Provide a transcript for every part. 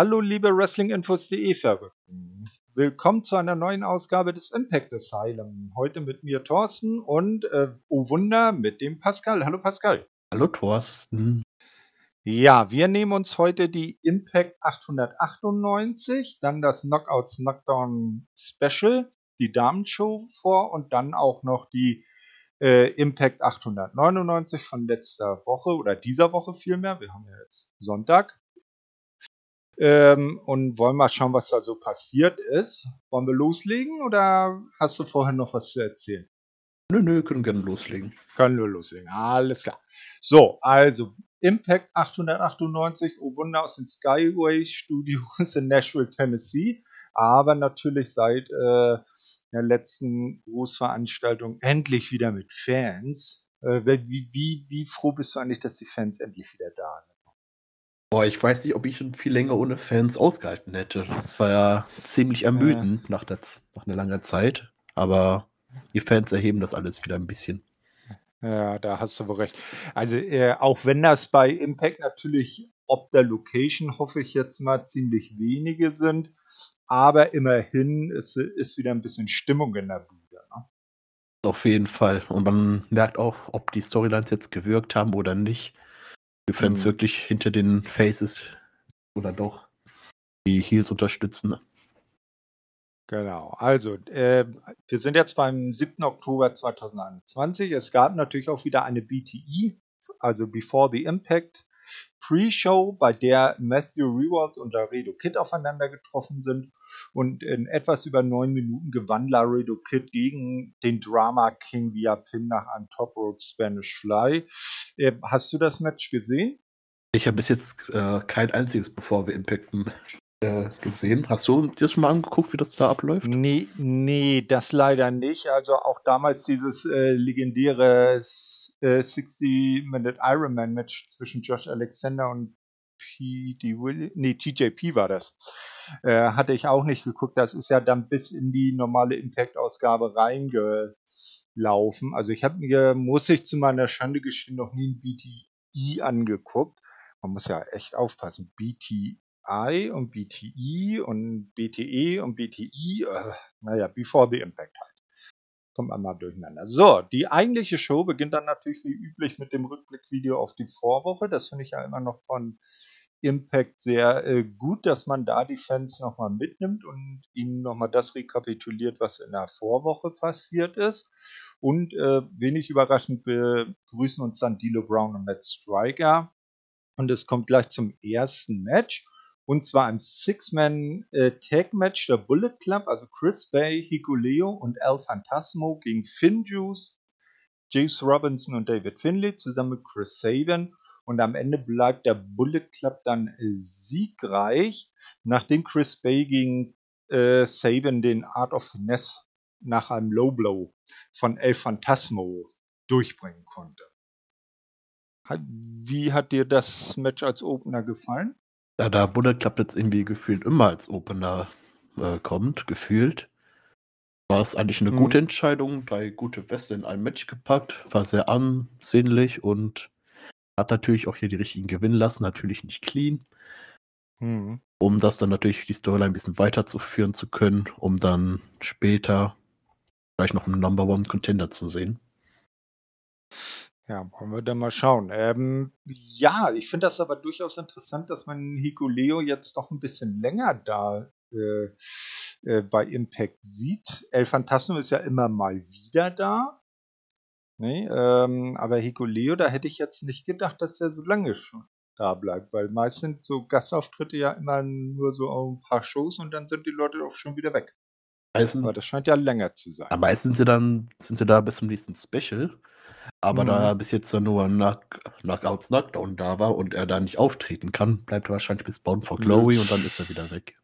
Hallo liebe Wrestlinginfos.de Verrückten. Willkommen zu einer neuen Ausgabe des Impact Asylum. Heute mit mir Thorsten und, äh, oh Wunder, mit dem Pascal. Hallo Pascal. Hallo Thorsten. Ja, wir nehmen uns heute die Impact 898, dann das Knockouts Knockdown Special, die Damenshow vor und dann auch noch die äh, Impact 899 von letzter Woche oder dieser Woche vielmehr. Wir haben ja jetzt Sonntag. Ähm, und wollen mal schauen, was da so passiert ist. Wollen wir loslegen oder hast du vorher noch was zu erzählen? Nö, nö, können gerne loslegen. Können wir loslegen, alles klar. So, also Impact 898, oh Wunder aus den Skyway Studios in Nashville, Tennessee. Aber natürlich seit äh, der letzten Großveranstaltung endlich wieder mit Fans. Äh, wie, wie, wie froh bist du eigentlich, dass die Fans endlich wieder da sind? Boah, ich weiß nicht, ob ich schon viel länger ohne Fans ausgehalten hätte. Das war ja ziemlich ermüdend nach, der, nach einer langen Zeit. Aber die Fans erheben das alles wieder ein bisschen. Ja, da hast du wohl recht. Also äh, auch wenn das bei Impact natürlich ob der Location, hoffe ich jetzt mal, ziemlich wenige sind, aber immerhin ist, ist wieder ein bisschen Stimmung in der Bude. Ne? Auf jeden Fall. Und man merkt auch, ob die Storylines jetzt gewirkt haben oder nicht. Die Fans mhm. wirklich hinter den Faces oder doch die Heels unterstützen. Ne? Genau, also äh, wir sind jetzt beim 7. Oktober 2021. Es gab natürlich auch wieder eine BTE, also Before the Impact Pre-Show, bei der Matthew Rewald und Laredo Kid aufeinander getroffen sind. Und in etwas über neun Minuten gewann Laredo Kid gegen den Drama King via Pin nach einem Top Road Spanish Fly. Äh, hast du das Match gesehen? Ich habe bis jetzt äh, kein einziges bevor wir Impact äh, gesehen. Hast du dir schon mal angeguckt, wie das da abläuft? Nee, nee, das leider nicht. Also auch damals dieses äh, legendäre äh, 60-Minute Ironman-Match zwischen Josh Alexander und PD nee, TJP war das. Äh, hatte ich auch nicht geguckt. Das ist ja dann bis in die normale Impact-Ausgabe reingelaufen. Also ich habe mir, muss ich zu meiner Schande gestehen, noch nie ein BTI angeguckt. Man muss ja echt aufpassen. BTI BTI und BTI und BTE und BTI, äh, naja, Before the Impact halt. Kommt man mal durcheinander. So, die eigentliche Show beginnt dann natürlich wie üblich mit dem Rückblickvideo auf die Vorwoche. Das finde ich ja immer noch von Impact sehr äh, gut, dass man da die Fans nochmal mitnimmt und ihnen nochmal das rekapituliert, was in der Vorwoche passiert ist. Und äh, wenig überraschend begrüßen uns dann Dilo Brown und Matt Striker. Und es kommt gleich zum ersten Match. Und zwar ein Six-Man-Tag-Match äh, der Bullet Club, also Chris Bay, Hikuleo und El Fantasmo gegen Finn Juice, James Robinson und David Finlay zusammen mit Chris Saban. Und am Ende bleibt der Bullet Club dann siegreich, nachdem Chris Bay gegen äh, Saban den Art of Finesse nach einem Low Blow von El Fantasmo durchbringen konnte. Wie hat dir das Match als Opener gefallen? Ja, da Bullet Club jetzt irgendwie gefühlt immer als Opener äh, kommt, gefühlt, war es eigentlich eine mhm. gute Entscheidung. Drei gute Weste in ein Match gepackt, war sehr ansehnlich und hat natürlich auch hier die richtigen gewinnen lassen, natürlich nicht clean. Mhm. Um das dann natürlich die Storyline ein bisschen weiterzuführen zu können, um dann später vielleicht noch einen Number One Contender zu sehen. Ja, wollen wir dann mal schauen. Ähm, ja, ich finde das aber durchaus interessant, dass man Hikuleo jetzt noch ein bisschen länger da äh, äh, bei Impact sieht. El Phantasmo ist ja immer mal wieder da. Nee, ähm, aber Hikuleo, da hätte ich jetzt nicht gedacht, dass er so lange schon da bleibt, weil meist sind so Gastauftritte ja immer nur so ein paar Shows und dann sind die Leute auch schon wieder weg. Meistens, aber das scheint ja länger zu sein. Aber meistens sind sie dann sind sie da bis zum nächsten Special. Aber da er mhm. bis jetzt nur Knock Knockouts Knockdown da war und er da nicht auftreten kann, bleibt er wahrscheinlich bis Bound for Glory und dann ist er wieder weg.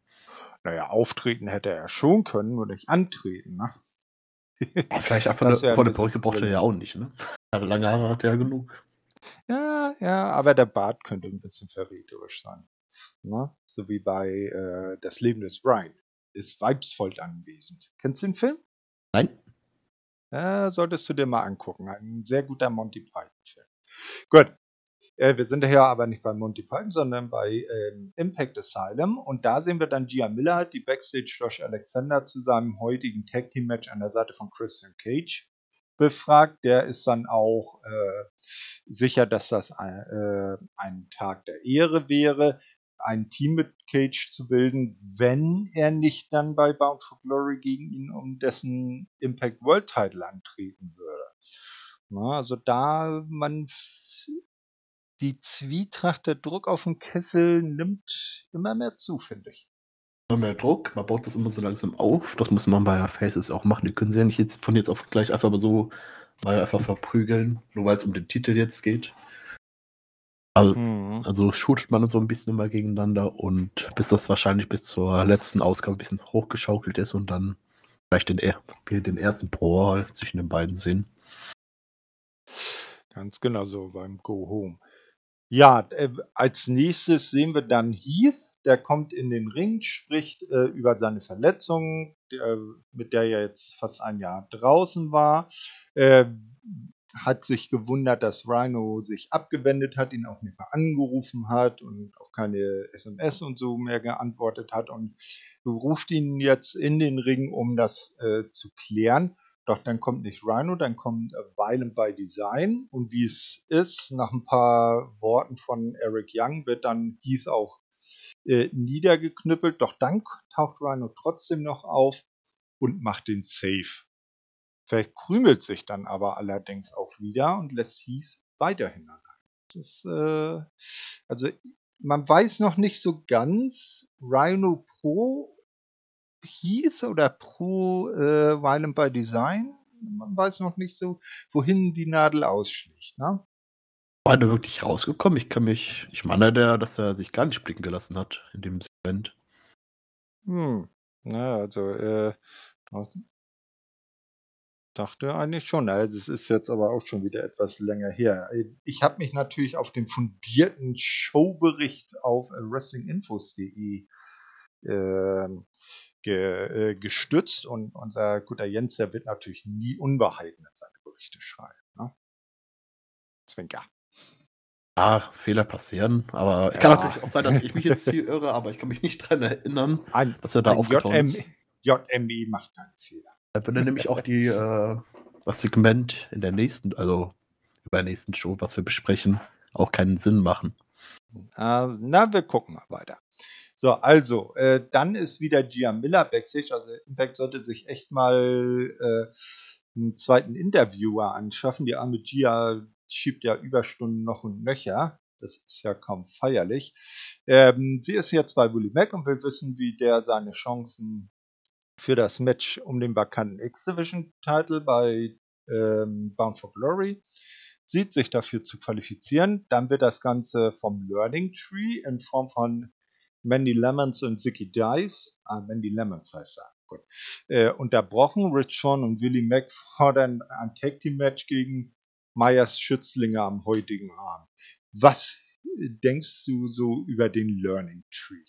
Naja, auftreten hätte er schon können, nur nicht antreten, ne? Ja, vielleicht einfach eine, von der Brücke braucht er ja auch nicht, ne? Lange Haare hat er ja genug. Ja, ja, aber der Bart könnte ein bisschen verräterisch sein. Ne? So wie bei äh, Das Leben des Brian. Ist Vibesvoll anwesend. Kennst du den Film? Nein. Äh, solltest du dir mal angucken. Ein sehr guter Monty Python-Film. Gut. Äh, wir sind ja aber nicht bei Monty Python, sondern bei ähm, Impact Asylum. Und da sehen wir dann Gia Miller, die Backstage Josh Alexander zu seinem heutigen Tag Team Match an der Seite von Christian Cage befragt. Der ist dann auch äh, sicher, dass das ein, äh, ein Tag der Ehre wäre, ein Team mit Cage zu bilden, wenn er nicht dann bei Bound for Glory gegen ihn um dessen Impact World Title antreten würde. Na, also da man die Zwietracht, der Druck auf dem Kessel nimmt immer mehr zu, finde ich. Immer mehr Druck, man baut das immer so langsam auf. Das muss man bei Faces auch machen. Die können sie ja nicht jetzt von jetzt auf gleich einfach mal so mal einfach verprügeln, nur weil es um den Titel jetzt geht. Also, mhm. also shootet man so ein bisschen immer gegeneinander und bis das wahrscheinlich bis zur letzten Ausgabe ein bisschen hochgeschaukelt ist und dann vielleicht den, wir den ersten Brawl zwischen den beiden sehen. Ganz genau so beim Go Home. Ja, äh, als nächstes sehen wir dann Heath. Der kommt in den Ring, spricht äh, über seine Verletzung, der, mit der er jetzt fast ein Jahr draußen war. Äh, hat sich gewundert, dass Rhino sich abgewendet hat, ihn auch nicht mehr angerufen hat und auch keine SMS und so mehr geantwortet hat und ruft ihn jetzt in den Ring, um das äh, zu klären. Doch dann kommt nicht Rhino, dann kommt Violent by Design und wie es ist, nach ein paar Worten von Eric Young wird dann Heath auch äh, niedergeknüppelt, doch dann taucht Rhino trotzdem noch auf und macht den Safe. Verkrümelt sich dann aber allerdings auch wieder und lässt Heath weiterhin allein. Das ist, äh, also man weiß noch nicht so ganz, Rhino Pro Heath oder pro äh, Violent by Design. Man weiß noch nicht so, wohin die Nadel ausschlägt. Ne? War der wirklich rausgekommen? Ich kann mich, ich meine, der, dass er sich gar nicht blicken gelassen hat in dem Segment. Hm, na, also, äh, dachte eigentlich schon. Also es ist jetzt aber auch schon wieder etwas länger her. Ich habe mich natürlich auf den fundierten Showbericht auf wrestlinginfos.de äh, ge, äh, gestützt und unser guter Jens, der wird natürlich nie Unwahrheiten in seine Berichte schreiben. Ne? Zwinker. Ja, Fehler passieren, aber ja. kann natürlich auch sein, dass ich mich jetzt hier irre, aber ich kann mich nicht daran erinnern, ein, dass er da aufgetaucht ist. JME macht keinen Fehler. Da würde nämlich auch die, äh, das Segment in der nächsten, also über der nächsten Show, was wir besprechen, auch keinen Sinn machen. Uh, na, wir gucken mal weiter. So, also, äh, dann ist wieder Gia Miller backstage. Also Impact sollte sich echt mal äh, einen zweiten Interviewer anschaffen. Die arme Gia schiebt ja Überstunden noch und nöcher. Das ist ja kaum feierlich. Ähm, sie ist jetzt bei Willie Mac und will wissen, wie der seine Chancen für das Match um den vakanten X-Division-Title bei ähm, Bound for Glory sieht, sich dafür zu qualifizieren. Dann wird das Ganze vom Learning Tree in Form von Mandy Lemons und Zicky Dice, ah, Mandy Lemons heißt er, gut, äh, unterbrochen. Rich Sean und Willie Mack fordern ein Tag Team Match gegen Meyers Schützlinge am heutigen Abend. Was denkst du so über den Learning Tree?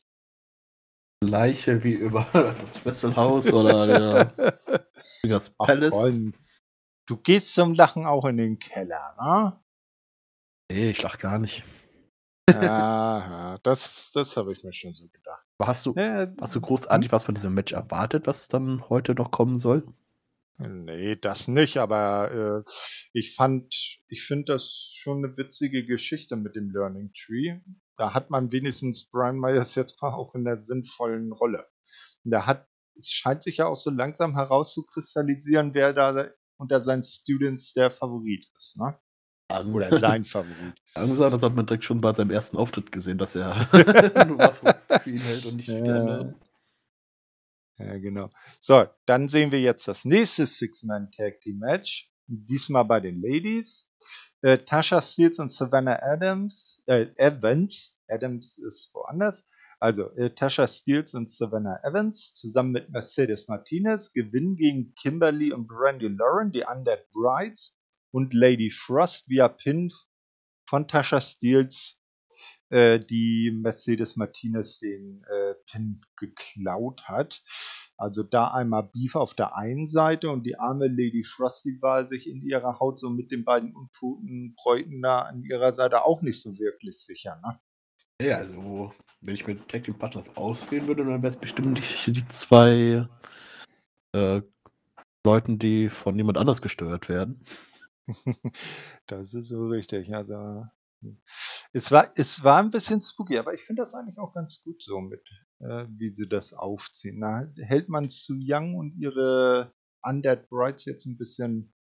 Leiche wie über das Wesselhaus oder der, das Palace. Ach, du gehst zum Lachen auch in den Keller, ne? Nee, ich lach gar nicht. Ja, das, das habe ich mir schon so gedacht. hast du, ja, hast du großartig hm? was von diesem Match erwartet, was dann heute noch kommen soll? Nee, das nicht, aber äh, ich fand, ich finde das schon eine witzige Geschichte mit dem Learning Tree. Da hat man wenigstens Brian Myers jetzt mal auch in der sinnvollen Rolle. Und da hat, es scheint sich ja auch so langsam herauszukristallisieren, wer da unter seinen Students der Favorit ist, ne? Oder sein Favorit. Langsam, das hat man direkt schon bei seinem ersten Auftritt gesehen, dass er nur Waffen für ihn hält und nicht für die anderen. Ja, genau. So, dann sehen wir jetzt das nächste Six-Man-Tag-Team-Match. Diesmal bei den Ladies. Äh, Tasha Steels und Savannah Adams, äh, Evans, Adams ist woanders. Also, äh, Tasha Steels und Savannah Evans zusammen mit Mercedes Martinez gewinnen gegen Kimberly und Brandy Lauren, die Undead Brides und Lady Frost via Pin von Tasha Steels, äh, die Mercedes Martinez den äh, Pin geklaut hat. Also da einmal Beef auf der einen Seite und die arme Lady Frosty war sich in ihrer Haut so mit den beiden untoten Bräuten da an ihrer Seite auch nicht so wirklich sicher, ne? Ja, also wenn ich mit Tag Team Partners auswählen würde, dann wäre es bestimmt die, die zwei äh, Leuten, die von jemand anders gesteuert werden. das ist so richtig. Also es war, es war ein bisschen spooky, aber ich finde das eigentlich auch ganz gut so mit, äh, wie sie das aufziehen. Da hält man Su Young und ihre Undead Brides jetzt ein bisschen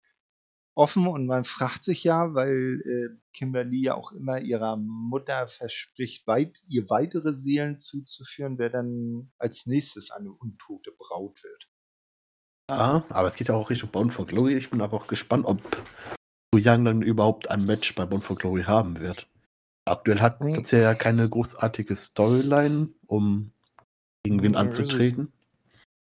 offen und man fragt sich ja, weil äh, Kimberly ja auch immer ihrer Mutter verspricht, weit, ihr weitere Seelen zuzuführen, wer dann als nächstes eine untote Braut wird. Ja, aber es geht ja auch Richtung Bound for Glory. Ich bin aber auch gespannt, ob Young dann überhaupt ein Match bei Bound for Glory haben wird. Aktuell hat hm. das ja keine großartige Storyline, um gegen wen anzutreten.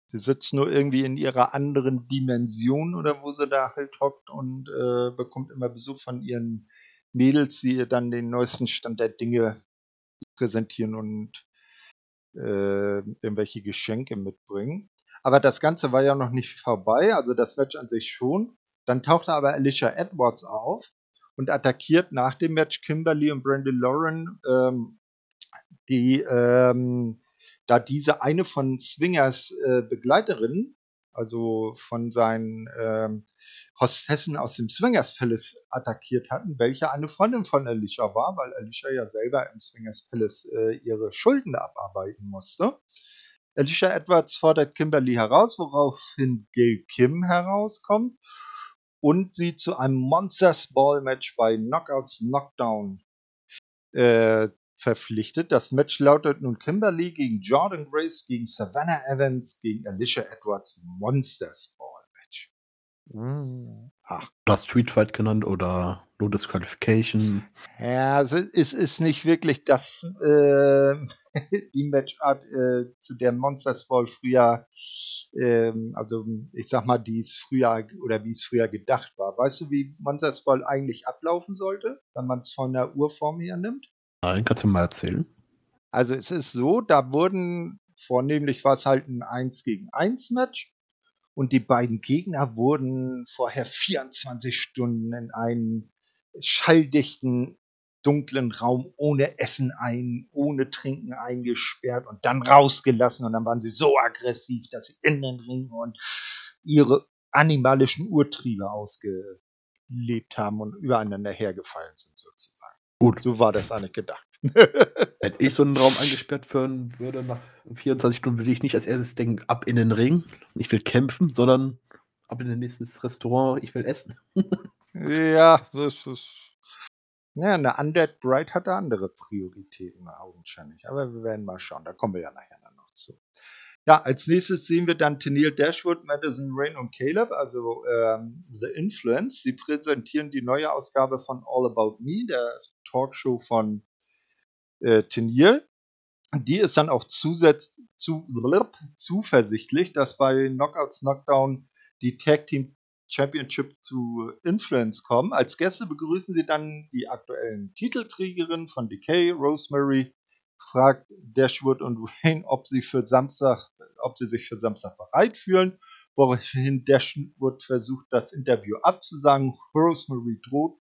Sie sitzt nur irgendwie in ihrer anderen Dimension oder wo sie da halt hockt und äh, bekommt immer Besuch von ihren Mädels, die ihr dann den neuesten Stand der Dinge präsentieren und äh, irgendwelche Geschenke mitbringen. Aber das Ganze war ja noch nicht vorbei, also das Match an sich schon. Dann tauchte aber Alicia Edwards auf und attackiert nach dem Match Kimberly und Brandon Lauren, ähm, die ähm, da diese eine von Swingers äh, Begleiterinnen, also von seinen ähm, Hostessen aus dem Swingers Palace attackiert hatten, welche eine Freundin von Alicia war, weil Alicia ja selber im Swingers Palace äh, ihre Schulden abarbeiten musste. Alicia Edwards fordert Kimberly heraus, woraufhin Gail Kim herauskommt und sie zu einem Monsters Ball Match bei Knockouts Knockdown äh, verpflichtet. Das Match lautet nun Kimberly gegen Jordan Grace, gegen Savannah Evans, gegen Alicia Edwards Monsters Ball Match. Ach. Oder Street Fight genannt oder No Disqualification. Ja, es ist, nicht wirklich das äh, die Matchart, äh, zu der Monsters Ball früher, äh, also ich sag mal, die es früher oder wie es früher gedacht war. Weißt du, wie Monsters Ball eigentlich ablaufen sollte, wenn man es von der Urform her nimmt? Nein, kannst du mal erzählen? Also es ist so, da wurden, vornehmlich war es halt ein 1 gegen 1 Match und die beiden Gegner wurden vorher 24 Stunden in einen schalldichten, dunklen Raum ohne Essen ein, ohne Trinken eingesperrt und dann rausgelassen und dann waren sie so aggressiv, dass sie in den Ring und ihre animalischen Urtriebe ausgelebt haben und übereinander hergefallen sind sozusagen. Gut. So war das eigentlich gedacht. Wenn ich so einen Raum eingesperrt werden würde, nach 24 Stunden würde ich nicht als erstes denken, ab in den Ring, ich will kämpfen, sondern ab in ein nächstes Restaurant, ich will essen. ja, das ist. Ja, eine Undead Bride hatte andere Prioritäten augenscheinlich. Aber wir werden mal schauen, da kommen wir ja nachher dann noch zu. Ja, als nächstes sehen wir dann Tennille Dashwood, Madison Rain und Caleb, also ähm, The Influence. Sie präsentieren die neue Ausgabe von All About Me, der Talkshow von äh, Tenier. Die ist dann auch zusätz zu, zuversichtlich, dass bei Knockouts Knockdown die Tag Team Championship zu Influence kommen. Als Gäste begrüßen sie dann die aktuellen Titelträgerin von Decay, Rosemary, fragt Dashwood und Wayne, ob sie für Samstag, ob sie sich für Samstag bereit fühlen, woraufhin Dashwood versucht, das Interview abzusagen. Rosemary droht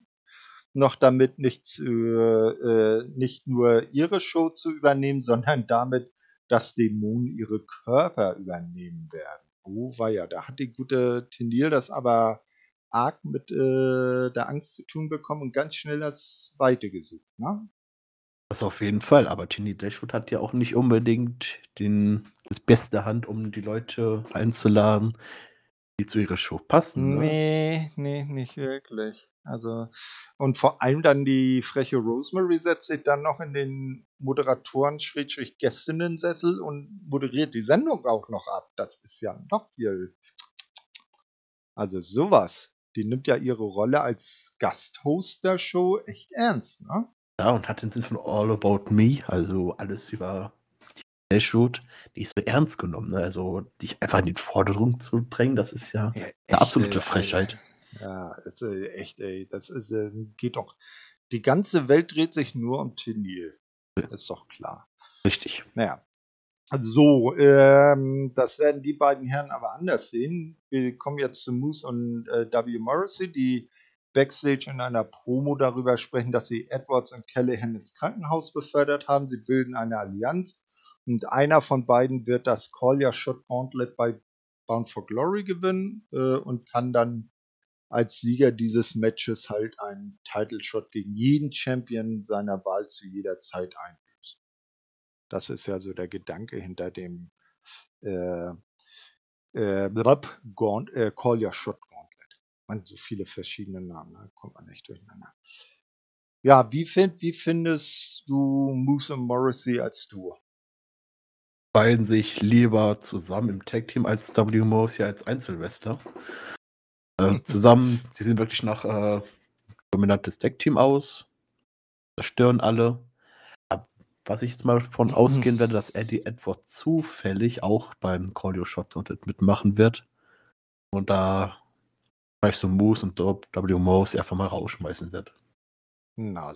noch damit nicht, äh, äh, nicht nur ihre Show zu übernehmen, sondern damit, dass Dämonen ihre Körper übernehmen werden. Oh, war ja, da hat die gute Tenil das aber arg mit äh, der Angst zu tun bekommen und ganz schnell das Weite gesucht, ne? Das auf jeden Fall, aber Tini Dashwood hat ja auch nicht unbedingt den, das beste Hand, um die Leute einzuladen, die zu ihrer Show passen. Ne? Nee, nee, nicht wirklich. Also, und vor allem dann die freche Rosemary setzt sich dann noch in den Moderatoren Gästinnen-Sessel und moderiert die Sendung auch noch ab. Das ist ja noch viel. Also sowas. Die nimmt ja ihre Rolle als Gasthost der Show echt ernst, ne? Ja, und hat den Sinn von All About Me, also alles über Shoot nicht so ernst genommen. Ne? Also dich einfach in die Forderung zu drängen, das ist ja, ja eine absolute Frechheit. Ja, ist, äh, echt, ey. Das ist, äh, geht doch. Die ganze Welt dreht sich nur um Tenil. Ist doch klar. Richtig. Naja. So, ähm, das werden die beiden Herren aber anders sehen. Wir kommen jetzt zu Moose und äh, W. Morrissey, die backstage in einer Promo darüber sprechen, dass sie Edwards und Callahan ins Krankenhaus befördert haben. Sie bilden eine Allianz und einer von beiden wird das Collier Shot Gauntlet bei Bound for Glory gewinnen äh, und kann dann als Sieger dieses Matches halt einen Title Shot gegen jeden Champion seiner Wahl zu jeder Zeit einlösen. Das ist ja so der Gedanke hinter dem äh, äh, Gaunt, äh, Call Your Shot Gauntlet. Man, so viele verschiedene Namen, da kommt man nicht durcheinander. Ja, wie, find, wie findest du Moose und Morrissey als Duo? Beiden sich lieber zusammen im Tag Team als W. Morrissey als Einzelwester. Äh, zusammen, die sehen wirklich nach äh, dominantes Tag Team aus. Zerstören alle. Was ich jetzt mal von ausgehen werde, dass Eddie Edward zufällig auch beim Your Shot mitmachen wird. Und da vielleicht so Moose und W. Moose einfach mal rausschmeißen wird. Na,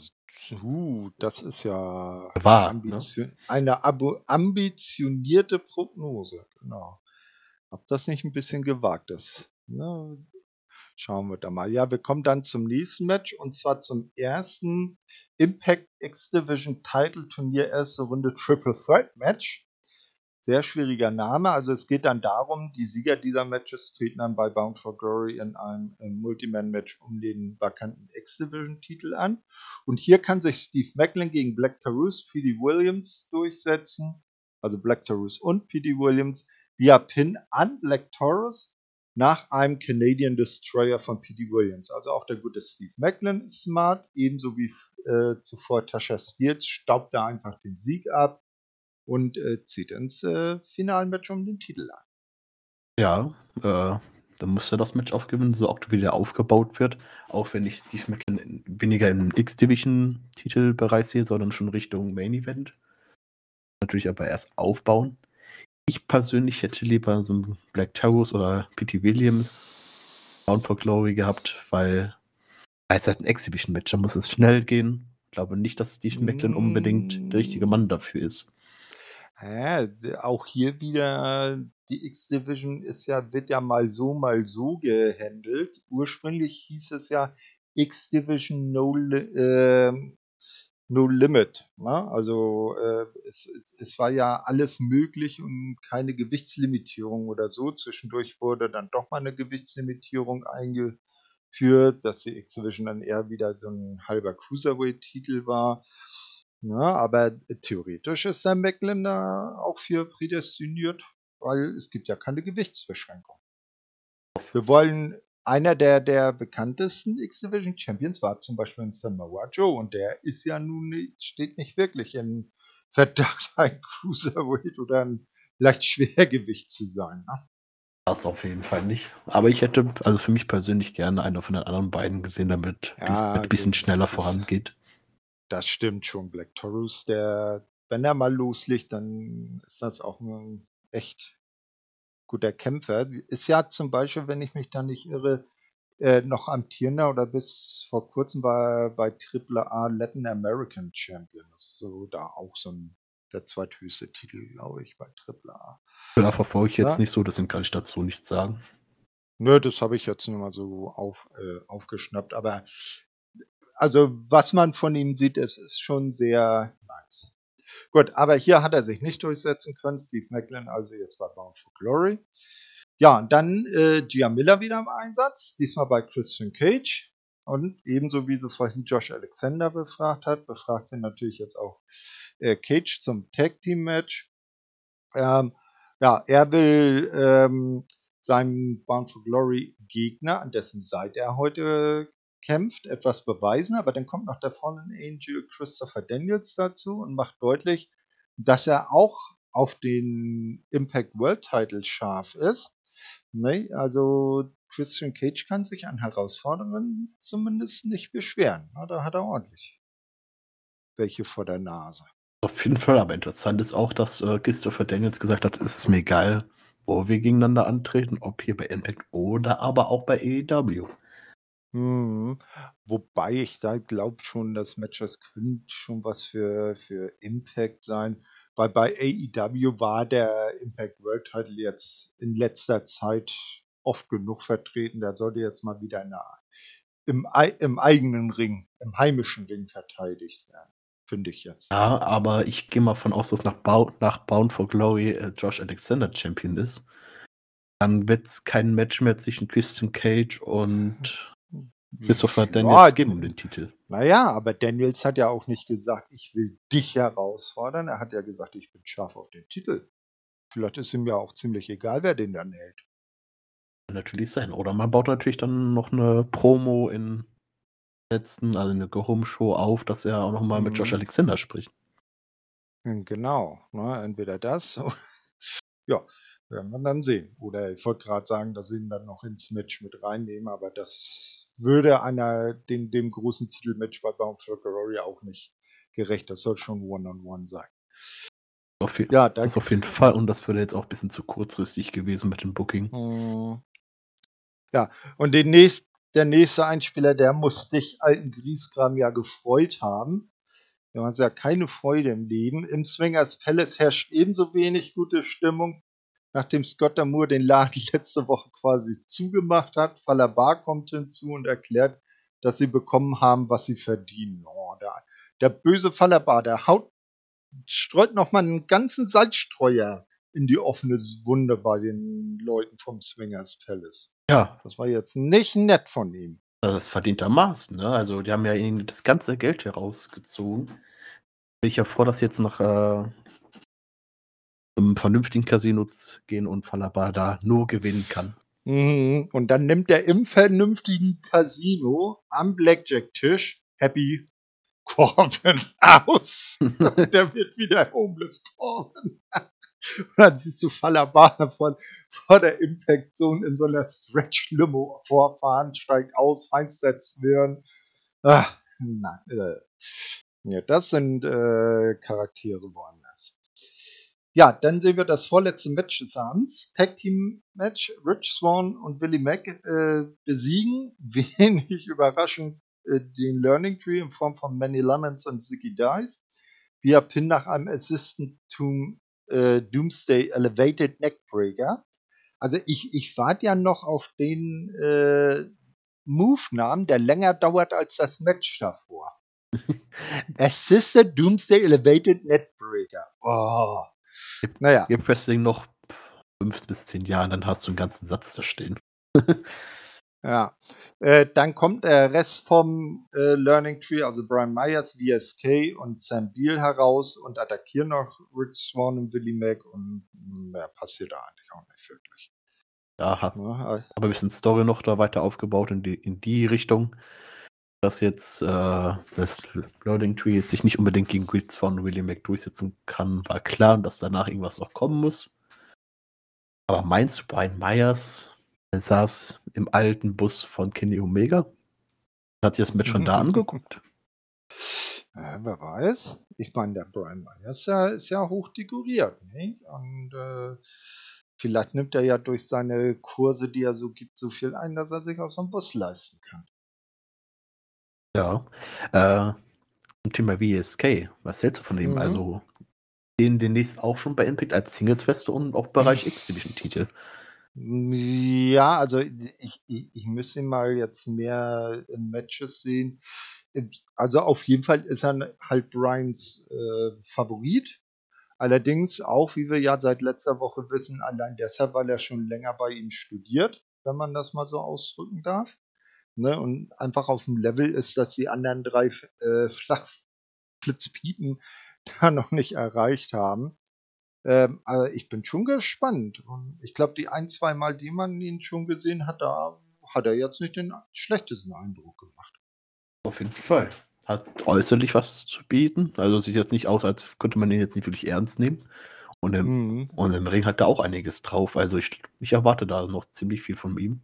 uh, das ist ja War, Ambition, ne? eine ambitionierte Prognose. Genau. Ob das nicht ein bisschen gewagt ist? Ne? Schauen wir da mal. Ja, wir kommen dann zum nächsten Match und zwar zum ersten Impact X Division Title Turnier erste Runde Triple Threat Match. Sehr schwieriger Name. Also es geht dann darum, die Sieger dieser Matches treten dann bei Bound for Glory in einem Multiman-Match um den vakanten X-Division-Titel an. Und hier kann sich Steve Macklin gegen Black Taurus, P.D. Williams durchsetzen. Also Black Taurus und P.D. Williams via Pin an Black Taurus nach einem Canadian Destroyer von P.D. Williams. Also auch der gute Steve Macklin ist smart, ebenso wie äh, zuvor Tasha Steels staubt er einfach den Sieg ab und äh, zieht ins äh, Finalmatch um den Titel ein. Ja, äh, dann muss er das Match aufgewinnen, so auch wieder aufgebaut wird. Auch wenn ich Steve Macklin weniger im X-Division-Titelbereich sehe, sondern schon Richtung Main Event. Natürlich aber erst aufbauen. Ich persönlich hätte lieber so einen Black Taurus oder P.T. Williams Bound for Glory gehabt, weil es halt ein Exhibition-Match, da muss es schnell gehen. Ich glaube nicht, dass Steve Macklin unbedingt der richtige Mann dafür ist. Ja, auch hier wieder, die X-Division ist ja, wird ja mal so, mal so gehandelt. Ursprünglich hieß es ja X-Division No, äh, No Limit. Ne? Also äh, es, es war ja alles möglich und keine Gewichtslimitierung oder so. Zwischendurch wurde dann doch mal eine Gewichtslimitierung eingeführt, dass die X-Division dann eher wieder so ein halber Cruiserweight-Titel war. Ja, ne? aber theoretisch ist Sam Macklin da auch für prädestiniert, weil es gibt ja keine Gewichtsbeschränkung. Wir wollen einer der, der bekanntesten X-Division Champions war zum Beispiel ein Samoa Joe und der ist ja nun nicht, steht nicht wirklich in Verdacht, ein Cruiserweight oder ein leicht Schwergewicht zu sein. Ne? Das auf jeden Fall nicht. Aber ich hätte also für mich persönlich gerne einer von den anderen beiden gesehen, damit es ja, ein bisschen schneller vorangeht. Das stimmt schon. Black Taurus, der, wenn er mal loslegt, dann ist das auch ein echt guter Kämpfer. Ist ja zum Beispiel, wenn ich mich da nicht irre, äh, noch amtierender oder bis vor kurzem war er bei AAA Latin American Champion. Das ist so da auch so ein der zweithöchste Titel, glaube ich, bei AAA. Da verfolge ich jetzt ja? nicht so, deswegen kann ich dazu nichts sagen. Nö, das habe ich jetzt nur mal so auf, äh, aufgeschnappt. Aber also, was man von ihm sieht, es ist schon sehr nice. Gut, aber hier hat er sich nicht durchsetzen können. Steve Macklin also jetzt bei Bound for Glory. Ja, und dann äh, Gia Miller wieder im Einsatz, diesmal bei Christian Cage. Und ebenso wie sie vorhin Josh Alexander befragt hat, befragt sie natürlich jetzt auch äh, Cage zum Tag Team Match. Ähm, ja, er will ähm, seinen Bound for Glory Gegner, an dessen Seite er heute kämpft, etwas beweisen, aber dann kommt noch der Fallen Angel Christopher Daniels dazu und macht deutlich, dass er auch auf den Impact World Title scharf ist. Ne? Also Christian Cage kann sich an Herausforderungen zumindest nicht beschweren. Da hat er ordentlich welche vor der Nase. Auf jeden Fall, aber interessant ist auch, dass äh, Christopher Daniels gesagt hat, es ist mir egal, wo wir gegeneinander antreten, ob hier bei Impact oder aber auch bei AEW. Mhm. Wobei ich da glaube schon, dass Matches könnte schon was für, für Impact sein, weil bei AEW war der Impact World Title jetzt in letzter Zeit oft genug vertreten. Der sollte jetzt mal wieder in der, im, im eigenen Ring, im heimischen Ring verteidigt werden. Finde ich jetzt. Ja, aber ich gehe mal von aus, dass nach, Bau, nach Bound for Glory äh, Josh Alexander Champion ist. Dann wird es kein Match mehr zwischen Christian Cage und Christopher Daniels ja, geben um den Titel. Naja, aber Daniels hat ja auch nicht gesagt, ich will dich herausfordern. Er hat ja gesagt, ich bin scharf auf den Titel. Vielleicht ist ihm ja auch ziemlich egal, wer den dann hält. Kann natürlich sein. Oder man baut natürlich dann noch eine Promo in letzten, also eine Go-Home-Show auf, dass er auch nochmal mhm. mit Josh. Alexander spricht. Hm, genau. Ne? Entweder das. ja, werden wir dann sehen. Oder ich wollte gerade sagen, dass sie ihn dann noch ins Match mit reinnehmen, aber das würde einer den, dem großen Titelmatch bei Bound for Glory auch nicht gerecht. Das soll schon One-on-One -on -one sein. Auf ja, das auf jeden Fall. Und das würde jetzt auch ein bisschen zu kurzfristig gewesen mit dem Booking. Hm. Ja, und den nächst, der nächste Einspieler, der muss dich, alten Grieskram, ja gefreut haben. Wir haben ja keine Freude im Leben. Im Swingers Palace herrscht ebenso wenig gute Stimmung nachdem Scott Damour den Laden letzte Woche quasi zugemacht hat. Falabar kommt hinzu und erklärt, dass sie bekommen haben, was sie verdienen. Oh, der, der böse Falabar, der haut, streut nochmal einen ganzen Salzstreuer in die offene Wunde bei den Leuten vom Swingers Palace. Ja. Das war jetzt nicht nett von ihm. Das ist verdientermaßen, ne? Also, die haben ja ihnen das ganze Geld herausgezogen. Bin ich ja froh, dass jetzt noch äh, zum vernünftigen Casino gehen und Falaba da nur gewinnen kann. Mhm. Und dann nimmt er im vernünftigen Casino am Blackjack-Tisch Happy Corbin aus. der wird wieder Homeless Corbin. Und dann siehst du Falaba vor, vor der Impact Zone in so einer Stretch-Limo vorfahren, steigt aus, Feinstadt-Zwirn. Ach, nein. Äh, ja, das sind äh, Charaktere woanders. Ja, dann sehen wir das vorletzte Match des Abends. Tag Team Match. Rich Swan und Willie Mack äh, besiegen, wenig überraschend, äh, den Learning Tree in Form von Manny Lemons und Zicky Dice. Via Pin nach einem Assistant to äh, Doomsday Elevated Neckbreaker. Also ich, ich warte ja noch auf den äh, Move-Namen, der länger dauert als das Match davor. Assistant Doomsday Elevated Neckbreaker. Oh. Naja. Gib Wrestling noch fünf bis zehn Jahre, dann hast du einen ganzen Satz da stehen. ja. Äh, dann kommt der Rest vom äh, Learning Tree, also Brian Myers, VSK und Sam Beal heraus und attackieren noch Rich Swan und Willie Mack und mehr passiert da eigentlich auch nicht wirklich. Ja, hat ja, aber ein bisschen Story noch da weiter aufgebaut in die, in die Richtung dass jetzt äh, das Loading Tree jetzt sich nicht unbedingt gegen Grids von William Mac durchsetzen kann, war klar, dass danach irgendwas noch kommen muss. Aber meinst du, Brian Myers saß im alten Bus von Kenny Omega? Hat sich das Match von da angeguckt? Ja, wer weiß. Ich meine, der Brian Myers ja, ist ja hoch dekoriert. Nicht? Und äh, vielleicht nimmt er ja durch seine Kurse, die er so gibt, so viel ein, dass er sich aus so einem Bus leisten kann. Ja. Äh, zum Thema VSK, was hältst du von dem? Mhm. Also, den demnächst auch schon bei Impact als Singles-Feste und auch Bereich X-Division-Titel. Ja, also ich, ich, ich müsste ihn mal jetzt mehr in Matches sehen. Also auf jeden Fall ist er halt Brians äh, Favorit. Allerdings auch, wie wir ja seit letzter Woche wissen, allein deshalb, weil er schon länger bei ihm studiert, wenn man das mal so ausdrücken darf ne, und einfach auf dem Level ist, dass die anderen drei äh, Flachflitzpiepen da noch nicht erreicht haben. Ähm, aber ich bin schon gespannt. Und ich glaube, die ein, zwei Mal, die man ihn schon gesehen hat, da hat er jetzt nicht den schlechtesten Eindruck gemacht. Auf jeden Fall. Hat äußerlich was zu bieten. Also sieht jetzt nicht aus, als könnte man ihn jetzt nicht wirklich ernst nehmen. Und im, mhm. und im Ring hat er auch einiges drauf. Also ich, ich erwarte da noch ziemlich viel von ihm.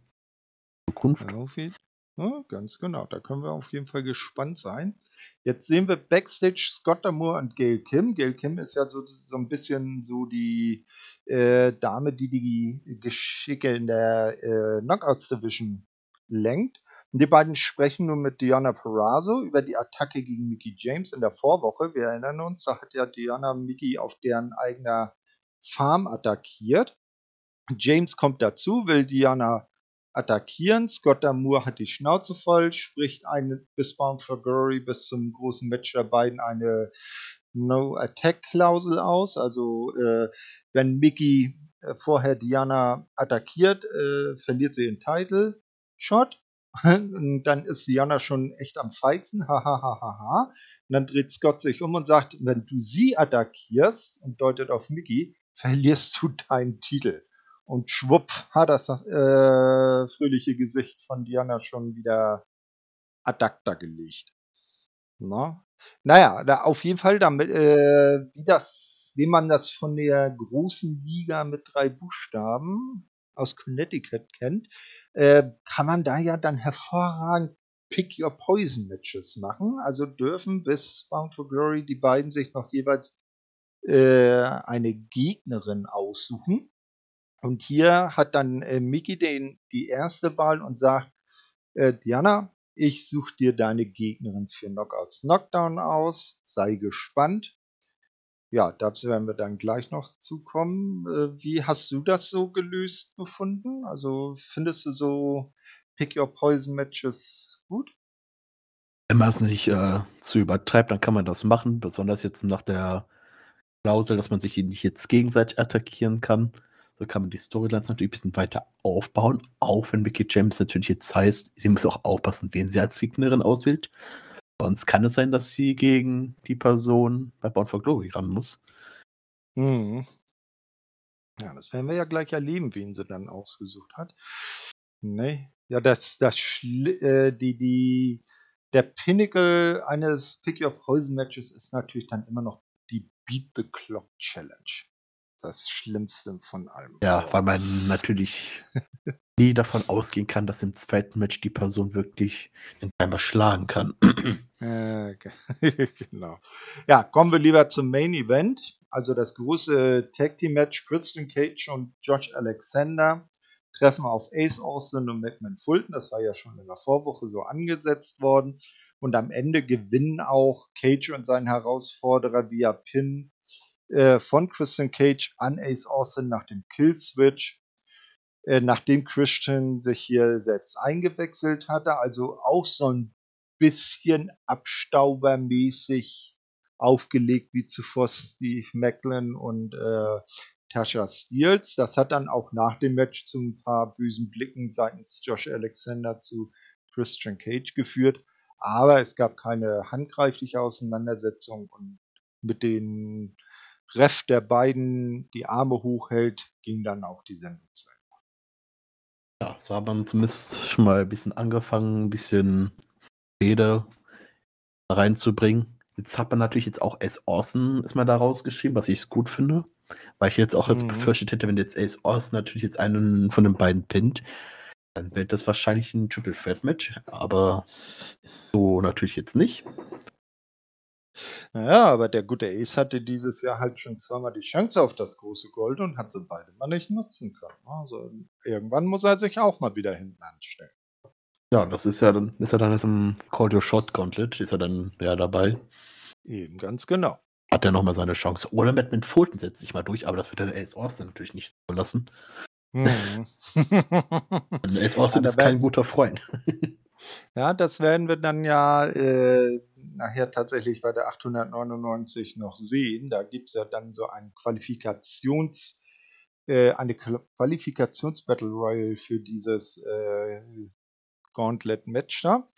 Zukunft. Ja, auf, jeden, ja, ganz genau. Da können wir auf jeden Fall gespannt sein. Jetzt sehen wir Backstage Scott Damour und Gail Kim. Gail Kim ist ja so, so ein bisschen so die äh, Dame, die die Geschicke in der äh, Knockouts Division lenkt. Und die beiden sprechen nun mit Diana Perazzo über die Attacke gegen Mickey James in der Vorwoche. Wir erinnern uns, da hat ja Diana Mickey auf deren eigener Farm attackiert. James kommt dazu, will Diana attackieren. Scott Damour hat die Schnauze voll, spricht eine bis Glory bis zum großen Match der beiden eine No-Attack-Klausel aus. Also äh, wenn Mickey äh, vorher Diana attackiert, äh, verliert sie den Title Shot. und dann ist Diana schon echt am feigsten. Hahaha. und dann dreht Scott sich um und sagt, wenn du sie attackierst und deutet auf Mickey, verlierst du deinen Titel. Und schwupp hat das äh, fröhliche Gesicht von Diana schon wieder ad acta gelegt. Na? Naja, da auf jeden Fall damit, äh, wie das, wie man das von der großen Liga mit drei Buchstaben aus Connecticut kennt, äh, kann man da ja dann hervorragend Pick Your Poison Matches machen. Also dürfen bis Bound for Glory die beiden sich noch jeweils äh, eine Gegnerin aussuchen. Und hier hat dann äh, Mickey den, die erste Wahl und sagt, äh, Diana, ich suche dir deine Gegnerin für Knockouts Knockdown aus. Sei gespannt. Ja, dazu werden wir dann gleich noch zukommen. Äh, wie hast du das so gelöst gefunden? Also findest du so Pick Your Poison Matches gut? Wenn man es nicht äh, zu übertreibt, dann kann man das machen. Besonders jetzt nach der Klausel, dass man sich nicht jetzt gegenseitig attackieren kann. So kann man die Storylines natürlich ein bisschen weiter aufbauen, auch wenn Mickey James natürlich jetzt heißt, sie muss auch aufpassen, wen sie als Gegnerin auswählt. Sonst kann es sein, dass sie gegen die Person bei Bound for Glory ran muss. Mhm. Ja, das werden wir ja gleich erleben, wen sie dann ausgesucht hat. Nee. Ja, das, das, äh, die, die, der Pinnacle eines Pick Your Poison Matches ist natürlich dann immer noch die Beat the Clock Challenge das Schlimmste von allem. Ja, weil man natürlich nie davon ausgehen kann, dass im zweiten Match die Person wirklich den Timer schlagen kann. äh, genau. Ja, kommen wir lieber zum Main Event. Also das große Tag Team Match. Christian Cage und Josh Alexander treffen auf Ace Austin und McMahon Fulton. Das war ja schon in der Vorwoche so angesetzt worden. Und am Ende gewinnen auch Cage und sein Herausforderer via Pin äh, von Christian Cage an Ace Austin nach dem Kill-Switch, äh, nachdem Christian sich hier selbst eingewechselt hatte, also auch so ein bisschen abstaubermäßig aufgelegt wie zuvor Steve Macklin und äh, Tasha Steels. Das hat dann auch nach dem Match zu ein paar bösen Blicken seitens Josh Alexander zu Christian Cage geführt. Aber es gab keine handgreifliche Auseinandersetzung und mit den Ref der beiden die Arme hochhält, ging dann auch die Sendung zu Ende. Ja, so hat man zumindest schon mal ein bisschen angefangen, ein bisschen Rede reinzubringen. Jetzt hat man natürlich jetzt auch Ace Austin ist mal da rausgeschrieben, was ich gut finde. Weil ich jetzt auch jetzt mhm. befürchtet hätte, wenn jetzt Ace Austin natürlich jetzt einen von den beiden pinnt, dann wird das wahrscheinlich ein Triple Threat Match. Aber so natürlich jetzt nicht. Naja, aber der gute Ace hatte dieses Jahr halt schon zweimal die Chance auf das große Gold und hat sie beide mal nicht nutzen können. Also irgendwann muss er sich auch mal wieder hinten anstellen. Ja, das ist ja dann, ist er dann im Call Your Shot Gauntlet, ist er dann ja dabei. Eben, ganz genau. Hat er nochmal seine Chance. Oder mit, mit Fulton setzt sich mal durch, aber das wird der Ace Austin natürlich nicht so lassen. Mhm. Ace Austin ja, ist kein guter Freund. Ja, das werden wir dann ja äh, nachher tatsächlich bei der 899 noch sehen. Da gibt es ja dann so ein Qualifikations, äh, eine Qualifikations-Battle Royale für dieses äh, Gauntlet-Match da.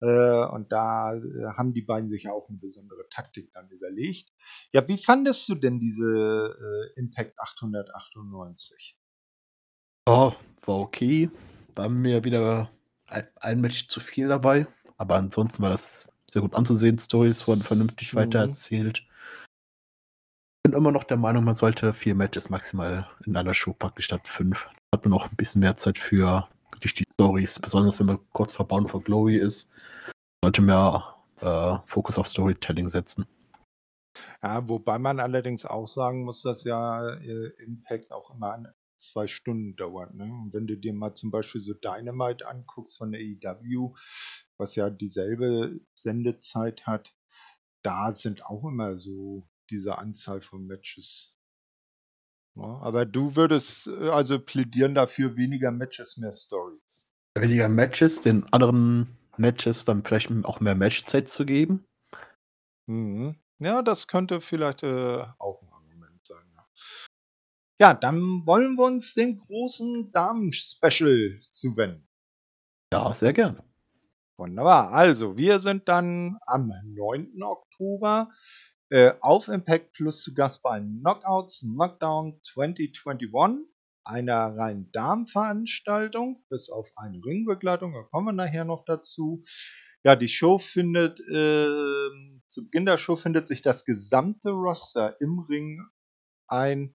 Äh, und da äh, haben die beiden sich auch eine besondere Taktik dann überlegt. Ja, wie fandest du denn diese äh, Impact 898? Oh, war okay. War mir wieder ein, ein Match zu viel dabei. Aber ansonsten war das sehr gut anzusehen. Stories wurden vernünftig mhm. weitererzählt. Ich bin immer noch der Meinung, man sollte vier Matches maximal in einer Show packen statt fünf. Da hat man noch ein bisschen mehr Zeit für durch die Stories, besonders wenn man kurz vor Bound for Glory ist, sollte mehr äh, Fokus auf Storytelling setzen. Ja, wobei man allerdings auch sagen muss, dass ja äh, Impact auch immer ein zwei Stunden dauert. Ne? Und wenn du dir mal zum Beispiel so Dynamite anguckst von der AEW, was ja dieselbe Sendezeit hat, da sind auch immer so diese Anzahl von Matches. Ja, aber du würdest äh, also plädieren dafür weniger Matches, mehr Stories. Weniger Matches, den anderen Matches dann vielleicht auch mehr Matchzeit zu geben. Mhm. Ja, das könnte vielleicht äh, auch ein Argument sein. Ja. Ja, dann wollen wir uns den großen Damen-Special zuwenden. Ja, sehr gerne. Wunderbar. Also, wir sind dann am 9. Oktober äh, auf Impact Plus zu Gast bei Knockouts Knockdown 2021, einer rein Darmveranstaltung, bis auf eine Ringbegleitung, da kommen wir nachher noch dazu. Ja, die Show findet, äh, zu Beginn der Show findet sich das gesamte Roster im Ring ein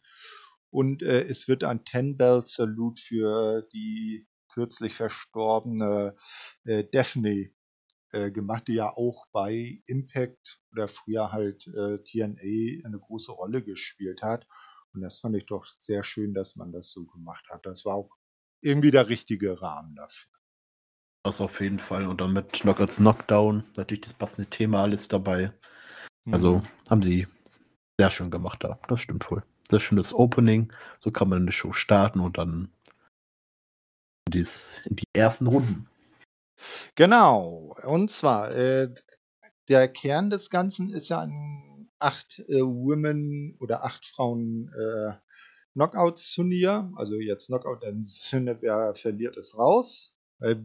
und äh, es wird ein Ten Bell Salute für die kürzlich verstorbene äh, Daphne äh, gemacht, die ja auch bei Impact oder früher halt äh, TNA eine große Rolle gespielt hat. Und das fand ich doch sehr schön, dass man das so gemacht hat. Das war auch irgendwie der richtige Rahmen dafür. Das auf jeden Fall. Und dann mit Knockouts Knockdown, natürlich das passende Thema alles dabei. Also mhm. haben sie sehr schön gemacht da. Das stimmt wohl. Sehr schönes Opening. So kann man eine Show starten und dann dies, in die ersten Runden. Genau. Und zwar, äh, der Kern des Ganzen ist ja ein acht äh, Women oder acht Frauen äh, Knockouts-Turnier. Also jetzt Knockout, dann Sinne, wer verliert, ist raus. Äh,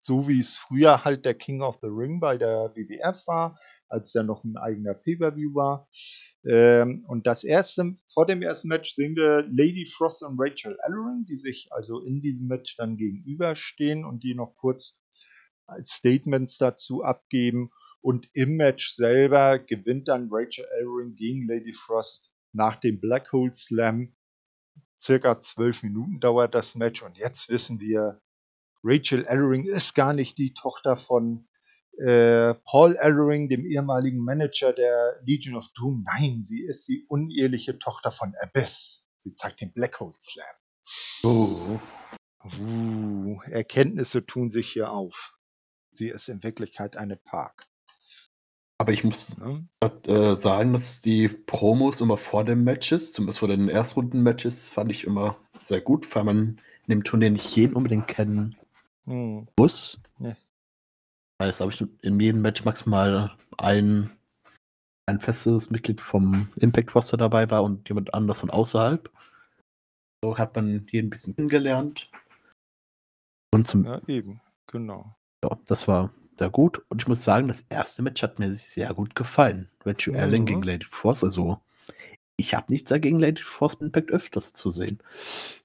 so wie es früher halt der King of the Ring bei der WWF war, als der noch ein eigener Pay-Per-View war. Ähm, und das erste, vor dem ersten Match sehen wir Lady Frost und Rachel Ellering, die sich also in diesem Match dann gegenüberstehen und die noch kurz Statements dazu abgeben. Und im Match selber gewinnt dann Rachel Ellering gegen Lady Frost nach dem Black Hole Slam. Circa zwölf Minuten dauert das Match und jetzt wissen wir, Rachel Ellering ist gar nicht die Tochter von äh, Paul Ellering, dem ehemaligen Manager der Legion of Doom. Nein, sie ist die uneheliche Tochter von Abyss. Sie zeigt den Black Hole Slam. Oh. Uh, Erkenntnisse tun sich hier auf. Sie ist in Wirklichkeit eine Park. Aber ich muss äh, sagen, dass die Promos immer vor den Matches, zumindest vor den Erstrunden-Matches, fand ich immer sehr gut, weil man in dem Turnier nicht jeden unbedingt kennen hm. muss. Ja. Also habe ich in jedem Match maximal ein, ein festes Mitglied vom Impact-Roster dabei war und jemand anders von außerhalb. So hat man jeden ein bisschen kennengelernt. Und zum. Ja, eben, genau. Ja, das war sehr gut. Und ich muss sagen, das erste Match hat mir sehr gut gefallen. Rachel mhm. Allen gegen Lady Force. Also, ich habe nichts dagegen, Lady Force Impact öfters zu sehen.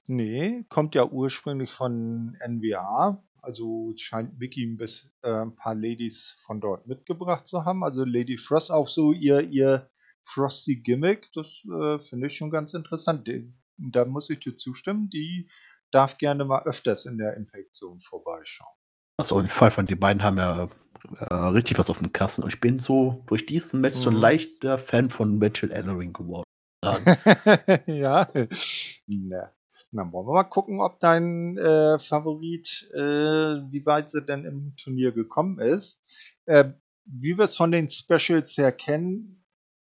Nee, kommt ja ursprünglich von NWA. Also scheint Mickey ein, bisschen, äh, ein paar Ladies von dort mitgebracht zu haben. Also Lady Frost auch so ihr, ihr Frosty Gimmick. Das äh, finde ich schon ganz interessant. Da muss ich dir zustimmen. Die darf gerne mal öfters in der Infektion vorbeischauen. Achso, auf jeden Fall, von die beiden haben ja äh, richtig was auf dem Kasten. Und ich bin so durch diesen Match mhm. so ein mhm. leichter Fan von Rachel Ellering geworden. ja, na. Dann wollen wir mal gucken, ob dein äh, Favorit, äh, wie weit sie denn im Turnier gekommen ist. Äh, wie wir es von den Specials her kennen,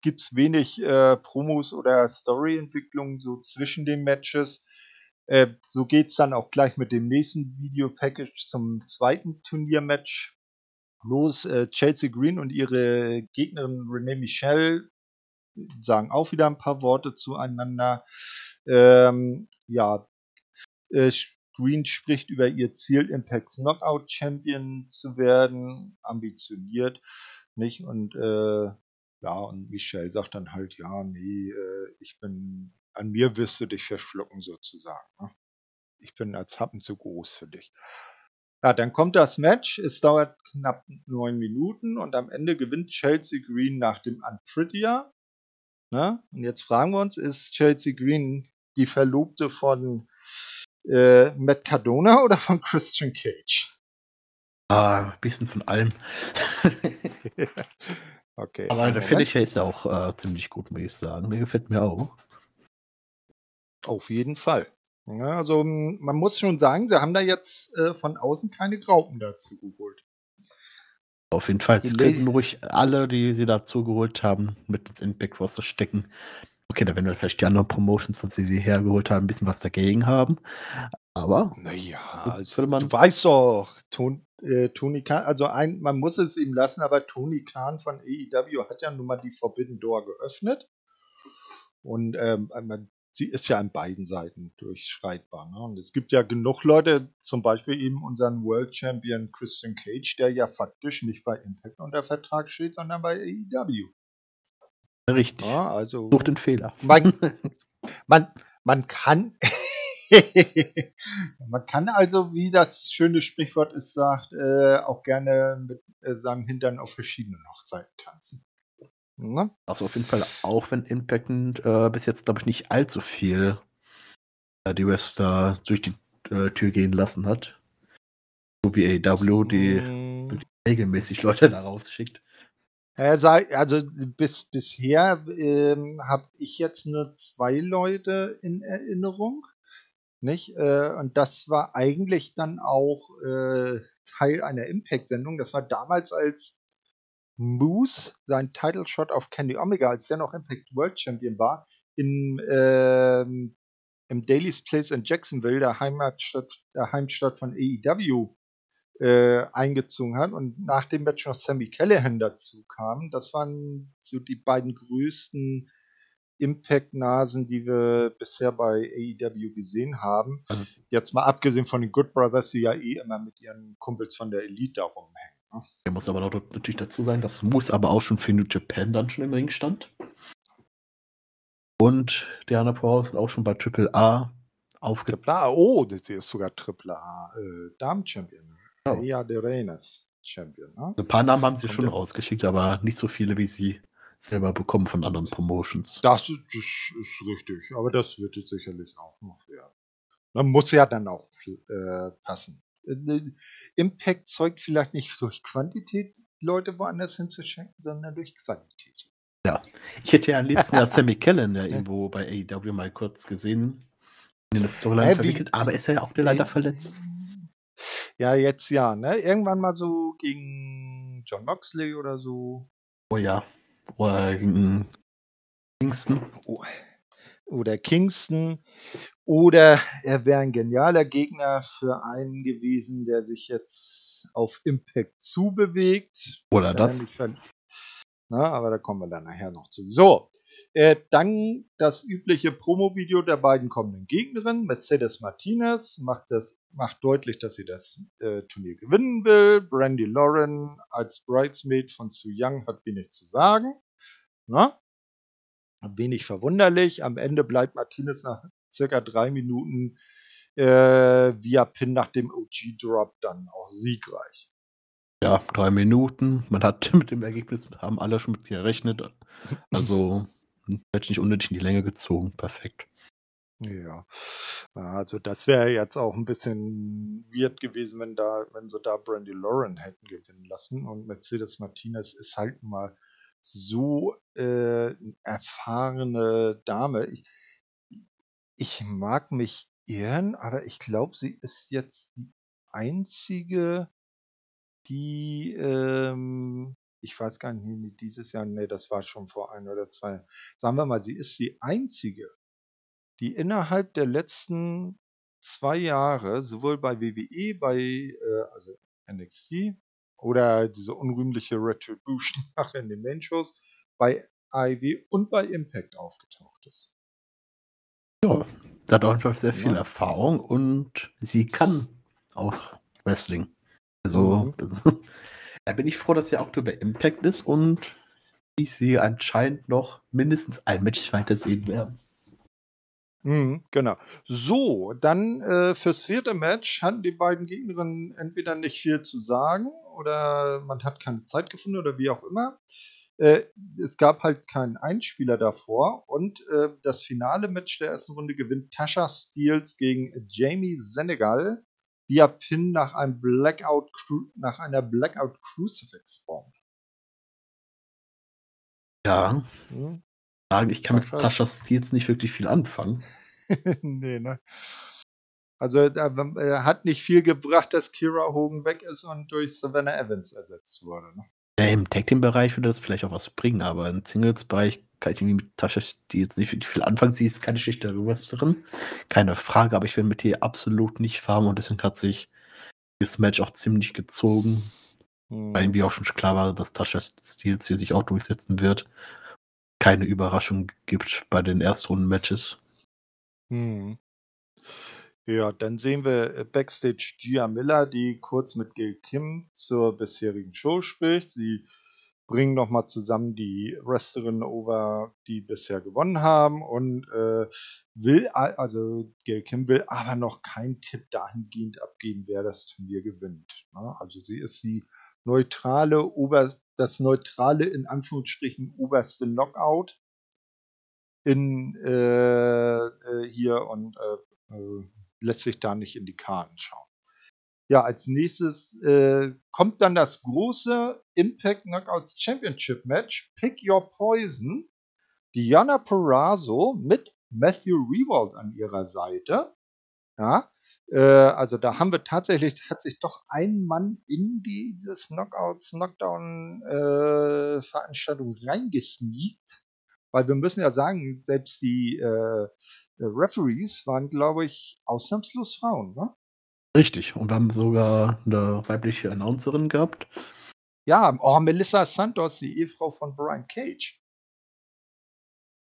gibt es wenig äh, Promos oder Storyentwicklungen so zwischen den Matches. Äh, so geht's dann auch gleich mit dem nächsten Video-Package zum zweiten Turniermatch los. Äh, Chelsea Green und ihre Gegnerin Renee Michelle sagen auch wieder ein paar Worte zueinander. Ähm, ja, äh, Green spricht über ihr Ziel, Impacts Knockout Champion zu werden, ambitioniert, nicht? Und äh, ja, und Michelle sagt dann halt, ja, nee, äh, ich bin an mir wirst du dich verschlucken sozusagen. Ne? Ich bin als Happen zu groß für dich. Ja, dann kommt das Match. Es dauert knapp neun Minuten und am Ende gewinnt Chelsea Green nach dem Unprettier. Ne? Und jetzt fragen wir uns, ist Chelsea Green die Verlobte von äh, Matt Cardona oder von Christian Cage? Ah, ein bisschen von allem. okay. Aber der Finisher ist ja auch äh, ziemlich gut, muss ich sagen. Der gefällt mir auch. Auf jeden Fall. Ja, also man muss schon sagen, sie haben da jetzt äh, von außen keine Graupen dazu geholt. Auf jeden Fall. Die Sie könnten ruhig alle, die sie dazu geholt haben, mit ins Impact Roster stecken. Okay, da werden wir vielleicht die anderen Promotions, von denen sie hergeholt haben, ein bisschen was dagegen haben. Aber Naja, So also, man- du weißt doch, Ton, äh, Tony Khan, also ein, man muss es ihm lassen, aber Tony Khan von AEW hat ja nun mal die Forbidden Door geöffnet. Und ähm, man, sie ist ja an beiden Seiten durchschreitbar. Ne? Und es gibt ja genug Leute, zum Beispiel eben unseren World Champion Christian Cage, der ja faktisch nicht bei Impact unter Vertrag steht, sondern bei AEW. Richtig. Ja, also Such den Fehler. man, man, man kann man kann also, wie das schöne Sprichwort es sagt, äh, auch gerne mit äh, seinem Hintern auf verschiedenen Hochzeiten tanzen. Ne? Also auf jeden Fall, auch wenn Impact äh, bis jetzt, glaube ich, nicht allzu viel äh, die Wrestler durch die äh, Tür gehen lassen hat. So wie AEW, die Mm. regelmäßig Leute da rausschickt. Also bis bisher ähm, habe ich jetzt nur zwei Leute in Erinnerung, nicht? Äh, und das war eigentlich dann auch äh, Teil einer Impact-Sendung. Das war damals als Moose sein Title Shot auf Kenny Omega, als der noch Impact World Champion war, in ähm, im Daily's Place in Jacksonville, der Heimatstadt, der Heimstadt von AEW, äh, eingezogen hat und nach dem Match noch Sammy Callahan dazu kam. Das waren so die beiden größten Impact-Nasen, die wir bisher bei AEW gesehen haben. Also- Jetzt mal abgesehen von den Good Brothers, die ja eh immer mit ihren Kumpels von der Elite da rumhängen. Ne? Er muss aber noch natürlich dazu sagen, dass Moose aber auch schon für New Japan dann schon im Ring stand. Und Diana Powerhouse auch schon bei Triple A aufgetreten. Triple A, oh, das ist sogar Triple A äh, Damen-Champion. Oh. Ja, de Reyes Champion. Ne? Ein paar Namen haben sie Kommt schon ja. rausgeschickt, aber nicht so viele, wie sie selber bekommen von anderen Promotions. Das ist, das ist richtig, aber das wird jetzt sicherlich auch noch werden. Man muss ja dann auch äh, passen. Äh, Impact zeugt vielleicht nicht durch Quantität, Leute woanders hinzuschenken, sondern durch Qualität. Ich hätte ja am liebsten ja Sammy Kellen ja irgendwo bei AEW mal kurz gesehen, in der Storyline wie- verwickelt, aber ist er ja auch leider verletzt. Ja, jetzt ja, ne? Irgendwann mal so gegen John Moxley oder so. Oh ja. Oder gegen Kingston. Oh. Oder Kingston. Oder er wäre ein genialer Gegner für einen gewesen, der sich jetzt auf Impact zubewegt. Oder das. Na, aber da kommen wir dann nachher noch zu. So, äh, dann das übliche Promo-Video der beiden kommenden Gegnerinnen. Mercedes Martinez macht, das, macht deutlich, dass sie das äh, Turnier gewinnen will. Brandy Lauren als Bridesmaid von Su Young hat wenig zu sagen. Na? Wenig verwunderlich. Am Ende bleibt Martinez nach circa drei Minuten äh, via Pin nach dem OG-Drop dann auch siegreich. Ja, drei Minuten. Man hat mit dem Ergebnis, haben alle schon mit gerechnet. Also, hätte nicht unnötig in die Länge gezogen. Perfekt. Ja, also das wäre jetzt auch ein bisschen weird gewesen, wenn da, wenn sie da Brandy Lauren hätten gewinnen lassen und Mercedes Martinez ist halt mal so äh, erfahrene Dame. Ich, ich mag mich irren, aber ich glaube, sie ist jetzt die einzige, die, ähm, ich weiß gar nicht, nee, dieses Jahr, nee, das war schon vor ein oder zwei. Sagen wir mal, sie ist die einzige, die innerhalb der letzten zwei Jahre sowohl bei WWE, bei äh, also NXT oder diese unrühmliche Retribution nachher in den Main-Shows, bei AEW und bei Impact aufgetaucht ist. Ja, sie hat auch einfach sehr viel Ja. Erfahrung und sie kann auch Wrestling. Also, Mhm. da bin ich froh, dass sie auch bei Impact ist und ich sehe anscheinend noch mindestens ein Match weitersehen werden. Mhm, genau. So, dann äh, fürs vierte Match hatten die beiden Gegnerinnen entweder nicht viel zu sagen oder man hat keine Zeit gefunden oder wie auch immer. Äh, es gab halt keinen Einspieler davor und äh, das finale Match der ersten Runde gewinnt Tasha Steels gegen Jamie Senegal via Pin nach einem Blackout nach einer Blackout Crucifix Bomb. Ja, Hm? ich kann mit Tascha- Tascha Steels nicht wirklich viel anfangen. nee, ne? Also äh, hat nicht viel gebracht, dass Kira Hogan weg ist und durch Savannah Evans ersetzt wurde. Ne? Ja, Im Tag Team Bereich würde das vielleicht auch was bringen, aber im Singles Bereich kann ich irgendwie mit Tascha, die jetzt nicht viel anfangen. Sie ist keine schlechte Wrestlerin, keine Frage, aber ich will mit ihr absolut nicht farmen und deswegen hat sich das Match auch ziemlich gezogen. Hm. Weil irgendwie auch schon klar war, dass Tascha Steels hier sich auch durchsetzen wird. Keine Überraschung gibt bei den Erstrunden-Matches. Hm. Ja, dann sehen wir äh, Backstage Gia Miller, die kurz mit Gail Kim zur bisherigen Show spricht. Sie bringen nochmal zusammen die Wrestlerinnen over, die bisher gewonnen haben und äh, will, also Gail Kim will aber noch keinen Tipp dahingehend abgeben, wer das Turnier gewinnt. Ne? Also sie ist die neutrale, ober, das neutrale, in Anführungsstrichen, oberste Knockout in äh, äh hier und äh, äh lässt sich da nicht in die Karten schauen. Ja, als nächstes äh, kommt dann das große Impact Knockouts Championship Match. Pick Your Poison. Diana Perazzo mit Matthew Rewald an ihrer Seite. Ja, äh, also da haben wir tatsächlich, hat sich doch ein Mann in dieses Knockouts, Knockdown äh, Veranstaltung reingesneakt. Weil wir müssen ja sagen, selbst die äh, Referees waren, glaube ich, ausnahmslos Frauen, ne? Richtig. Und wir haben sogar eine weibliche Announcerin gehabt. Ja, oh, Melissa Santos, die Ehefrau von Brian Cage.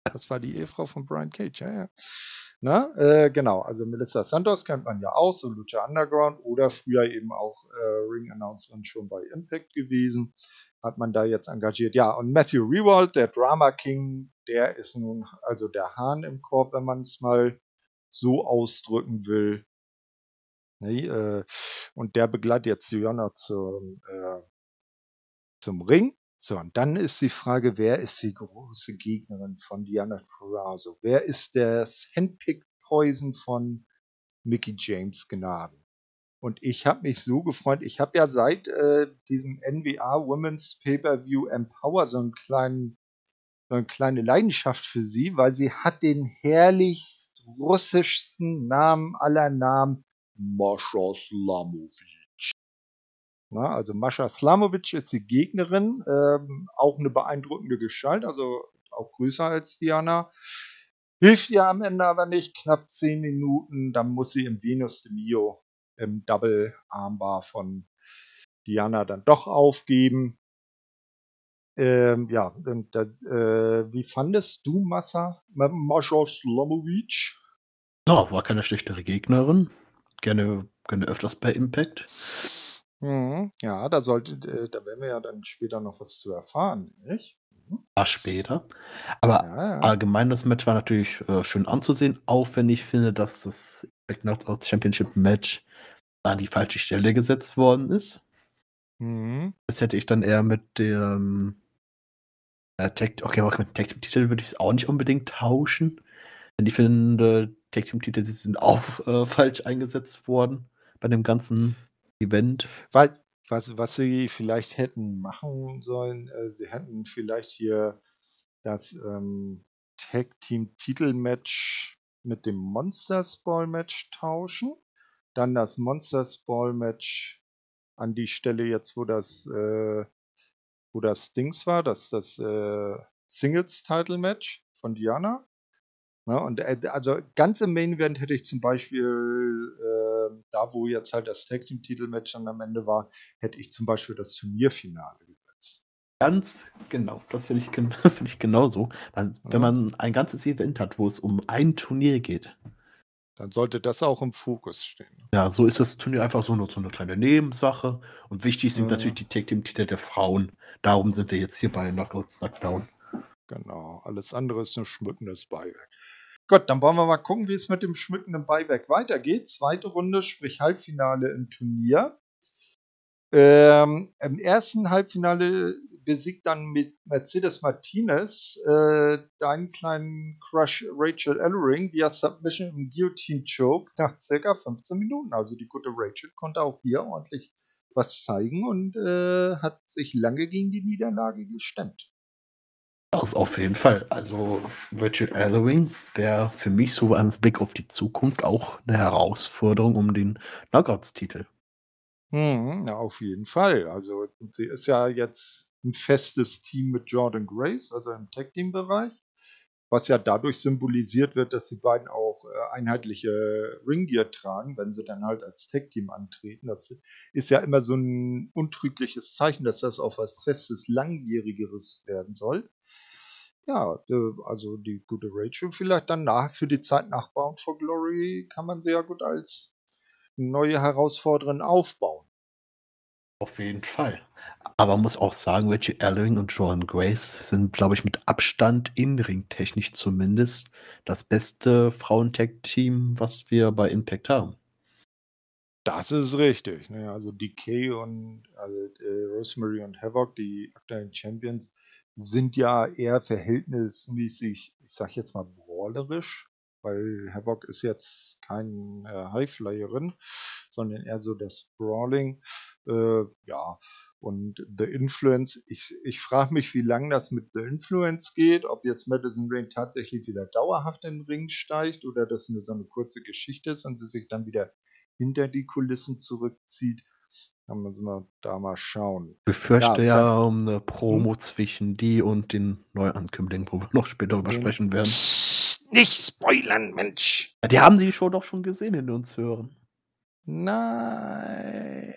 Das war die Ehefrau von Brian Cage, ja, ja. Na, äh, genau, also Melissa Santos kennt man ja auch, so Lucha Underground oder früher eben auch äh, Ring-Announcerin schon bei Impact gewesen hat man da jetzt engagiert. Ja, und Matthew Rewald, der Drama King, der ist nun also der Hahn im Korb, wenn man es mal so ausdrücken will. Nee, äh, und der begleitet jetzt Joanna zum, äh, zum Ring. So, und dann ist die Frage, wer ist die große Gegnerin von Diana Perazzo? Wer ist das Handpicked Poison von Mickey James Gnaden? Und ich habe mich so gefreut. Ich habe ja seit äh, diesem NWA Women's Pay-per-View Empower so einen kleinen so eine kleine Leidenschaft für sie, weil sie hat den herrlichst russischsten Namen aller Namen, Mascha Slamovic. Na, also Mascha Slamovic ist die Gegnerin, ähm, auch eine beeindruckende Gestalt, also auch größer als Diana. Hilft ihr am Ende aber nicht, knapp zehn Minuten, dann muss sie im Venus de Mio im Double Armbar von Diana dann doch aufgeben. Ähm, ja, das, äh, wie fandest du Massa, Mascha Slomovic? Ja, war keine schlechtere Gegnerin. Gerne, gerne öfters bei Impact. Mhm, ja, da sollte, äh, da werden wir ja dann später noch was zu erfahren, nicht? Mhm. War später. Aber ja, ja. allgemein das Match war natürlich äh, schön anzusehen, auch wenn ich finde, dass das Impact Knockouts Championship Match an die falsche Stelle gesetzt worden ist. Mhm. Das hätte ich dann eher mit dem äh, Tag, okay, aber mit Tag Team Titel würde ich es auch nicht unbedingt tauschen. Ich finde, Tag Team Titel sind auch äh, falsch eingesetzt worden bei dem ganzen Event. Weil, was, was sie vielleicht hätten machen sollen, äh, sie hätten vielleicht hier das ähm, Tag Team Titelmatch mit dem Monsters Ball Match tauschen. Dann das Monsters Ball Match an die Stelle jetzt, wo das, äh, wo das Dings war, das, das äh, Singles Title Match von Diana. Ja, ne, und äh, also ganz im Main Event hätte ich zum Beispiel, äh, da wo jetzt halt das Tag Team Titel Match dann am Ende war, hätte ich zum Beispiel das Turnierfinale gesetzt. Ganz genau, das finde ich, find ich genauso. Wenn ja. man ein ganzes Event hat, wo es um ein Turnier geht, dann sollte das auch im Fokus stehen. Ja, so ist das Turnier einfach so nur so eine kleine Nebensache. Und wichtig sind mhm. natürlich die Tag Team Titel der Frauen. Darum sind wir jetzt hier bei Knockouts Knockdown. Genau, alles andere ist nur schmückendes Beiwerk. Gut, dann wollen wir mal gucken, wie es mit dem schmückenden Beiwerk weitergeht. Zweite Runde, sprich Halbfinale im Turnier. Ähm, Im ersten Halbfinale besiegt dann Mercedes Martinez äh, deinen kleinen Crush Rachel Ellering via Submission im Guillotine Choke nach circa 15 Minuten. Also die gute Rachel konnte auch hier ordentlich was zeigen und äh, hat sich lange gegen die Niederlage gestemmt. Das auf jeden Fall. Also Virtual Halloween wäre für mich so ein Blick auf die Zukunft auch eine Herausforderung um den Knockouts-Titel. Mhm, ja, auf jeden Fall. Also sie ist ja jetzt ein festes Team mit Jordan Grace, also im Tag-Team-Bereich, was ja dadurch symbolisiert wird, dass die beiden auch äh, einheitliche Ringgear tragen, wenn sie dann halt als Tag-Team antreten. Das ist ja immer so ein untrügliches Zeichen, dass das auch was Festes, Langjährigeres werden soll. Ja, äh, also die gute Rachel vielleicht dann nach, für die Zeit nach Bound for Glory kann man ja gut als neue Herausforderin aufbauen. Auf jeden Fall. Aber man muss auch sagen, Reggie Ellering und Joan Grace sind, glaube ich, mit Abstand in Ringtechnisch zumindest das beste Frauentag-Team, was wir bei Impact haben. Das ist richtig. Ne? Also DK und also, äh, Rosemary und Havoc, die aktuellen Champions, sind ja eher verhältnismäßig, ich sag jetzt mal, brawlerisch, weil Havoc ist jetzt kein äh, Highflyerin, sondern eher so das Brawling. Äh, ja, und The Influence, ich, ich frage mich, wie lange das mit The Influence geht, ob jetzt Madison Rain tatsächlich wieder dauerhaft in den Ring steigt oder das nur so eine kurze Geschichte ist und sie sich dann wieder hinter die Kulissen zurückzieht. Dann müssen wir da mal schauen. Ich befürchte ja, ja um eine Promo hm? zwischen die und den Neuankömmlingen, wo wir noch später darüber sprechen werden. Nicht spoilern, Mensch! Ja, die haben sie schon doch schon gesehen, wenn wir uns hören. Nein.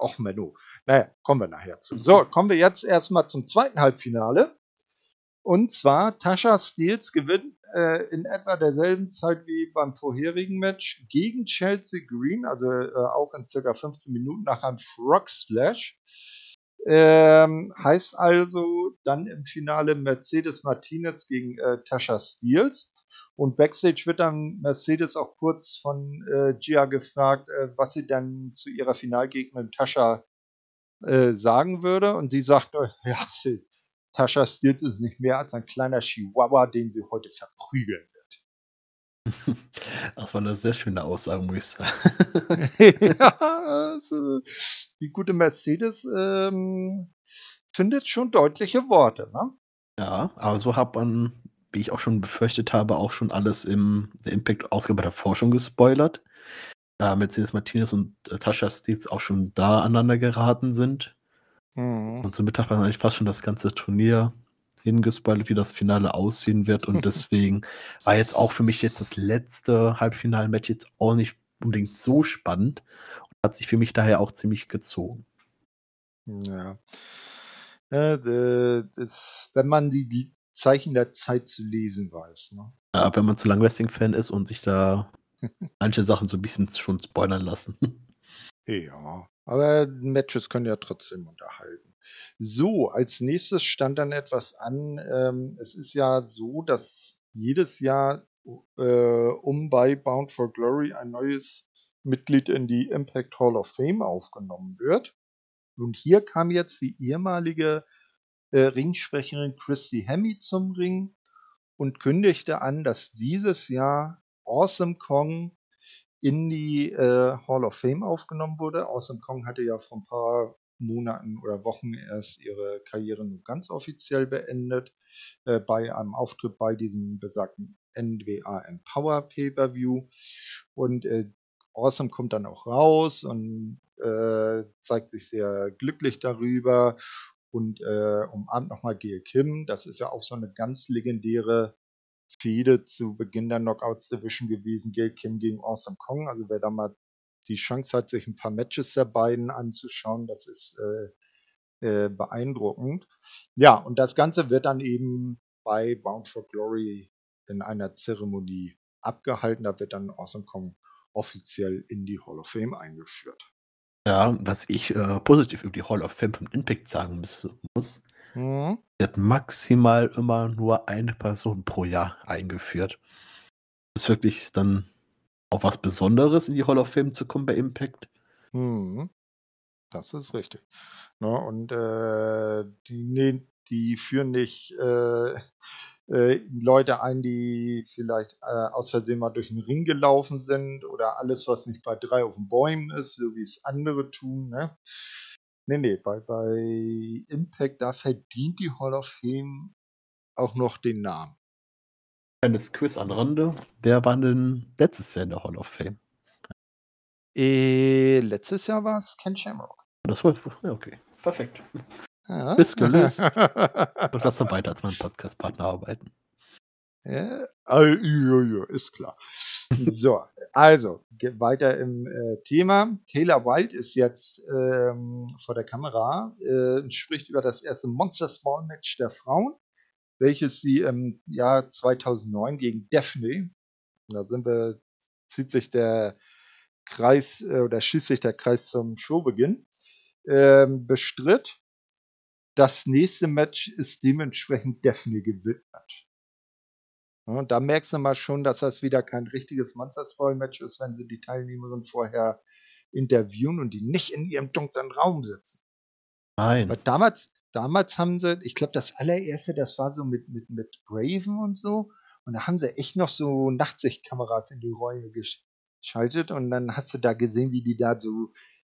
Och, Menno. Naja, kommen wir nachher zu. So, kommen wir jetzt erstmal zum zweiten Halbfinale. Und zwar Tasha Steels gewinnt äh, in etwa derselben Zeit wie beim vorherigen Match gegen Chelsea Green, also äh, auch in circa 15 Minuten nach einem Frog Splash. Ähm, heißt also dann im Finale Mercedes Martinez gegen äh, Tasha Steels. Und backstage wird dann Mercedes auch kurz von äh, Gia gefragt, äh, was sie dann zu ihrer Finalgegnerin Tasha äh, sagen würde. Und sie sagt, ja, sie, Tascha Stills ist nicht mehr als ein kleiner Chihuahua, den sie heute verprügeln wird. Das war eine sehr schöne Aussage, muss ich sagen. ja, also, die gute Mercedes ähm, findet schon deutliche Worte, ne? Ja, aber so hat man, wie ich auch schon befürchtet habe, auch schon alles im Impact-Ausgabe davor schon gespoilert. Da Mercedes Martinez und äh, Tascha Steels auch schon da aneinander geraten sind. Mhm. Und somit hat man eigentlich fast schon das ganze Turnier hingespoilert, wie das Finale aussehen wird. Und deswegen war jetzt auch für mich jetzt das letzte Halbfinalmatch jetzt auch nicht unbedingt so spannend und hat sich für mich daher auch ziemlich gezogen. Ja. Äh, das, wenn man die Zeichen der Zeit zu lesen weiß. Ne? Ja, wenn man zu lang Wrestling-Fan ist und sich da manche Sachen so ein bisschen schon spoilern lassen. Ja, aber Matches können ja trotzdem unterhalten. So, als nächstes stand dann etwas an. Ähm, es ist ja so, dass jedes Jahr äh, um bei Bound for Glory ein neues Mitglied in die Impact Hall of Fame aufgenommen wird. Und hier kam jetzt die ehemalige äh, Ringsprecherin Christy Hemme zum Ring und kündigte an, dass dieses Jahr Awesome Kong in die äh, Hall of Fame aufgenommen wurde. Awesome Kong hatte ja vor ein paar Monaten oder Wochen erst ihre Karriere nur ganz offiziell beendet äh, bei einem Auftritt bei diesem besagten NWA Empower Pay-per-View und äh, Awesome kommt dann auch raus und äh, zeigt sich sehr glücklich darüber und äh, umarmt nochmal Gail Kim. Das ist ja auch so eine ganz legendäre Fehde zu Beginn der Knockouts Division gewesen, Gail Kim gegen Awesome Kong. Also wer da mal die Chance hat, sich ein paar Matches der beiden anzuschauen, das ist äh, äh, beeindruckend. Ja, und das Ganze wird dann eben bei Bound for Glory in einer Zeremonie abgehalten. Da wird dann Awesome Kong offiziell in die Hall of Fame eingeführt. Ja, was ich äh, positiv über die Hall of Fame von Impact sagen muss, Mhm. wird maximal immer nur eine Person pro Jahr eingeführt. Das ist wirklich dann auch was Besonderes, in die Hall of Fame zu kommen bei Impact. Mhm. Das ist richtig. Ne, und äh, die, nee, die führen nicht äh, äh, Leute ein, die vielleicht äh, aus Versehen mal durch den Ring gelaufen sind oder alles, was nicht bei drei auf den Bäumen ist, so wie es andere tun. Ne? Nee, nee, bei, bei Impact, da verdient die Hall of Fame auch noch den Namen. Kleines Quiz an Rande. Wer war denn letztes Jahr in der Hall of Fame? Äh, letztes Jahr war es Ken Shamrock. Das war, ja, okay. Perfekt. Ja. Ist gelöst. Und lass dann weiter als mein Podcast-Partner arbeiten. Ja, ah, ja, ist klar. So, also, weiter im äh, Thema. Taylor White ist jetzt ähm, vor der Kamera äh, und spricht über das erste Monster Small Match der Frauen, welches sie im Jahr 2009 gegen Daphne, da sind wir, zieht sich der Kreis äh, oder schließt sich der Kreis zum Showbeginn, ähm, bestritt. Das nächste Match ist dementsprechend Daphne gewidmet. Ja, Und da merkst du mal schon, dass das wieder kein richtiges Monster Spoil Match ist, wenn sie die Teilnehmerin vorher interviewen und die nicht in ihrem dunklen Raum sitzen. Nein. Weil damals, damals haben sie, ich glaube, das allererste, das war so mit, mit, mit Raven und so. Und da haben sie echt noch so Nachtsichtkameras in die Räume gesch- geschaltet. Und dann hast du da gesehen, wie die da so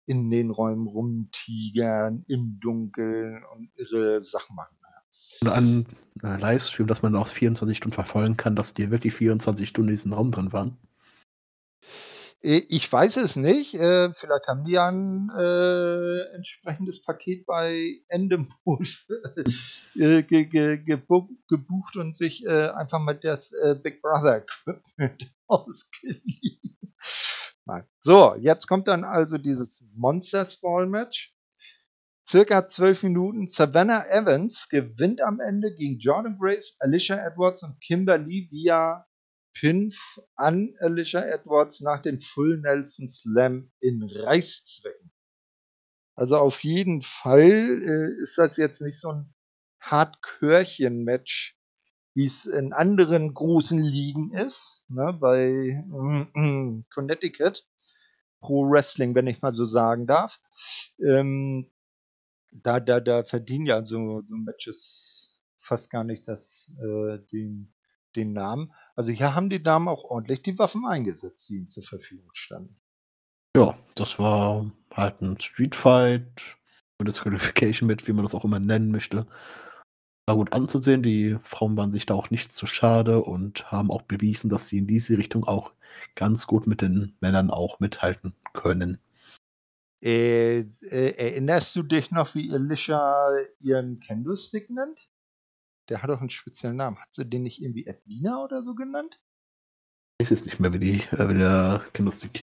in den Räumen rumtigern, im Dunkeln und irre Sachen machen. Und ein äh, Livestream, dass man auch 24 Stunden verfolgen kann, dass die wirklich 24 Stunden in diesem Raum drin waren. Äh, Ich weiß es nicht. Äh, vielleicht haben die ein äh, entsprechendes Paket bei Endemol äh, ge, ge, gebu gebucht und sich äh, einfach mal das äh, Big Brother Equipment ausgeliehen. So, jetzt kommt dann also dieses Monster Ball Match. Circa zwölf Minuten. Savannah Evans gewinnt am Ende gegen Jordan Grace, Alicia Edwards und Kimberly via Pin f- an Alicia Edwards nach dem Full Nelson Slam in Reißzwecken. Also auf jeden Fall äh, ist das jetzt nicht so ein Hartkörchen-Match, wie es in anderen großen Ligen ist, ne, bei mm, mm, Connecticut Pro Wrestling, wenn ich mal so sagen darf. Ähm, da, da, da verdienen ja so, so Matches fast gar nicht das, äh, den, den Namen. Also hier haben die Damen auch ordentlich die Waffen eingesetzt, die ihnen zur Verfügung standen. Ja, das war halt ein Streetfight, Disqualification mit, wie man das auch immer nennen möchte. War gut anzusehen, die Frauen waren sich da auch nicht zu schade und haben auch bewiesen, dass sie in diese Richtung auch ganz gut mit den Männern auch mithalten können. Äh, äh, erinnerst du dich noch, wie Alicia ihren Candlestick nennt? Der hat doch einen speziellen Namen. Hat sie den nicht irgendwie Edwina oder so genannt? Ich weiß jetzt nicht mehr, wie, die, äh, wie der Candlestick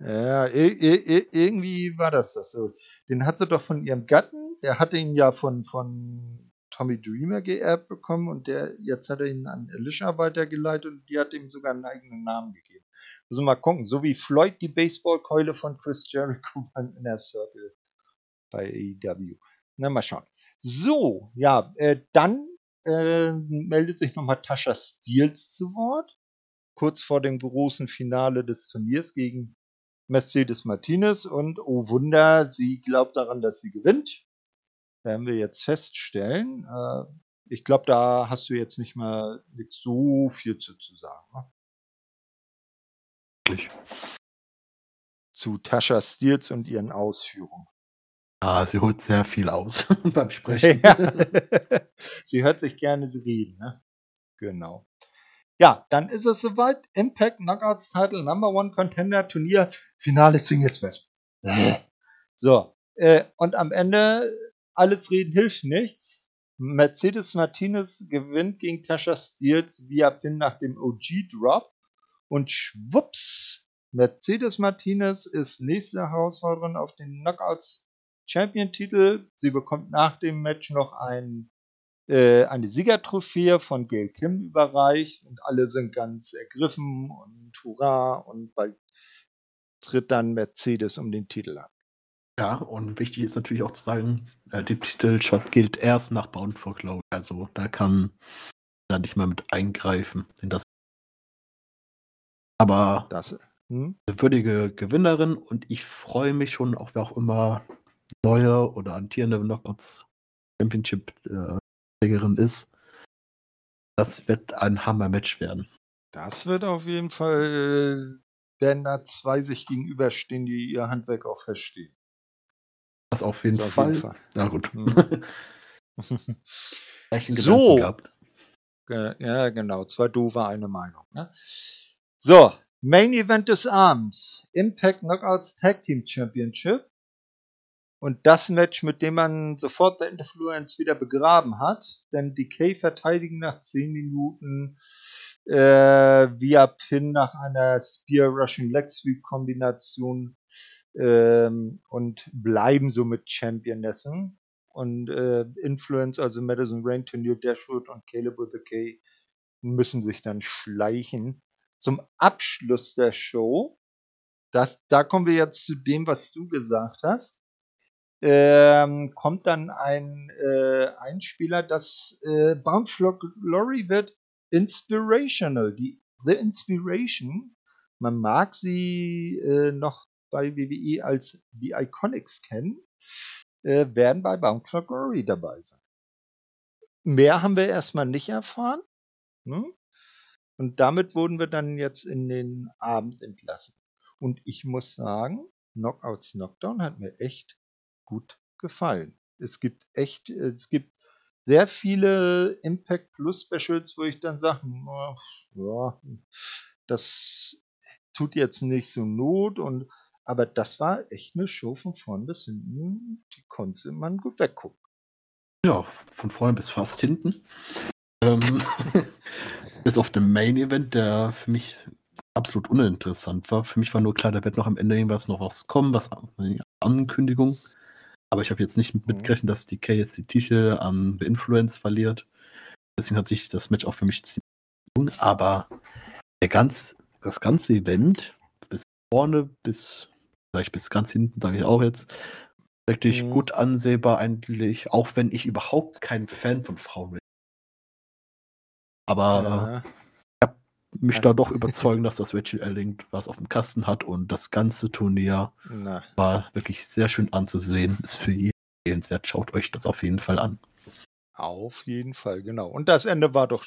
Ja, ir ir ir irgendwie war das das so. Den hat sie doch von ihrem Gatten, der hatte ihn ja von, von Tommy Dreamer geerbt bekommen und der, jetzt hat er ihn an Alicia weitergeleitet und die hat ihm sogar einen eigenen Namen gegeben. Müssen wir mal gucken, so wie Floyd die Baseballkeule von Chris Jericho beim Inner Circle bei AEW. Na, mal schauen. So, ja, äh, dann äh, meldet sich nochmal Tasha Steels zu Wort. Kurz vor dem großen Finale des Turniers gegen Mercedes Martinez und oh Wunder, sie glaubt daran, dass sie gewinnt. Werden wir jetzt feststellen. Äh, ich glaube, da hast du jetzt nicht nicht so viel zu, zu sagen. Ne? Wirklich. Zu Tasha Steels und ihren Ausführungen. Ah, sie holt sehr viel aus beim Sprechen. Ja. sie hört sich gerne reden, ne? Genau. Ja, dann ist es soweit. Impact Knockouts Title Number One Contender Turnier Finale Singles Match. So, äh, und am Ende alles reden hilft nichts. Mercedes Martinez gewinnt gegen Tasha Steels via Pin nach dem OG Drop und schwupps, Mercedes Martinez ist nächste Herausforderin auf den Knockouts Champion Titel. Sie bekommt nach dem Match noch ein äh, eine Siegertrophäe von Gail Kim überreicht und alle sind ganz ergriffen und hurra und bald tritt dann Mercedes um den Titel an. Ja, und wichtig ist natürlich auch zu sagen, äh, der Titelshot gilt erst nach Bound for Glory. Also da kann er nicht mehr mit eingreifen. In das Aber Das, hm? eine würdige Gewinnerin und ich freue mich schon, auch wer auch immer neue oder amtierende Knockouts Championship äh, ist. Das wird ein Hammer-Match werden. das wird auf jeden Fall, äh, werden da zwei sich gegenüberstehen, die ihr Handwerk auch verstehen. Das auf jeden, Das auf Fall. jeden Fall. Na gut. Gleichen So. Ja, genau. Zwei doofe, eine Meinung. Ne? So, Main Event des Abends. Impact Knockouts Tag Team Championship. Und das Match, mit dem man sofort der Influence wieder begraben hat. Denn Decay verteidigen nach 10 Minuten äh, via Pin nach einer Spear Rushing Leg Sweep Kombination ähm, und bleiben somit Championessen. Und äh, Influence, also Madison Rain, Tenure Dashwood und Caleb with the K müssen sich dann schleichen. Zum Abschluss der Show, das, da kommen wir jetzt zu dem, was du gesagt hast, ähm, kommt dann ein äh, Einspieler, das äh, Bound Glory wird inspirational. Die The Inspiration, man mag sie äh, noch bei WWE als die Iconics kennen, äh, werden bei Bound Glory dabei sein. Mehr haben wir erstmal nicht erfahren. Ne? Und damit wurden wir dann jetzt in den Abend entlassen. Und ich muss sagen, Knockouts Knockdown hat mir echt gut gefallen. Es gibt echt, es gibt sehr viele Impact Plus Specials, wo ich dann sage, ja, das tut jetzt nicht so Not und aber das war echt eine Show von vorn bis hinten, die konnte man gut weggucken. Ja, von vorne bis fast hinten. Ähm, bis auf dem Main Event, der für mich absolut uninteressant war. Für mich war nur klar, da wird noch am Ende irgendwas noch was kommen, was eine Ankündigung. Aber ich habe jetzt nicht mitgerechnet, mhm. dass DK jetzt die Titel an The Influence verliert. Deswegen hat sich das Match auch für mich ziemlich Aber der ganz, das ganze Event, bis vorne, bis sage ich bis ganz hinten, sage ich auch jetzt. Wirklich mhm. gut ansehbar eigentlich, auch wenn ich überhaupt kein Fan von Frauen bin. Aber ja. ich habe mich ja. da doch überzeugen, dass das Rachel Elling was auf dem Kasten hat und das ganze Turnier Na. war wirklich sehr schön anzusehen. Ist für jeden sehenswert. Schaut euch das auf jeden Fall an. Auf jeden Fall, genau. Und das Ende war doch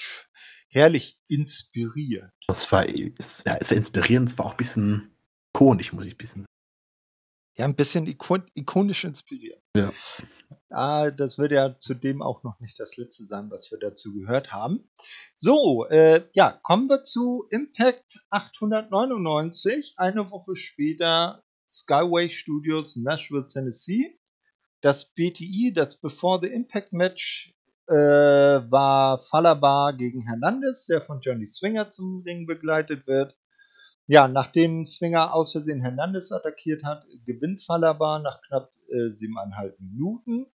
herrlich inspiriert. Das war, ja, es war inspirierend, es war auch ein bisschen ikonisch, muss ich ein bisschen sagen ja, ein bisschen ikon ikonisch inspiriert. Ja. Ah, das wird ja zudem auch noch nicht das letzte sein, was wir dazu gehört haben. So, äh, ja, kommen wir zu Impact 899. Eine Woche später Skyway Studios Nashville, Tennessee. Das BTI, das Before the Impact Match, äh, war Falabar gegen Hernandez, der von Johnny Swinger zum Ring begleitet wird. Ja, nachdem Swinger aus Versehen Hernandez attackiert hat, gewinnt Falaba nach knapp äh, siebeneinhalb Minuten.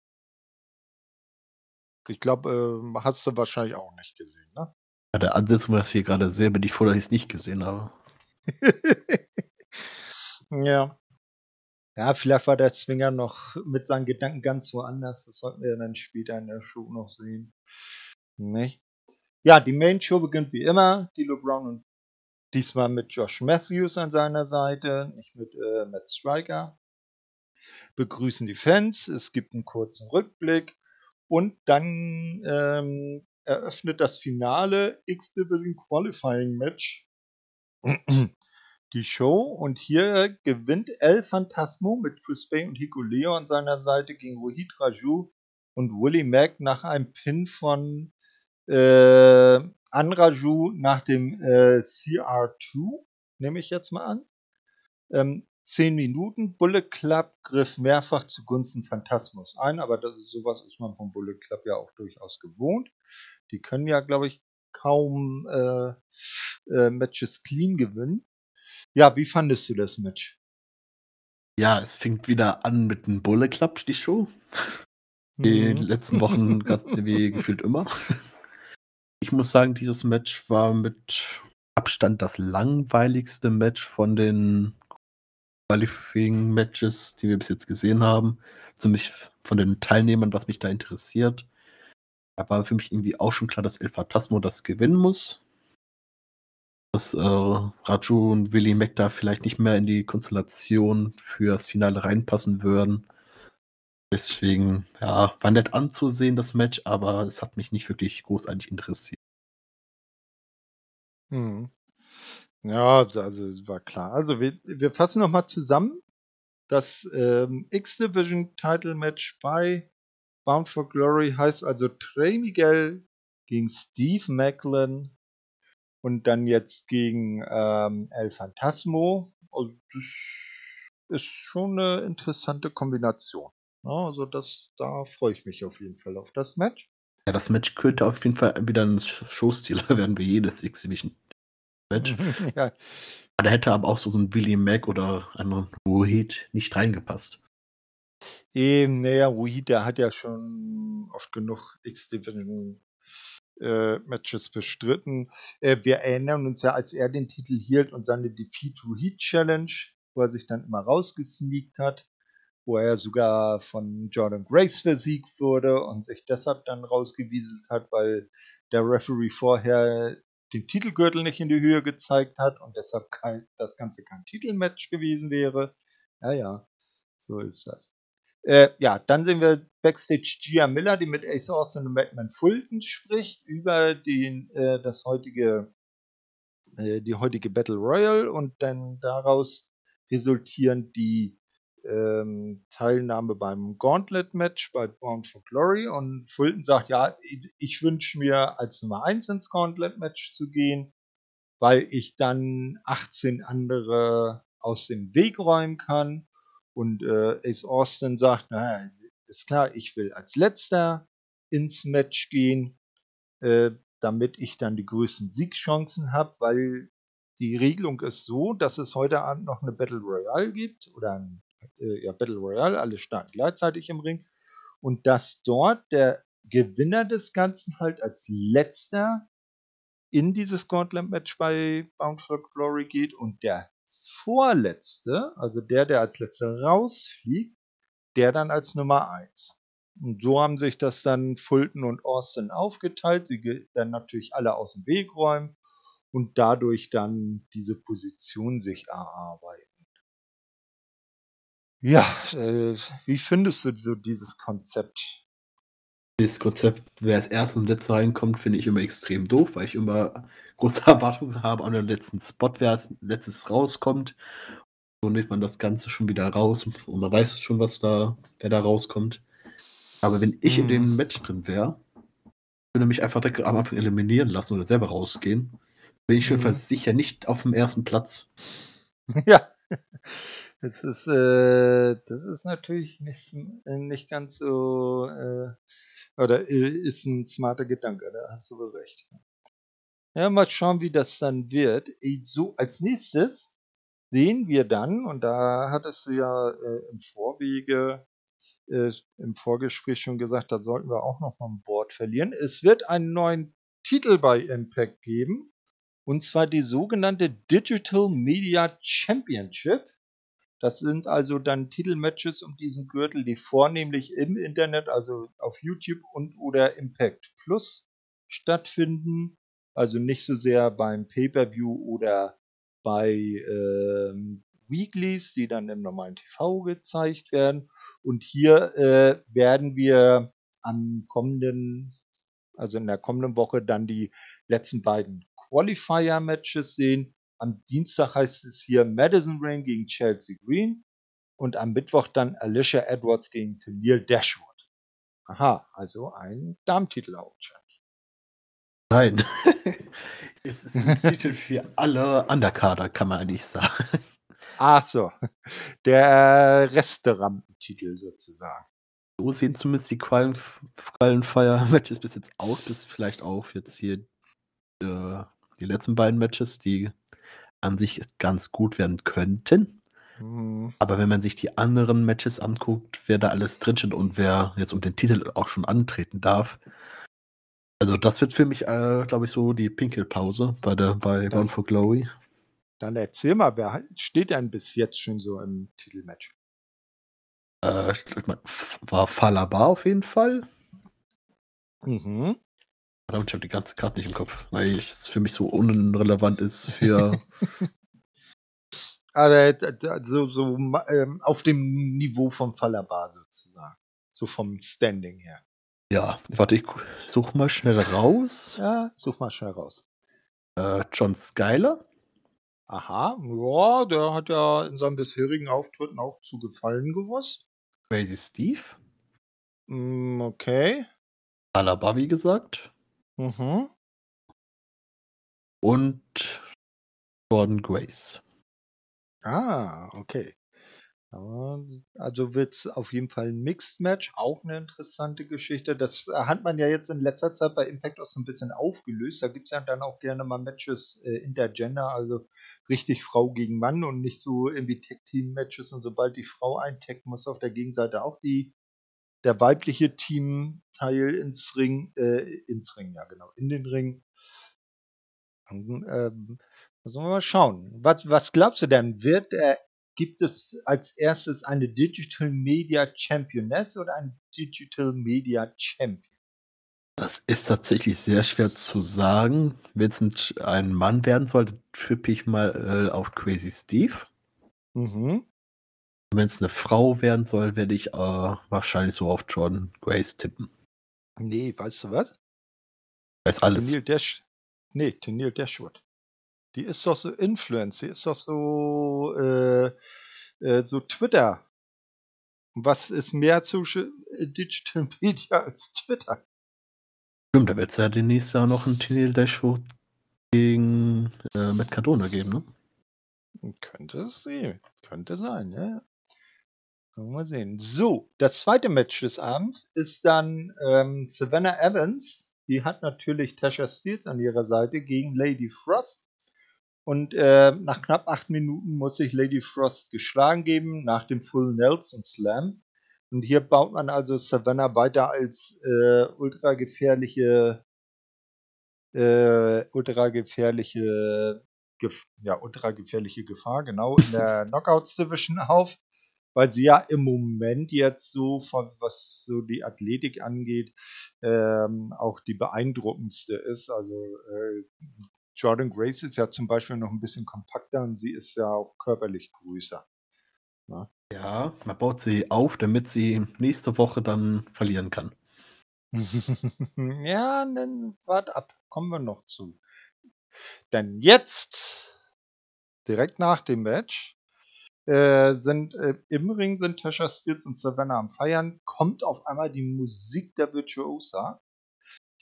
Ich glaube, äh, hast du wahrscheinlich auch nicht gesehen, ne? Ja, der Ansetzung war hier gerade sehr, bin ich froh, dass ich es nicht gesehen habe. ja. Ja, vielleicht war der Zwinger noch mit seinen Gedanken ganz woanders. Das sollten wir dann später in der Show noch sehen. Nicht? Ja, die Main Show beginnt wie immer. Dilo Brown und Diesmal mit Josh Matthews an seiner Seite, nicht mit äh, Matt Striker. Begrüßen die Fans, es gibt einen kurzen Rückblick und dann ähm, eröffnet das Finale X-Division Qualifying Match die Show und hier gewinnt El Phantasmo mit Chris Bay und Hiko Leo an seiner Seite gegen Rohit Raju und Willie Mack nach einem Pin von äh, Anraju nach dem äh, CR2, nehme ich jetzt mal an. Ähm, 10 Minuten. Bullet Club griff mehrfach zugunsten Phantasmus ein, aber das ist, sowas ist man vom Bullet Club ja auch durchaus gewohnt. Die können ja, glaube ich, kaum äh, äh, Matches clean gewinnen. Ja, wie fandest du das Match? Ja, es fängt wieder an mit dem Bullet Club, die Show. Die mhm. letzten Wochen wie gefühlt immer. Ich muss sagen, dieses Match war mit Abstand das langweiligste Match von den Qualifying-Matches, die wir bis jetzt gesehen haben. Zumindest von den Teilnehmern, was mich da interessiert. Da war für mich irgendwie auch schon klar, dass El Phantasmo das gewinnen muss. Dass äh, Raju und Willy Mac da vielleicht nicht mehr in die Konstellation für das Finale reinpassen würden. Deswegen, ja, war nett anzusehen, das Match, aber es hat mich nicht wirklich großartig interessiert. Mhm. Ja, also war klar. Also wir, wir fassen nochmal zusammen. Das ähm, X-Division Title Match bei Bound for Glory heißt also Trey Miguel gegen Steve Macklin und dann jetzt gegen ähm, El Phantasmo. Also das ist schon eine interessante Kombination. Ja, also das, da freue ich mich auf jeden Fall auf das Match. Ja, das Match könnte auf jeden Fall wieder ein Showstealer werden wie jedes Exhibition-Match. ja. Da hätte aber auch so, so ein Willie Mack oder ein Rohit nicht reingepasst. Eben, naja, Rohit, der hat ja schon oft genug X-Division äh, Matches bestritten. Äh, wir erinnern uns ja, als er den Titel hielt und seine Defeat Rohit Challenge, wo er sich dann immer rausgesneakt hat, wo er sogar von Jordan Grace versiegt wurde und sich deshalb dann rausgewieselt hat, weil der Referee vorher den Titelgürtel nicht in die Höhe gezeigt hat und deshalb kein, das Ganze kein Titelmatch gewesen wäre. Ja, ja, so ist das. Äh, ja, dann sehen wir Backstage Gia Miller, die mit Ace Austin und Madman Fulton spricht über den, äh, das heutige, äh, die heutige Battle Royale und dann daraus resultierend die ähm, Teilnahme beim Gauntlet-Match bei Bound for Glory und Fulton sagt, ja, ich wünsche mir als Nummer 1 ins Gauntlet-Match zu gehen, weil ich dann 18 andere aus dem Weg räumen kann. Und äh, Ace Austin sagt, naja, ist klar, ich will als letzter ins Match gehen, äh, damit ich dann die größten Siegchancen habe, weil die Regelung ist so, dass es heute Abend noch eine Battle Royale gibt oder ein äh, ja, Battle Royale, alle starten gleichzeitig im Ring. Und dass dort der Gewinner des Ganzen halt als letzter in dieses Gauntlet-Match bei Bound for Glory geht und der vorletzte, also der, der als letzter rausfliegt, der dann als Nummer 1. Und so haben sich das dann Fulton und Austin aufgeteilt. Sie werden natürlich alle aus dem Weg räumen und dadurch dann diese Position sich erarbeiten. Ja, äh, wie findest du so dieses Konzept? Dieses Konzept, wer als erstes und letzter reinkommt, finde ich immer extrem doof, weil ich immer große Erwartungen habe an den letzten Spot, wer als letztes rauskommt. So nimmt man das Ganze schon wieder raus und man weiß schon, was da, wer da rauskommt. Aber wenn ich hm. in dem hm. Match drin wäre, würde mich einfach direkt am Anfang eliminieren lassen oder selber rausgehen, bin ich hm. sicher nicht auf dem ersten Platz. Ja. Das ist, äh, das ist natürlich nicht, nicht ganz so, äh, oder ist ein smarter Gedanke, da hast du wohl recht. Ja, mal schauen, wie das dann wird. So, als nächstes sehen wir dann, und da hattest du ja äh, im Vorwege, äh, im Vorgespräch schon gesagt, da sollten wir auch noch mal ein Board verlieren. Es wird einen neuen Titel bei Impact geben, und zwar die sogenannte Digital Media Championship. Das sind also dann Titelmatches um diesen Gürtel, die vornehmlich im Internet, also auf YouTube und oder Impact Plus stattfinden. Also nicht so sehr beim Pay-per-View oder bei ähm, Weeklies, die dann im normalen TV gezeigt werden. Und hier äh, werden wir am kommenden, also in der kommenden Woche dann die letzten beiden Qualifier-Matches sehen. Am Dienstag heißt es hier Madison Rain gegen Chelsea Green und am Mittwoch dann Alicia Edwards gegen Tennille Dashwood. Aha, also ein Darmtitel wahrscheinlich. Nein. es ist ein Titel für alle Undercarder, kann man eigentlich sagen. Ach so. Der Restaurantentitel sozusagen. So sehen zumindest die Qualifier-Matches bis jetzt aus, bis vielleicht auch jetzt hier äh, die letzten beiden Matches, die an sich ganz gut werden könnten. Mhm. Aber wenn man sich die anderen Matches anguckt, wer da alles drinsteht und wer jetzt um den Titel auch schon antreten darf, also das wird für mich, äh, glaube ich, so die Pinkelpause bei der bei Bound for Glory. Dann erzähl mal, wer steht denn bis jetzt schon so im Titelmatch? Äh, war Falaba auf jeden Fall. Mhm. Verdammt, ich habe die ganze Karte nicht im Kopf, weil es für mich so unrelevant ist für. Aber so, ähm, auf dem Niveau vom Falaba sozusagen. So vom Standing her. Ja, warte, ich such mal schnell raus. Ja, such mal schnell raus. Äh, John Skyler. Aha, ja, der hat ja in seinen bisherigen Auftritten auch zu gefallen gewusst. Crazy Steve. Mm, okay. Alaba, wie gesagt. Mhm. Und Jordan Grace. Ah, okay. Also wird's auf jeden Fall ein Mixed Match, auch eine interessante Geschichte. Das hat man ja jetzt in letzter Zeit bei Impact auch so ein bisschen aufgelöst. Da gibt's ja dann auch gerne mal Matches äh, intergender, also richtig Frau gegen Mann und nicht so irgendwie Tag-Team-Matches. Und sobald die Frau eintaggt, muss auf der Gegenseite auch die der weibliche Teamteil ins Ring, äh, ins Ring, ja genau, in den Ring. Und, ähm, müssen wir mal schauen. Was, was glaubst du denn? Wird er, gibt es als erstes eine Digital Media Championess oder ein Digital Media Champion? Das ist tatsächlich sehr schwer zu sagen. Wenn es ein Mann werden sollte, tippe ich mal äh, auf Crazy Steve. Mhm. Wenn es eine Frau werden soll, werde ich äh, wahrscheinlich so auf Jordan Grace tippen. Nee, weißt du was? Weiß alles. Tennille Dash. Nee, Tennille Dashwood. Die ist doch so Influence, die ist doch so, äh, äh, so Twitter. Was ist mehr zu äh, Digital Media als Twitter? Stimmt, da wird es ja demnächst ja noch ein Tennille Dashwood gegen äh, Matt Cardona geben, ne? Könnte es sehen. Könnte sein, ja. Können wir mal sehen. So, das zweite Match des Abends ist dann ähm, Savannah Evans. Die hat natürlich Tasha Steels an ihrer Seite gegen Lady Frost. Und äh, nach knapp acht Minuten muss sich Lady Frost geschlagen geben nach dem Full Nelson Slam. Und hier baut man also Savannah weiter als äh, ultra gefährliche, äh, ultra gefährliche, gef ja, ultra gefährliche Gefahr, genau, in der Knockouts Division auf weil sie ja im Moment jetzt so, von, was so die Athletik angeht, ähm, auch die beeindruckendste ist. Also äh, Jordan Grace ist ja zum Beispiel noch ein bisschen kompakter und sie ist ja auch körperlich größer. Ja, ja man baut sie auf, damit sie nächste Woche dann verlieren kann. ja, dann wart ab, kommen wir noch zu. Denn jetzt, direkt nach dem Match, äh, sind äh, im Ring sind Tasha Steels und Savannah am Feiern, kommt auf einmal die Musik der Virtuosa.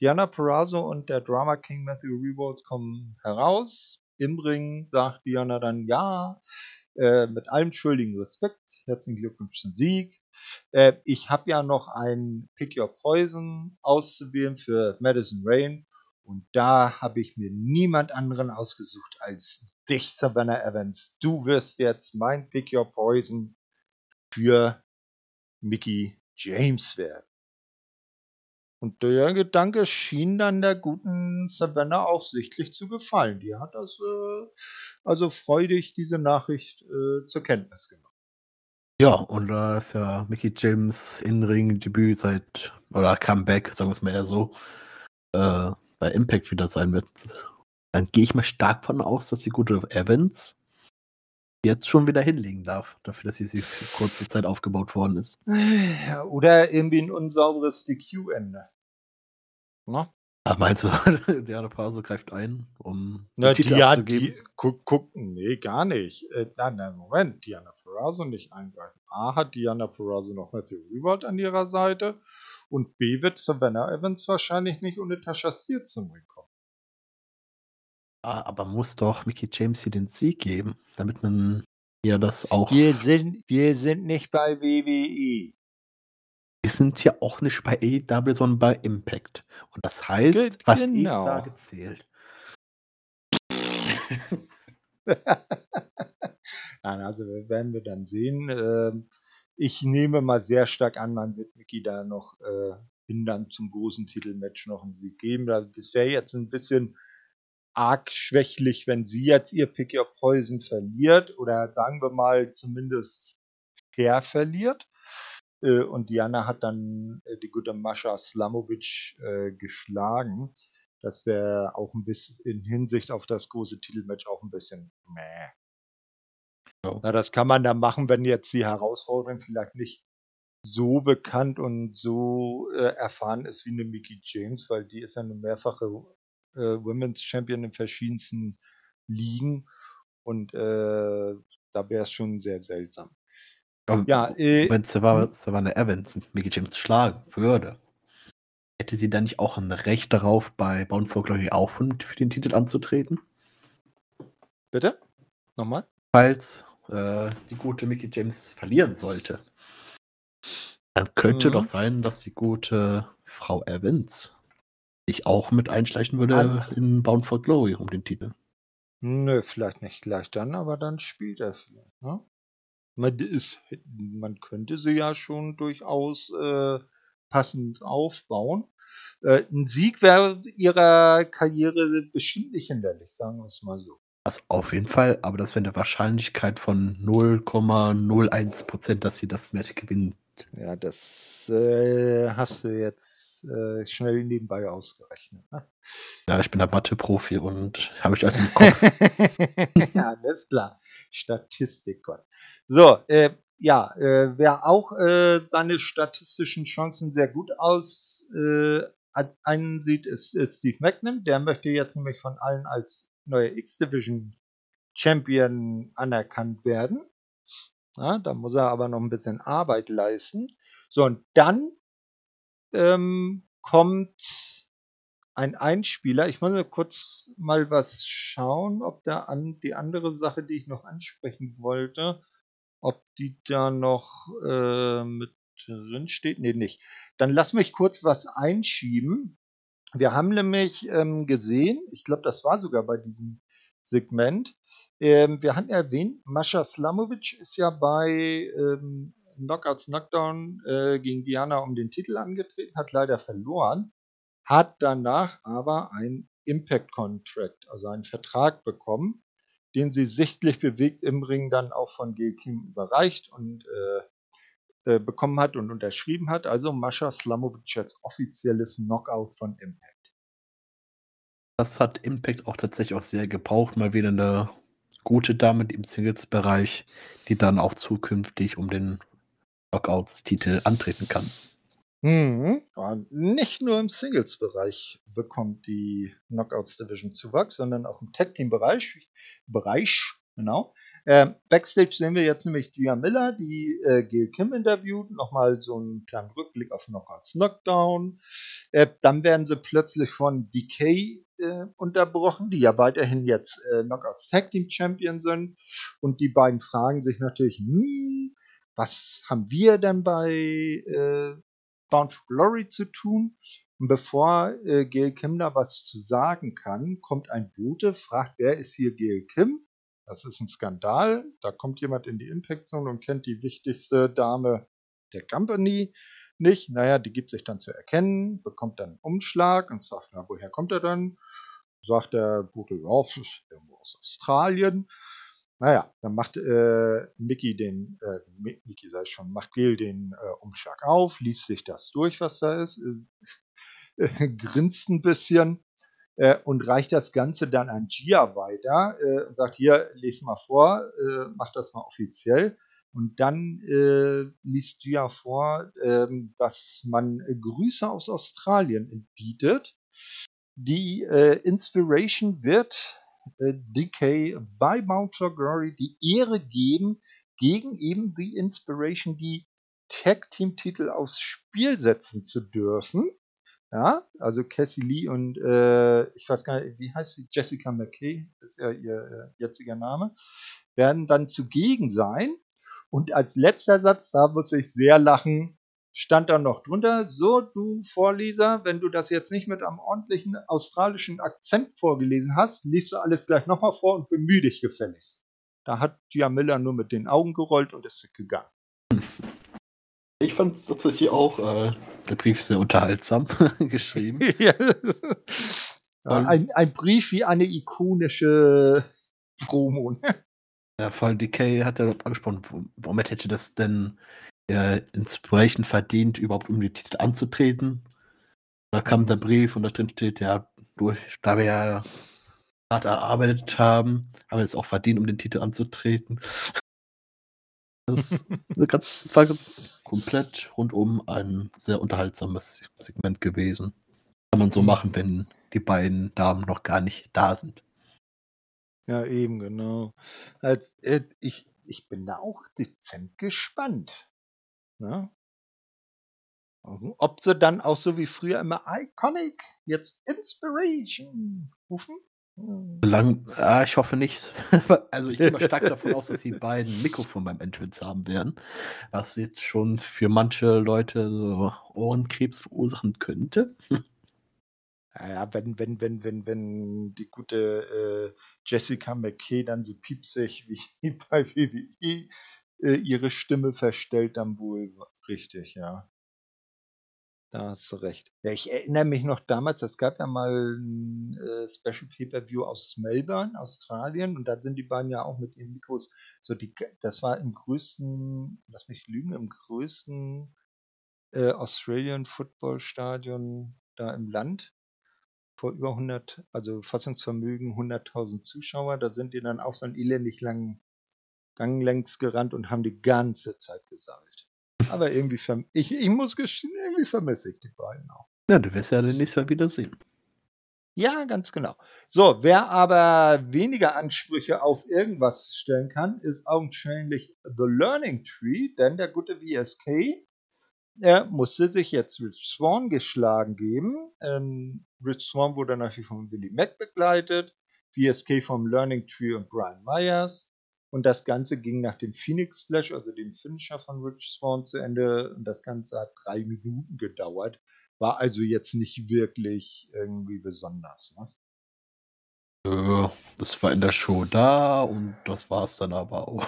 Diana Perazzo und der Drama King Matthew Rewald kommen heraus. Im Ring sagt Diana dann ja, äh, mit allem schuldigen Respekt, herzlichen Glückwunsch zum Sieg. Äh, ich habe ja noch ein Pick Your Poison auszuwählen für Madison Rain und da habe ich mir niemand anderen ausgesucht als dich, Savannah Evans. Du wirst jetzt mein Pick Your Poison für Mickey James werden. Und der Gedanke schien dann der guten Savannah auch sichtlich zu gefallen. Die hat das äh, also freudig diese Nachricht äh, zur Kenntnis genommen. Ja, und da ist ja Mickey James in Ring Debüt seit oder Comeback, sagen wir es mal eher so, äh, bei Impact wieder sein wird, dann gehe ich mal stark von aus, dass die gute Evans jetzt schon wieder hinlegen darf, dafür, dass sie für kurze Zeit aufgebaut worden ist. Oder irgendwie ein unsauberes DQ-Ende. Ne? Ah, meinst du, Diana Paso greift ein, um Na, Titel die abzugeben? Die, guck, guck, nee, gar nicht. Äh, nein, nein, Moment, Diana Perazzo nicht eingreifen. A hat Diana Perazzo noch Matthew Reward an ihrer Seite und B wird Savannah Evans wahrscheinlich nicht ohne Tasha Steele zum Ring kommen. Ah, aber muss doch Mickey James hier den Sieg geben, damit man ja das auch. Wir sind, wir sind nicht bei WWE. Wir sind ja auch nicht bei AEW, sondern bei Impact. Und das heißt, Ge was genau. ich sage, zählt. Nein, also werden wir dann sehen. Ähm, ich nehme mal sehr stark an, man wird Mickey da noch äh, hindern zum großen Titelmatch noch einen Sieg geben. Das wäre jetzt ein bisschen arg schwächlich, wenn sie jetzt ihr Pick Your Poison verliert oder sagen wir mal zumindest fair verliert. Äh, und Diana hat dann äh, die gute Mascha Slamovic äh, geschlagen. Das wäre auch ein bisschen in Hinsicht auf das große Titelmatch auch ein bisschen meh. Na, das kann man dann machen, wenn jetzt die Herausforderin vielleicht nicht so bekannt und so äh, erfahren ist wie eine Mickey James, weil die ist ja eine mehrfache äh, Women's Champion in verschiedensten Ligen und äh, da wäre es schon sehr seltsam. Aber ja, äh, wenn Savannah, Savannah Evans Mickey James schlagen würde, Hätte sie dann nicht auch ein Recht darauf, bei Bound for Glory auch für den Titel anzutreten? Bitte? Nochmal? Falls äh, die gute Mickey James verlieren sollte. Dann könnte mhm. doch sein, dass die gute Frau Evans sich auch mit einschleichen würde An in Bound for Glory um den Titel. Nö, vielleicht nicht gleich dann, aber dann spielt er vielleicht. Ne? Man, ist, man könnte sie ja schon durchaus äh, passend aufbauen. Äh, ein Sieg wäre ihrer Karriere bestimmt nicht hinderlich, sagen wir es mal so. Das auf jeden Fall, aber das wäre eine Wahrscheinlichkeit von 0,01 Prozent, dass sie das Match gewinnt. Ja, das äh, hast du jetzt äh, schnell nebenbei ausgerechnet. Ne? Ja, ich bin der Mathe-Profi und habe ich alles im Kopf. ja, alles klar. Statistikgott. So, äh, ja, äh, wer auch äh, seine statistischen Chancen sehr gut aus äh, einsieht, ist, ist Steve Magnum. Der möchte jetzt nämlich von allen als neuer X-Division Champion anerkannt werden. Ja, da muss er aber noch ein bisschen Arbeit leisten. So, und dann ähm, kommt ein Einspieler. Ich muss kurz mal was schauen, ob da an die andere Sache, die ich noch ansprechen wollte, ob die da noch äh, mit drin steht. Nee, nicht. Dann lass mich kurz was einschieben. Wir haben nämlich ähm, gesehen, ich glaube, das war sogar bei diesem Segment, ähm, wir hatten erwähnt, Mascha Slamovic ist ja bei ähm, Knockouts Knockdown äh, gegen Diana um den Titel angetreten, hat leider verloren, hat danach aber ein Impact Contract, also einen Vertrag bekommen, den sie sichtlich bewegt im Ring dann auch von Gail Kim überreicht und äh, äh, bekommen hat und unterschrieben hat. Also Mascha Slamovic als offizielles Knockout von Impact. Das hat Impact auch tatsächlich auch sehr gebraucht. Mal wieder eine gute Dame im Singles-Bereich, die dann auch zukünftig um den Knockouts-Titel antreten kann. Mhm. nicht nur im Singles-Bereich bekommt die Knockouts Division Zuwachs, sondern auch im Tag Team Bereich, Bereich genau, äh, Backstage sehen wir jetzt nämlich Gia Miller, die äh, Gail Kim interviewt. Nochmal so einen kleinen Rückblick auf Knockouts Knockdown. Äh, dann werden sie plötzlich von DK äh, unterbrochen, die ja weiterhin jetzt äh, Knockouts Tag Team Champion sind. Und die beiden fragen sich natürlich, hm, was haben wir denn bei äh, Bound for Glory zu tun? Und bevor äh, Gail Kim da was zu sagen kann, kommt ein Bote, fragt, wer ist hier Gail Kim? Das ist ein Skandal. Da kommt jemand in die Impact Zone und kennt die wichtigste Dame der Company nicht. Naja, die gibt sich dann zu erkennen, bekommt dann einen Umschlag und sagt, na, woher kommt er dann? Sagt der Butel, ja, irgendwo aus Australien. Naja, dann macht äh, Mickey den, äh, Mickey sei schon, macht Gail den äh, Umschlag auf, liest sich das durch, was da ist, äh, grinst ein bisschen äh, und reicht das Ganze dann an Gia weiter äh, und sagt, hier, lese mal vor, äh, mach das mal offiziell. Und dann äh, liest Gia vor, äh, dass man Grüße aus Australien bietet. Die äh, Inspiration wird äh, DK bei Mount for Glory die Ehre geben, gegen eben die Inspiration die Tag Team Titel aufs Spiel setzen zu dürfen. Ja, also Cassie Lee und äh, ich weiß gar nicht, wie heißt sie? Jessica McKay, ist ja ihr äh, jetziger Name, werden dann zugegen sein. Und als letzter Satz, da muss ich sehr lachen, stand dann noch drunter, so du Vorleser, wenn du das jetzt nicht mit einem ordentlichen australischen Akzent vorgelesen hast, liest du alles gleich nochmal vor und bemühe dich gefälligst. Da hat Gia Miller nur mit den Augen gerollt und ist gegangen. Ich fand es tatsächlich auch äh, der Brief sehr unterhaltsam geschrieben. ja. ein, ein, Brief wie eine ikonische Promo. Ja, vor allem DK hat ja angesprochen, womit hätte das denn äh, Inspiration verdient, überhaupt um die Titel anzutreten? Da kam der Brief und da drin steht, ja, durch, da wir ja hart erarbeitet haben, haben wir es auch verdient, um den Titel anzutreten. Das, ganz, das war komplett rundum ein sehr unterhaltsames Segment gewesen. Kann man so mhm. machen, wenn die beiden Damen noch gar nicht da sind. Ja, eben, genau. Also, ich, ich bin da auch dezent gespannt. Ne? ob sie dann auch so wie früher immer Iconic, jetzt Inspiration rufen? Hm. Lang, ah, ich hoffe nicht. also ich gehe mal stark davon aus, dass die beiden Mikrofon beim Entrance haben werden, was jetzt schon für manche Leute so Ohrenkrebs verursachen könnte. Ja, wenn, wenn, wenn, wenn, wenn die gute äh, Jessica McKay dann so piepsig wie bei WWE äh, ihre Stimme verstellt, dann wohl richtig, ja. Da hast du recht. Ja, ich erinnere mich noch damals, es gab ja mal ein äh, Special Pay-Per-View aus Melbourne, Australien, und da sind die beiden ja auch mit ihren Mikros, so die, das war im größten, lass mich lügen, im größten äh, Australian Football Stadion da im Land vor über 100, also Fassungsvermögen 100.000 Zuschauer, da sind die dann auch so einen elendig langen Gang längs gerannt und haben die ganze Zeit gesammelt. Aber irgendwie, ich, ich muss gestehen, irgendwie vermisse ich die beiden auch. Ja, du wirst ja demnächst Mal wieder sehen. Ja, ganz genau. So, wer aber weniger Ansprüche auf irgendwas stellen kann, ist augenscheinlich The Learning Tree, denn der gute VSK er musste sich jetzt Rich Swan geschlagen geben. Ähm, Rich Swan wurde natürlich von Willie Mack begleitet, VSK vom Learning Tree und Brian Myers. Und das Ganze ging nach dem Phoenix Splash, also dem Finisher von Rich Swan, zu Ende. Und das Ganze hat drei Minuten gedauert. War also jetzt nicht wirklich irgendwie besonders. Ne? Das war in der Show da und das war es dann aber auch.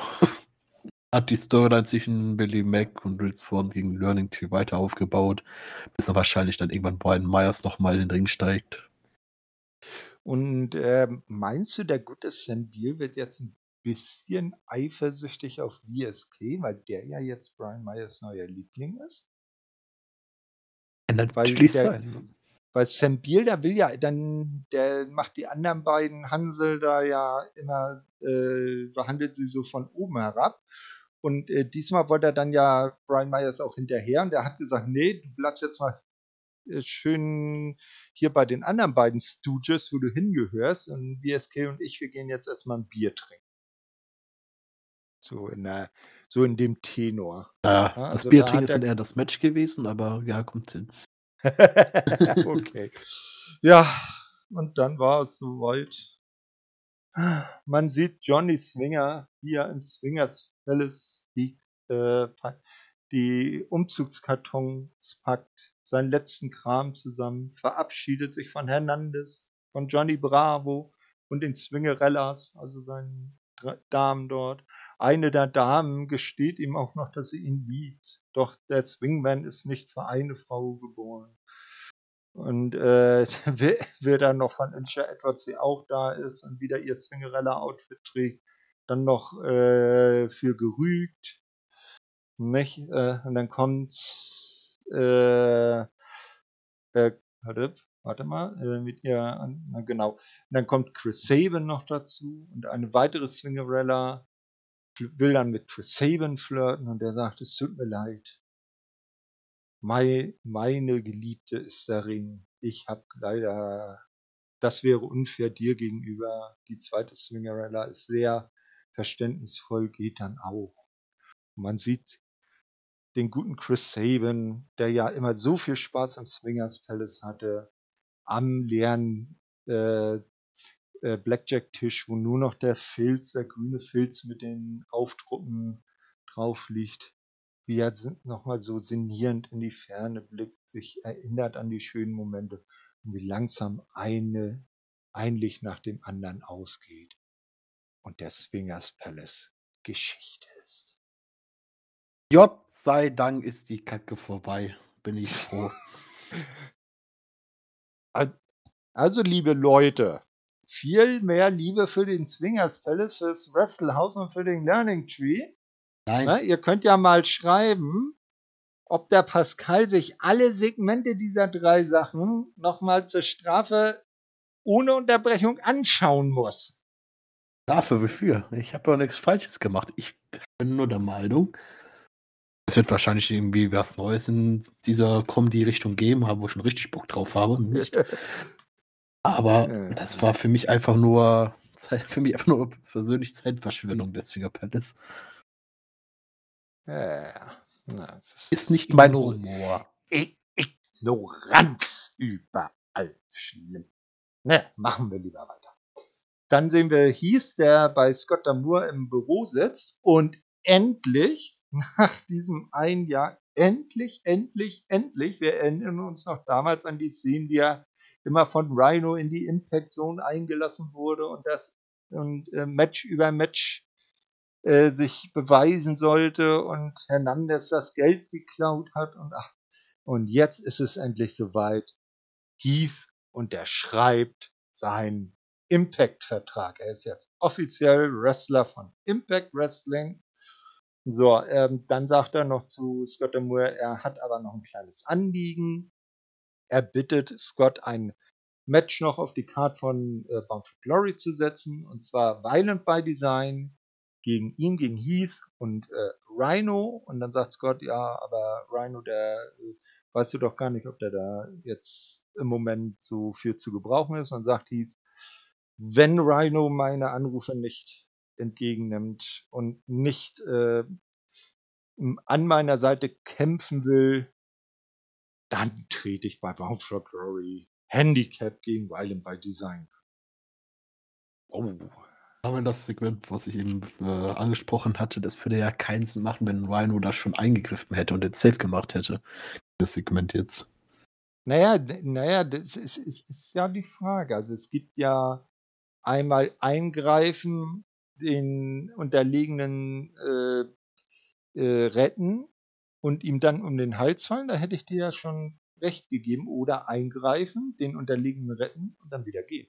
hat die Storyline zwischen Billy Mack und Rich Swan gegen Learning Tree weiter aufgebaut, bis dann wahrscheinlich dann irgendwann Brian Myers nochmal in den Ring steigt. Und äh, meinst du, der gute Sam Beal wird jetzt ein bisschen eifersüchtig auf VSK, weil der ja jetzt Brian Myers neuer Liebling ist. Weil, der, weil Sam Beal, der will ja, dann, der macht die anderen beiden Hansel da ja immer, äh, behandelt sie so von oben herab. Und äh, diesmal wollte er dann ja Brian Myers auch hinterher und der hat gesagt, nee, du bleibst jetzt mal äh, schön hier bei den anderen beiden Stooges, wo du hingehörst. Und VSK und ich, wir gehen jetzt erstmal ein Bier trinken. So in, der, so in dem Tenor. Ja, ja das also Biertrinken ist dann eher das Match gewesen, aber ja, kommt hin. okay. Ja, und dann war es soweit. Man sieht Johnny Swinger, wie er im Swingers Palace die, äh, die Umzugskartons packt, seinen letzten Kram zusammen, verabschiedet sich von Hernandez, von Johnny Bravo und den Swingerellas, also seinen Damen dort. Eine der Damen gesteht ihm auch noch, dass sie ihn liebt. Doch der Swingman ist nicht für eine Frau geboren. Und äh, wer dann noch von Insha Edwards, die auch da ist und wieder ihr Swingerella-Outfit trägt, dann noch äh, für gerügt. Nicht? Äh, und dann kommt äh, äh, warte, warte mal, äh, mit ihr, na genau. Und dann kommt Chris Sabin noch dazu und eine weitere Swingerella will dann mit Chris Sabin flirten und der sagt, es tut mir leid. Meine, meine Geliebte ist der Ring. Ich hab leider, das wäre unfair dir gegenüber. Die zweite Swingerella ist sehr verständnisvoll, geht dann auch. Und man sieht den guten Chris Sabin, der ja immer so viel Spaß am Swingers Palace hatte, am leeren äh, äh, Blackjack-Tisch, wo nur noch der Filz, der grüne Filz mit den Aufdrucken drauf liegt, wie er nochmal so sinnierend in die Ferne blickt, sich erinnert an die schönen Momente und wie langsam eine ein Licht nach dem anderen ausgeht und der Swingers Palace Geschichte ist. Gott sei Dank ist die Kacke vorbei. Bin ich froh. Also, liebe Leute, viel mehr Liebe für den Swingers Palace, fürs Wrestlehouse und für den Learning Tree. Nein. Na, ihr könnt ja mal schreiben, ob der Pascal sich alle Segmente dieser drei Sachen nochmal zur Strafe ohne Unterbrechung anschauen muss. Strafe, wofür? Ich habe doch nichts Falsches gemacht. Ich bin nur der Meinung, es wird wahrscheinlich irgendwie was Neues in dieser Comedy-Richtung geben, wo ich schon richtig Bock drauf habe. Nicht. Aber das war für mich einfach nur Zeit, für mich einfach nur persönlich Zeitverschwendung des Finger Palace. Ja, na, ist, ist, nicht mein Humor. Ignoranz überall. Schlimm. Ne, machen wir lieber weiter. Dann sehen wir Heath, der bei Scott Damour im Büro sitzt und endlich, nach diesem ein Jahr, endlich, endlich, endlich, wir erinnern uns noch damals an die Szenen, wie er immer von Rhino in die Impact Zone eingelassen wurde und das und äh, Match über Match äh, sich beweisen sollte und Hernandez das Geld geklaut hat und ach, und jetzt ist es endlich soweit. Heath unterschreibt seinen Impact-Vertrag. Er ist jetzt offiziell Wrestler von Impact Wrestling. So, ähm, dann sagt er noch zu Scott Moore, er hat aber noch ein kleines Anliegen. Er bittet Scott, ein Match noch auf die Card von äh, Bound for Glory zu setzen, und zwar Violent by Design gegen ihn, gegen Heath und äh, Rhino. Und dann sagt Scott, ja, aber Rhino, der äh, weißt du doch gar nicht, ob der da jetzt im Moment so viel zu gebrauchen ist. Und sagt Heath, wenn Rhino meine Anrufe nicht entgegennimmt und nicht äh, an meiner Seite kämpfen will, dann trete ich bei Bound for Glory Handicap gegen Violent by Design. Oh. Aber das Segment, was ich eben äh, angesprochen hatte, das würde ja keinen Sinn machen, wenn Rhino das schon eingegriffen hätte und den Safe gemacht hätte. Das Segment jetzt. Naja, naja, das ist, ist, ist ja die Frage. Also es gibt ja einmal eingreifen, den Unterlegenen äh, äh, retten und ihm dann um den Hals fallen. Da hätte ich dir ja schon recht gegeben. Oder eingreifen, den Unterlegenen retten und dann wieder gehen.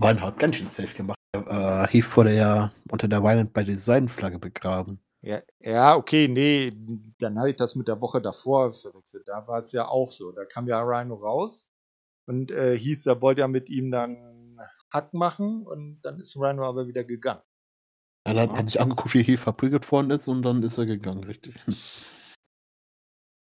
Ryan hat ganz schön safe gemacht. Äh, Heath wurde ja unter der Violent by Design Flagge begraben. Ja, ja, okay, nee, dann habe ich das mit der Woche davor verwechselt. Da war es ja auch so. Da kam ja Rhino raus und äh, Heath, der wollte ja mit ihm dann Hack machen und dann ist Rhino aber wieder gegangen. Er hat, ja. hat sich angeguckt, wie Heath verprügelt worden ist und dann ist er gegangen, richtig.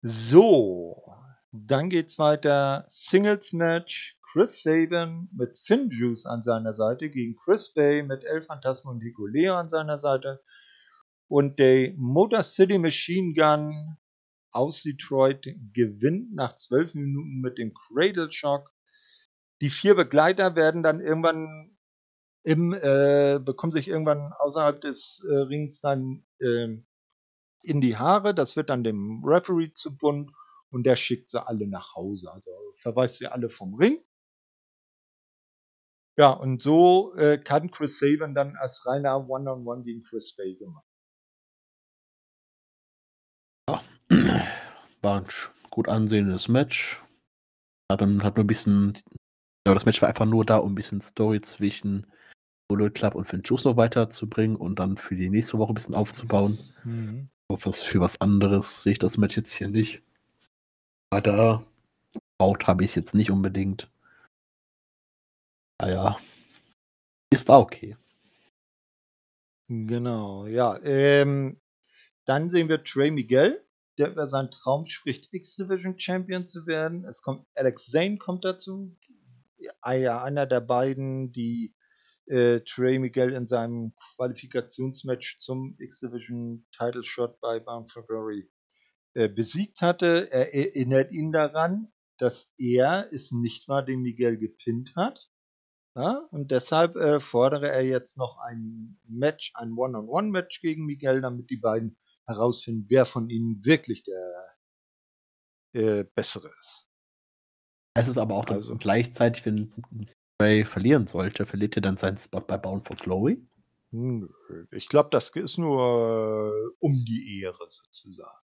So, dann geht's weiter. Singles Match Chris Sabin mit Finn Juice an seiner Seite gegen Chris Bay mit El Phantasmo und Hikuleo an seiner Seite und der Motor City Machine Gun aus Detroit gewinnt nach zwölf Minuten mit dem Cradle Shock. Die vier Begleiter werden dann irgendwann im, äh, bekommen sich irgendwann außerhalb des äh, Rings dann äh, in die Haare. Das wird dann dem Referee zu bunt und der schickt sie alle nach Hause. Also verweist sie alle vom Ring. Ja, und so äh, kann Chris Sabin dann als reiner One-on-One -on -One gegen Chris Bay gemacht. Ja, war ein gut ansehendes Match. Hat, dann, hat nur ein bisschen, ja, das Match war einfach nur da, um ein bisschen Story zwischen Bullet Club und Finn Juice noch weiterzubringen und dann für die nächste Woche ein bisschen aufzubauen. Mhm. Was, für was anderes sehe ich das Match jetzt hier nicht. Aber da braucht habe ich es jetzt nicht unbedingt. Naja, es war okay. Genau, ja. Ähm, dann sehen wir Trey Miguel, der über seinen Traum spricht, X-Division Champion zu werden. Es kommt Alex Zane kommt dazu, ja, einer der beiden, die äh, Trey Miguel in seinem Qualifikationsmatch zum X-Division Title Shot bei Bound for Glory äh, besiegt hatte. Er erinnert ihn daran, dass er es nicht war, den Miguel gepinnt hat. Ja, und deshalb äh, fordere er jetzt noch ein Match, ein One-on-One-Match gegen Miguel, damit die beiden herausfinden, wer von ihnen wirklich der äh, bessere ist. Es ist aber auch also, gleichzeitig, wenn Ray verlieren sollte, verliert er dann seinen Spot bei Bound for Glory? Ich glaube, das ist nur äh, um die Ehre sozusagen.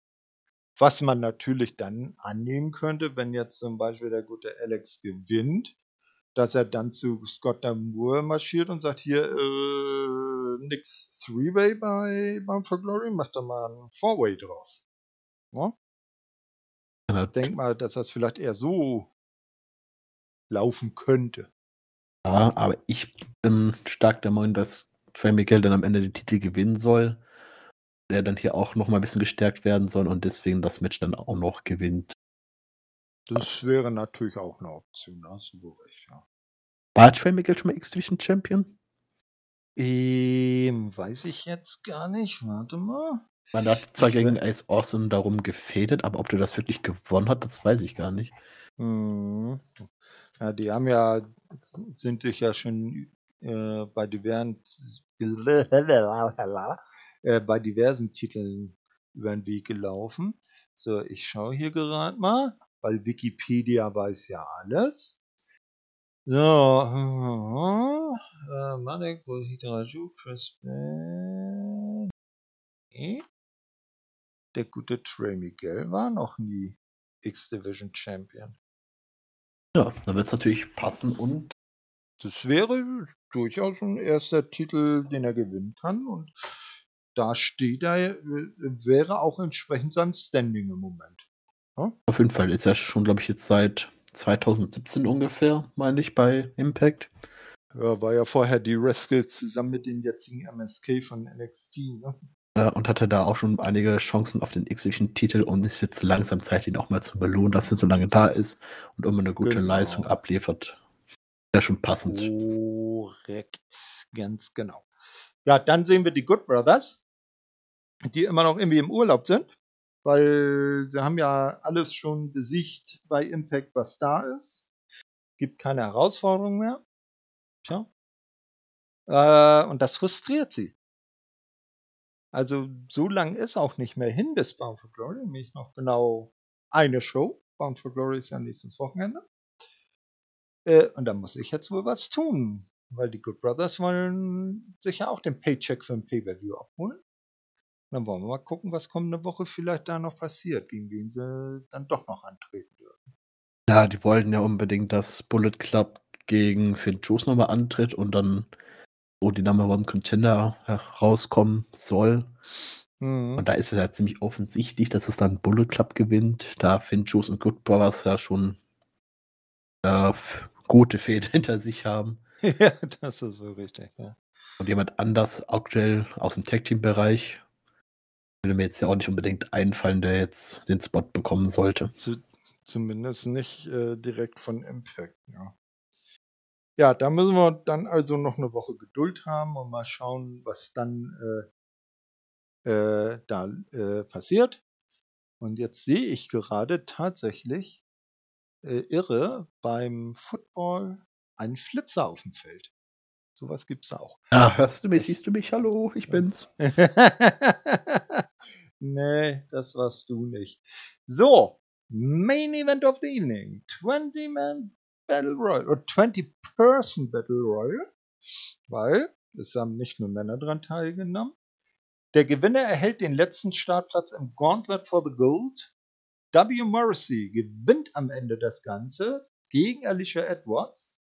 Was man natürlich dann annehmen könnte, wenn jetzt zum Beispiel der gute Alex gewinnt, dass er dann zu Scott Damour marschiert und sagt, hier, äh, nix Three-Way bei Bound for Glory, mach doch mal ein Four-Way draus. Ja? Ja, Denk mal, dass das vielleicht eher so laufen könnte. Ja, aber ich bin stark der Meinung, dass Trey Miguel dann am Ende den Titel gewinnen soll. Der dann hier auch nochmal ein bisschen gestärkt werden soll und deswegen das Match dann auch noch gewinnt. Das wäre natürlich auch eine Option, da hast du recht, ja. War Trey Miguel schon mal X-Division Champion? Ähm, weiß ich jetzt gar nicht. Warte mal. Man hat zwar Ich gegen Ace Austin darum gefädet, aber ob der das wirklich gewonnen hat, das weiß ich gar nicht. Mhm. Ja, die haben ja, sind sich ja schon äh, bei diversen, äh, bei diversen Titeln über den Weg gelaufen. So, ich schaue hier gerade mal, weil Wikipedia weiß ja alles. So, äh, Manek, Raju, Chris. Der gute Trey Miguel war noch nie X-Division Champion. Ja, dann wird es natürlich passen und Das wäre durchaus ein erster Titel, den er gewinnen kann. Und da steht er, äh, wäre auch entsprechend sein Standing im Moment. auf jeden Fall ist er schon, glaube ich, jetzt seit 2017 ungefähr, meine ich, bei Impact. Ja, war ja vorher die Rascals zusammen mit den jetzigen MSK von NXT. Ne? Äh, und hatte da auch schon einige Chancen auf den X-Titel und es wird langsam Zeit, ihn auch mal zu belohnen, dass er so lange da ist und immer eine gute Genau. Leistung abliefert. Wäre schon passend. Korrekt, ganz genau. Ja, dann sehen wir die Good Brothers, die immer noch irgendwie im Urlaub sind, weil sie haben ja alles schon besiegt bei Impact, was da ist. Gibt keine Herausforderung mehr. Tja. Äh, und das frustriert sie. Also so lang ist auch nicht mehr hin bis Bound for Glory, nämlich noch genau eine Show. Bound for Glory ist ja nächstes Wochenende. Äh, und da muss ich jetzt wohl was tun, weil die Good Brothers wollen sich ja auch den Paycheck für ein Pay-Per-View abholen. Dann wollen wir mal gucken, was kommende Woche vielleicht da noch passiert, gegen wen sie dann doch noch antreten dürfen. Ja, die wollten ja unbedingt, dass Bullet Club gegen Finn Jones nochmal antritt und dann wo die Number One Contender herauskommen soll. Mhm. Und da ist es ja ziemlich offensichtlich, dass es dann Bullet Club gewinnt, da Finn Jones und Good Brothers ja schon äh, gute Fäden hinter sich haben. ja, das ist wohl richtig, ja. Und jemand anders aktuell aus dem Tag Team Bereich würde mir jetzt ja auch nicht unbedingt einfallen, der jetzt den Spot bekommen sollte. Zu, zumindest nicht äh, direkt von Impact, ja. Ja, da müssen wir dann also noch eine Woche Geduld haben und mal schauen, was dann äh, äh, da äh, passiert. Und jetzt sehe ich gerade tatsächlich äh, irre beim Football einen Flitzer auf dem Feld. Sowas gibt's auch. Ah, hörst du mich, siehst du mich? Hallo, ich bin's. nee, das warst du nicht. So, Main Event of the Evening. 20-Man Battle Royal. Oder 20-Person Battle Royal. Weil es haben nicht nur Männer dran teilgenommen. Der Gewinner erhält den letzten Startplatz im Gauntlet for the Gold. W. Morrissey gewinnt am Ende das Ganze gegen Alicia Edwards.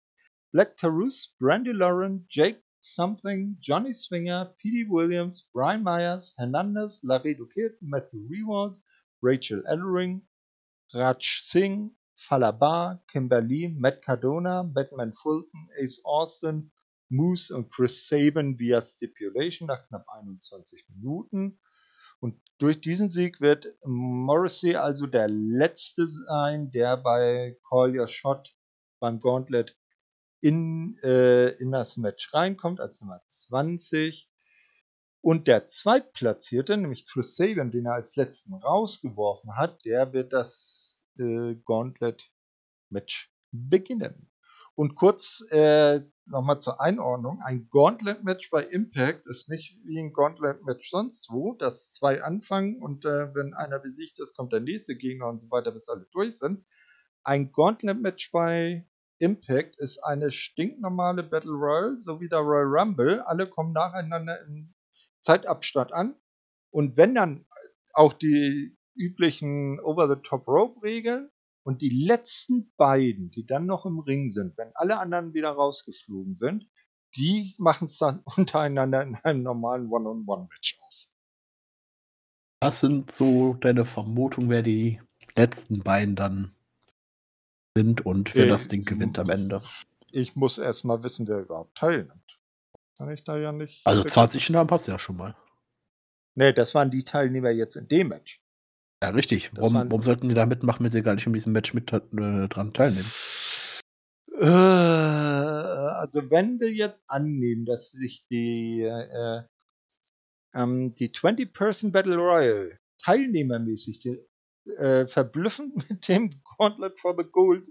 Black Tarus, Brandy Lauren, Jake Something, Johnny Swinger, P.D. Williams, Brian Myers, Hernandez, Laredo Kid, Matthew Rewald, Rachel Ellering, Raj Singh, Falabar, Kimberly, Matt Cardona, Batman Fulton, Ace Austin, Moose und Chris Sabin via Stipulation nach knapp 21 Minuten. Und durch diesen Sieg wird Morrissey also der Letzte sein, der bei Call Your Shot beim Gauntlet in, äh, in das Match reinkommt, als Nummer 20. Und der Zweitplatzierte, nämlich Chris Sabin, den er als letzten rausgeworfen hat, der wird das äh, Gauntlet-Match beginnen. Und kurz äh, nochmal zur Einordnung, ein Gauntlet-Match bei Impact ist nicht wie ein Gauntlet-Match sonst wo, dass zwei anfangen und äh, wenn einer besiegt ist, kommt der nächste Gegner und so weiter, bis alle durch sind. Ein Gauntlet-Match bei Impact ist eine stinknormale Battle Royale, so wie der Royal Rumble. Alle kommen nacheinander im Zeitabstand an. Und wenn dann auch die üblichen Over-the-Top-Rope-Regeln und die letzten beiden, die dann noch im Ring sind, wenn alle anderen wieder rausgeflogen sind, die machen es dann untereinander in einem normalen One-on-One-Match aus. Was sind so deine Vermutungen, wer die letzten beiden dann sind und wer Äh, das Ding gewinnt am Ende? Ich muss erst mal wissen, wer überhaupt teilnimmt. Kann ich da ja nicht. Also wirklich 20 was- Namen du ja schon mal. Nee, das waren die Teilnehmer jetzt in dem Match. Ja, richtig. Warum, waren- warum sollten die da mitmachen, wenn sie gar nicht in diesem Match mit äh, dran teilnehmen? Äh, also wenn wir jetzt annehmen, dass sich die, äh, Ähm, die 20-Person Battle Royale, teilnehmermäßig, die, äh, verblüffend mit dem Gauntlet for the Gold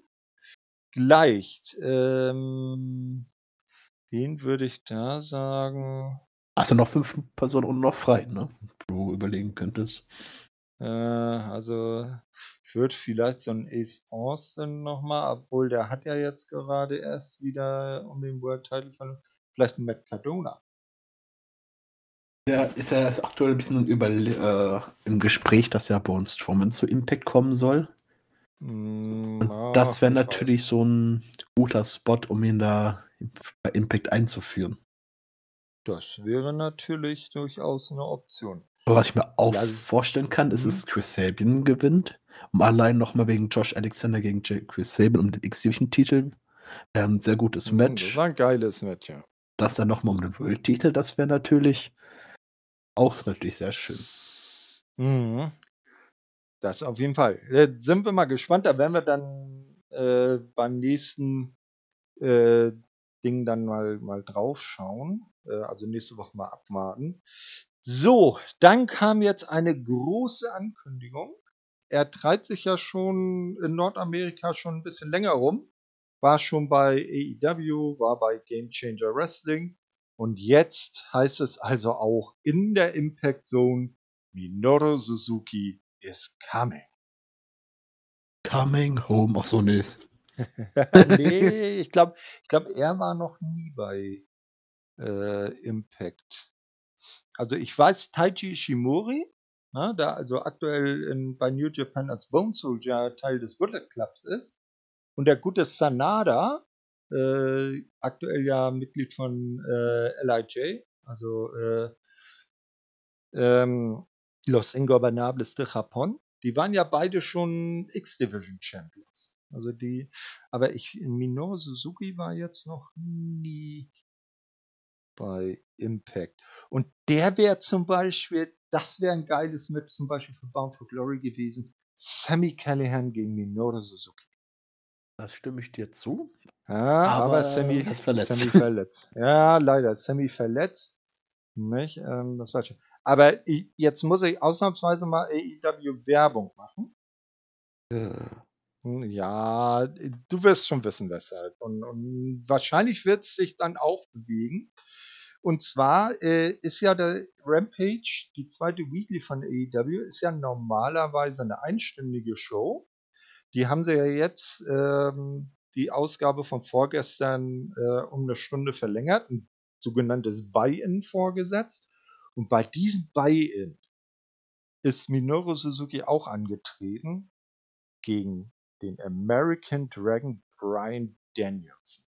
gleicht. Ähm, wen würde ich da sagen? Hast du noch fünf Personen und noch frei, ne? Du überlegen könntest. Äh, also, ich würde vielleicht so einen Ace Austin nochmal, obwohl der hat ja jetzt gerade erst wieder um den World Title verloren. Vielleicht einen Matt Cardona. Ja, ist ja aktuell ein bisschen über, äh, im Gespräch, dass ja Braun Strowman zu Impact kommen soll. Mm, Und ah, das wäre natürlich so ein guter Spot, um ihn da bei Impact einzuführen. Das wäre natürlich durchaus eine Option. Aber was ich mir auch Ja, vorstellen kann, ist, Mhm. dass Chris Sabin gewinnt. Um allein nochmal wegen Josh Alexander gegen Chris Sabin um den X-Division-Titel. Wäre ein sehr gutes Das Match. war ein geiles Match, ja. Das dann nochmal um den World-Titel, das wäre natürlich auch natürlich sehr schön. Mhm. Das auf jeden Fall. Äh, sind wir mal gespannt. Da werden wir dann äh, beim nächsten äh, Ding dann mal, mal drauf schauen. Äh, also nächste Woche mal abwarten. So, dann kam jetzt eine große Ankündigung. Er treibt sich ja schon in Nordamerika schon ein bisschen länger rum. War schon bei AEW, war bei Game Changer Wrestling. Und jetzt heißt es also auch in der Impact Zone, Minoru Suzuki is coming. Coming home. Ach so, nee. nee, ich glaube, ich glaub, er war noch nie bei äh, Impact. Also ich weiß, Taiji Ishimori, ne, da also aktuell in, bei New Japan als Bone Soldier Teil des Bullet Clubs ist. Und der gute Sanada, äh, aktuell ja Mitglied von äh, LIJ, also äh, ähm, Los Ingobernables de Japón. Die waren ja beide schon X-Division Champions. Also die, aber ich, Minoru Suzuki war jetzt noch nie bei Impact. Und der wäre zum Beispiel, das wäre ein geiles Match zum Beispiel für Bound for Glory gewesen. Sammy Callahan gegen Minoru Suzuki. Das stimme ich dir zu. Ja, aber, Aber Sammy ist verletzt. Sammy verletzt. Ja, leider, Sammy verletzt. Nicht? Ähm, das war schon. Aber ich, jetzt muss ich ausnahmsweise mal AEW Werbung machen. Äh, Hm, Ja, du wirst schon wissen, weshalb. Und, und wahrscheinlich wird es sich dann auch bewegen. Und zwar äh, ist ja der Rampage, die zweite Weekly von AEW, ist ja normalerweise eine einstündige Show. Die haben sie ja jetzt ähm, die Ausgabe von vorgestern äh, um eine Stunde verlängert, ein sogenanntes Buy-in vorgesetzt. Und bei diesem Buy-in ist Minoru Suzuki auch angetreten gegen den American Dragon Brian Danielson.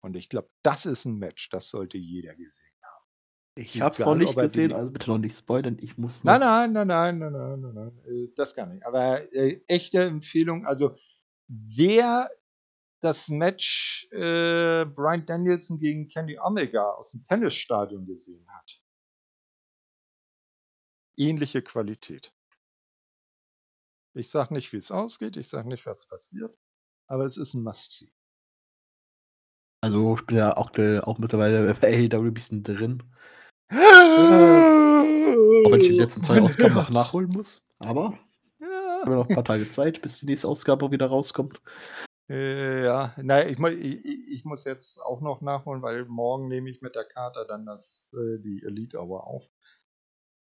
Und ich glaube, das ist ein Match, das sollte jeder gesehen haben. ich hab's Egal, noch nicht gesehen, also bitte noch nicht spoilern. Ich muss. Nein, nein, nein, nein, nein, nein, nein, nein, äh, das gar nicht. Aber äh, echte Empfehlung, also wer das Match äh, Brian Danielson gegen Kenny Omega aus dem Tennisstadion gesehen hat, ähnliche Qualität. Ich sag nicht, wie es ausgeht, ich sag nicht, was passiert, aber es ist ein Must-See. Also ich bin ja aktuell auch mittlerweile bei AEW ein bisschen drin. Auch Auch wenn ich die letzten zwei Ausgaben noch nachholen muss. Aber Ja, haben wir noch ein paar Tage Zeit, bis die nächste Ausgabe wieder rauskommt. Äh, ja, nein, ich, ich ich muss jetzt auch noch nachholen, weil morgen nehme ich mit der Karte dann das, äh, die Elite Hour auf.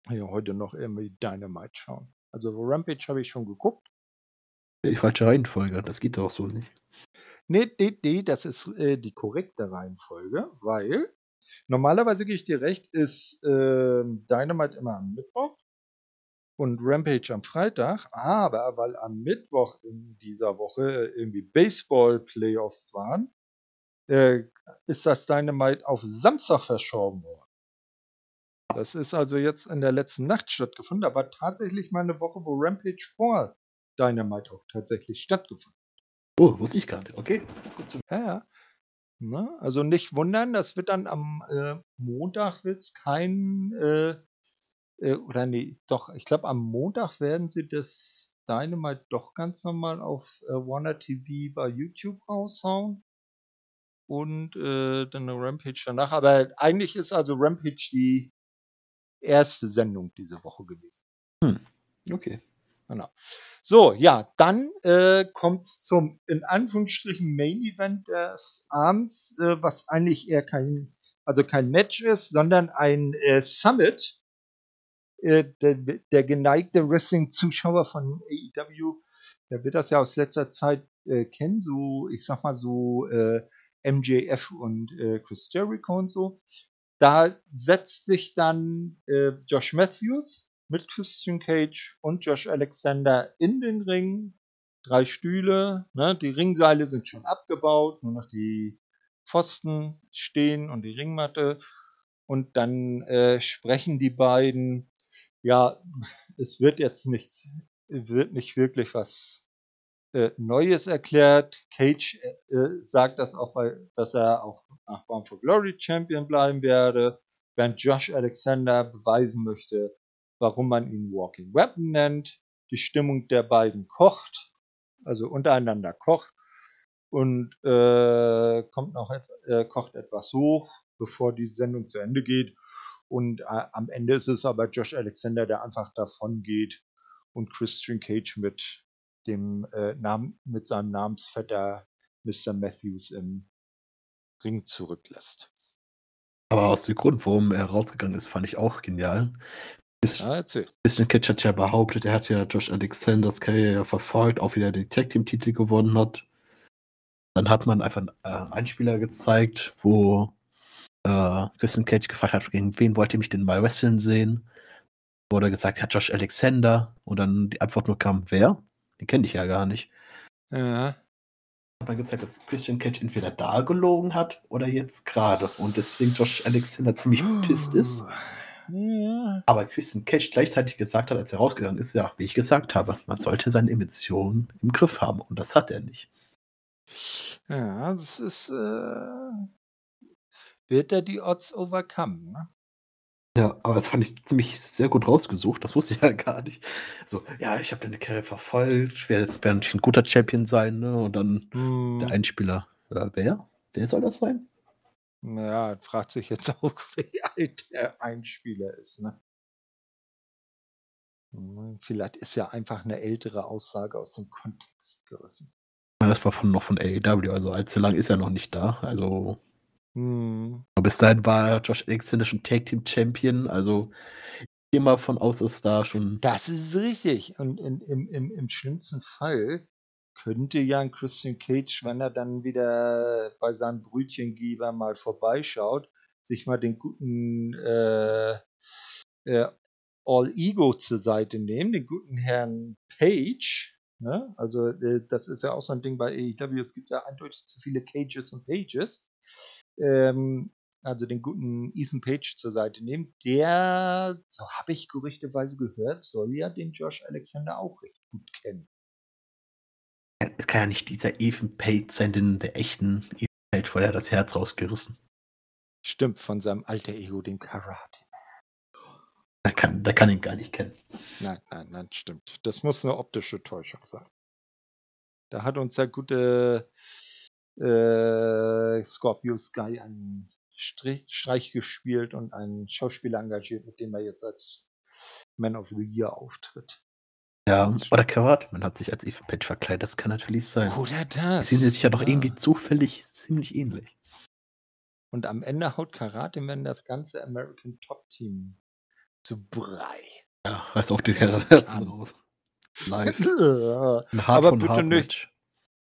Ja, heute noch irgendwie Dynamite schauen. Also Rampage habe ich schon geguckt. Die falsche Reihenfolge, das geht doch so nicht. Nee, nee, nee, das ist äh, die korrekte Reihenfolge, weil normalerweise gebe ich dir recht, ist ähm, Dynamite immer am Mittwoch und Rampage am Freitag, aber weil am Mittwoch in dieser Woche irgendwie Baseball-Playoffs waren, äh, ist das Dynamite auf Samstag verschoben worden. Das ist also jetzt in der letzten Nacht stattgefunden, aber tatsächlich mal eine Woche, wo Rampage vor Dynamite auch tatsächlich stattgefunden Oh, wusste ich gar nicht. Okay. Ja, ja. Ne? Also nicht wundern, das wird dann am äh, Montag wird's kein äh, äh, oder nee, doch, ich glaube am Montag werden sie das Dynamite doch ganz normal auf äh, Warner TV bei YouTube raushauen. Und äh, dann eine Rampage danach. Aber eigentlich ist also Rampage die erste Sendung diese Woche gewesen. Hm. Okay. Genau. So, ja, dann äh, kommt es zum in Anführungsstrichen Main Event des Abends, äh, was eigentlich eher kein, also kein Match ist, sondern ein äh, Summit. Äh, der, der geneigte Wrestling-Zuschauer von AEW, der wird das ja aus letzter Zeit äh, kennen, so, ich sag mal so, äh, MJF und Chris Jericho und so. Da setzt sich dann Josh Matthews mit Christian Cage und Josh Alexander in den Ring. Drei Stühle, ne? die Ringseile sind schon abgebaut, nur noch die Pfosten stehen und die Ringmatte. Und dann äh, sprechen die beiden. Ja, es wird jetzt nichts, wird nicht wirklich was äh, Neues erklärt. Cage äh, äh, sagt das auch, bei, dass er auch nach Bound for Glory Champion bleiben werde, während Josh Alexander beweisen möchte, warum man ihn Walking Weapon nennt. Die Stimmung der beiden kocht, also untereinander kocht und äh, kommt noch et äh, kocht etwas hoch, bevor die Sendung zu Ende geht. Und äh, am Ende ist es aber Josh Alexander, der einfach davon geht und Christian Cage mit dem äh, Namen, mit seinem Namensvetter Mr. Matthews im Ring zurücklässt. Aber aus dem Grund, warum er rausgegangen ist, fand ich auch genial. Ja, erzähl. Christian Cage hat ja behauptet, er hat ja Josh Alexanders Karriere ja verfolgt, auch wieder den Tag Team Titel gewonnen hat. Dann hat man einfach äh, einen Einspieler gezeigt, wo äh, Christian Cage gefragt hat, gegen wen wollt ihr mich denn mal wresteln sehen? Wurde gesagt, ja, Josh Alexander. Und dann die Antwort nur kam, wer? Den kenne ich ja gar nicht. Ja. Hat man gezeigt, dass Christian Cage entweder da gelogen hat oder jetzt gerade. Und deswegen Josh Alexander ziemlich pisst ist. Ja. Aber Christian Cage gleichzeitig gesagt hat, als er rausgegangen ist, ja, wie ich gesagt habe, man sollte seine Emotionen im Griff haben. Und das hat er nicht. Ja, das ist. Äh, wird er die Odds overcome, ne? Ja, aber das fand ich ziemlich sehr gut rausgesucht. Das wusste ich ja gar nicht. So, ja, ich habe deine Karriere verfolgt, werde werd natürlich ein guter Champion sein, ne? Und dann Hm, der Einspieler. Äh, wer? Wer soll das sein? Ja, fragt sich jetzt auch, wie alt der Einspieler ist, ne? Hm, Vielleicht ist ja einfach eine ältere Aussage aus dem Kontext gerissen. Das war von, noch von AEW, also allzu lang ist er noch nicht da. Also Hm, bis dahin war Josh Alexander schon Tag Team Champion, also ich gehe mal von aus, dass da schon. Das ist richtig. Und in, im, im, im schlimmsten Fall könnte ja ein Christian Cage, wenn er dann wieder bei seinem Brötchengeber mal vorbeischaut, sich mal den guten äh, äh, All Ego zur Seite nehmen, den guten Herrn Page. Ne? Also äh, das ist ja auch so ein Ding bei AEW. Es gibt ja eindeutig zu viele Cages und Pages. Ähm, also den guten Ethan Page zur Seite nehmen. Der, so habe ich gerüchteweise gehört, soll ja den Josh Alexander auch recht gut kennen. Es kann ja nicht dieser Ethan Page sein, den der echten Ethan Page, weil er das Herz rausgerissen. Stimmt, von seinem alter Ego, dem Karate. Der kann, der kann ihn gar nicht kennen. Nein, nein, nein, stimmt. Das muss eine optische Täuschung sein. Da hat uns der gute äh, Scorpio Sky einen Strich, Streich gespielt und einen Schauspieler engagiert, mit dem er jetzt als Man of the Year auftritt. Ja, oder Karat, man hat sich als Ethan Page verkleidet, das kann natürlich sein. Oder Die das. sind sich ja doch irgendwie zufällig ziemlich ähnlich. Und am Ende haut Karate Man das ganze American Top Team zu Brei. Ja, als auf die Herzen raus. Live. aber Ein Hard Aber von bitte Hard nicht.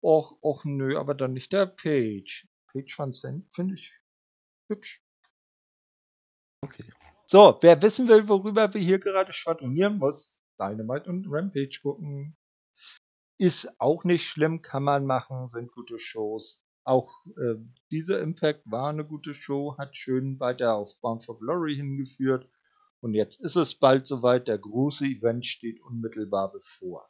Och, och nö, aber dann nicht der Page. Page von Cent finde ich hübsch. Okay. So, wer wissen will, worüber wir hier gerade schwadronieren, muss Dynamite und Rampage gucken. Ist auch nicht schlimm, kann man machen, sind gute Shows. Auch äh, dieser Impact war eine gute Show, hat schön weiter auf Bound for Glory hingeführt. Und jetzt ist es bald soweit, der große Event steht unmittelbar bevor.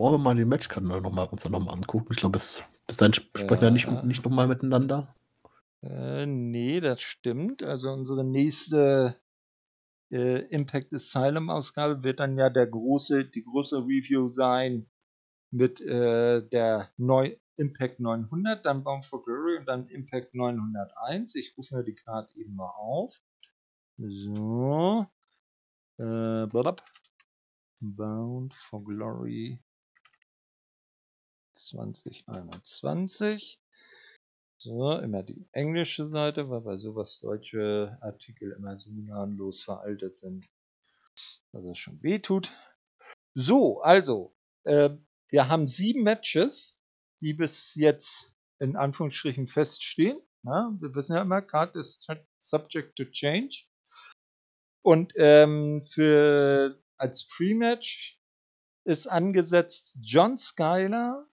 Wollen wir mal die Matchkanal noch mal, uns nochmal angucken? Ich glaube, bis, bis dahin sp- sprechen wir nicht, Ja. nicht nochmal miteinander. Äh, nee, das stimmt. Also unsere nächste äh, Impact Asylum Ausgabe wird dann ja der große, die große Review sein mit äh, der neu, Impact 900, dann Bound for Glory und dann Impact 901. Ich rufe mir die Karte eben mal auf. So. Äh, Bound for Glory 2021. So, immer die englische Seite, weil bei sowas deutsche Artikel immer so gnadenlos veraltet sind, dass es schon weh tut. So, also, äh, wir haben sieben Matches, die bis jetzt in Anführungsstrichen feststehen. Ja, wir wissen ja immer, Card ist subject to change. Und ähm, für als Pre-Match ist angesetzt John Skyler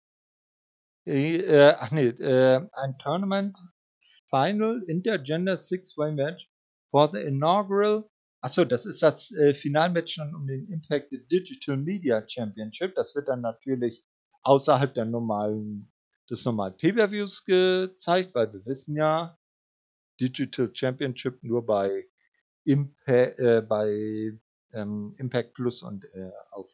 äh, ach nee, äh, ein Tournament Final Intergender Six-Way Match for the inaugural Achso, das ist das äh, Finalmatch dann um den Impact Digital Media Championship. Das wird dann natürlich außerhalb der normalen, des normalen Pay-Per-Views gezeigt, weil wir wissen ja, Digital Championship nur bei, Impa äh, bei ähm, Impact Plus und äh, auf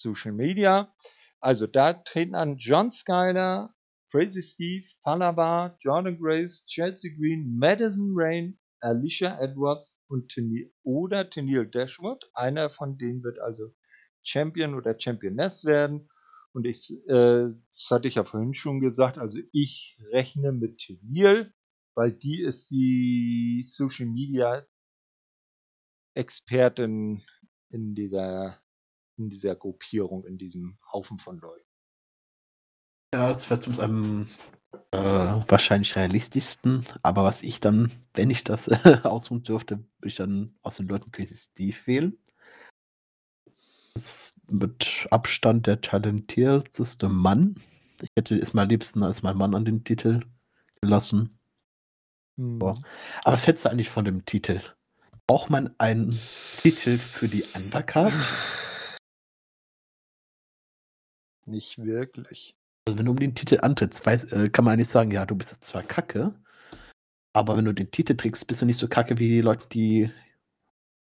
Social Media. Also da treten an John Skyler, Crazy Steve, Falaba, Jordan Grace, Chelsea Green, Madison Rain, Alicia Edwards und Tenil oder Tennille Dashwood. Einer von denen wird also Champion oder Championess werden. Und ich, äh, das hatte ich ja vorhin schon gesagt, also ich rechne mit Tennille, weil die ist die Social Media Expertin in dieser in dieser Gruppierung, in diesem Haufen von Leuten. Ja, das wäre zum einem äh, wahrscheinlich realistischsten, aber was ich dann, wenn ich das ausruhen dürfte, würde ich dann aus den Leuten Crazy Steve wählen. Das ist mit Abstand der talentierteste Mann. Ich hätte es mal liebsten als mein Mann an den Titel gelassen. Hm. Aber was hättest du eigentlich von dem Titel? Braucht man einen Titel für die Undercard? Nicht wirklich. Also wenn du um den Titel antrittst, weiß, äh, kann man eigentlich sagen, ja, du bist zwar kacke, aber wenn du den Titel trägst, bist du nicht so kacke wie die Leute, die.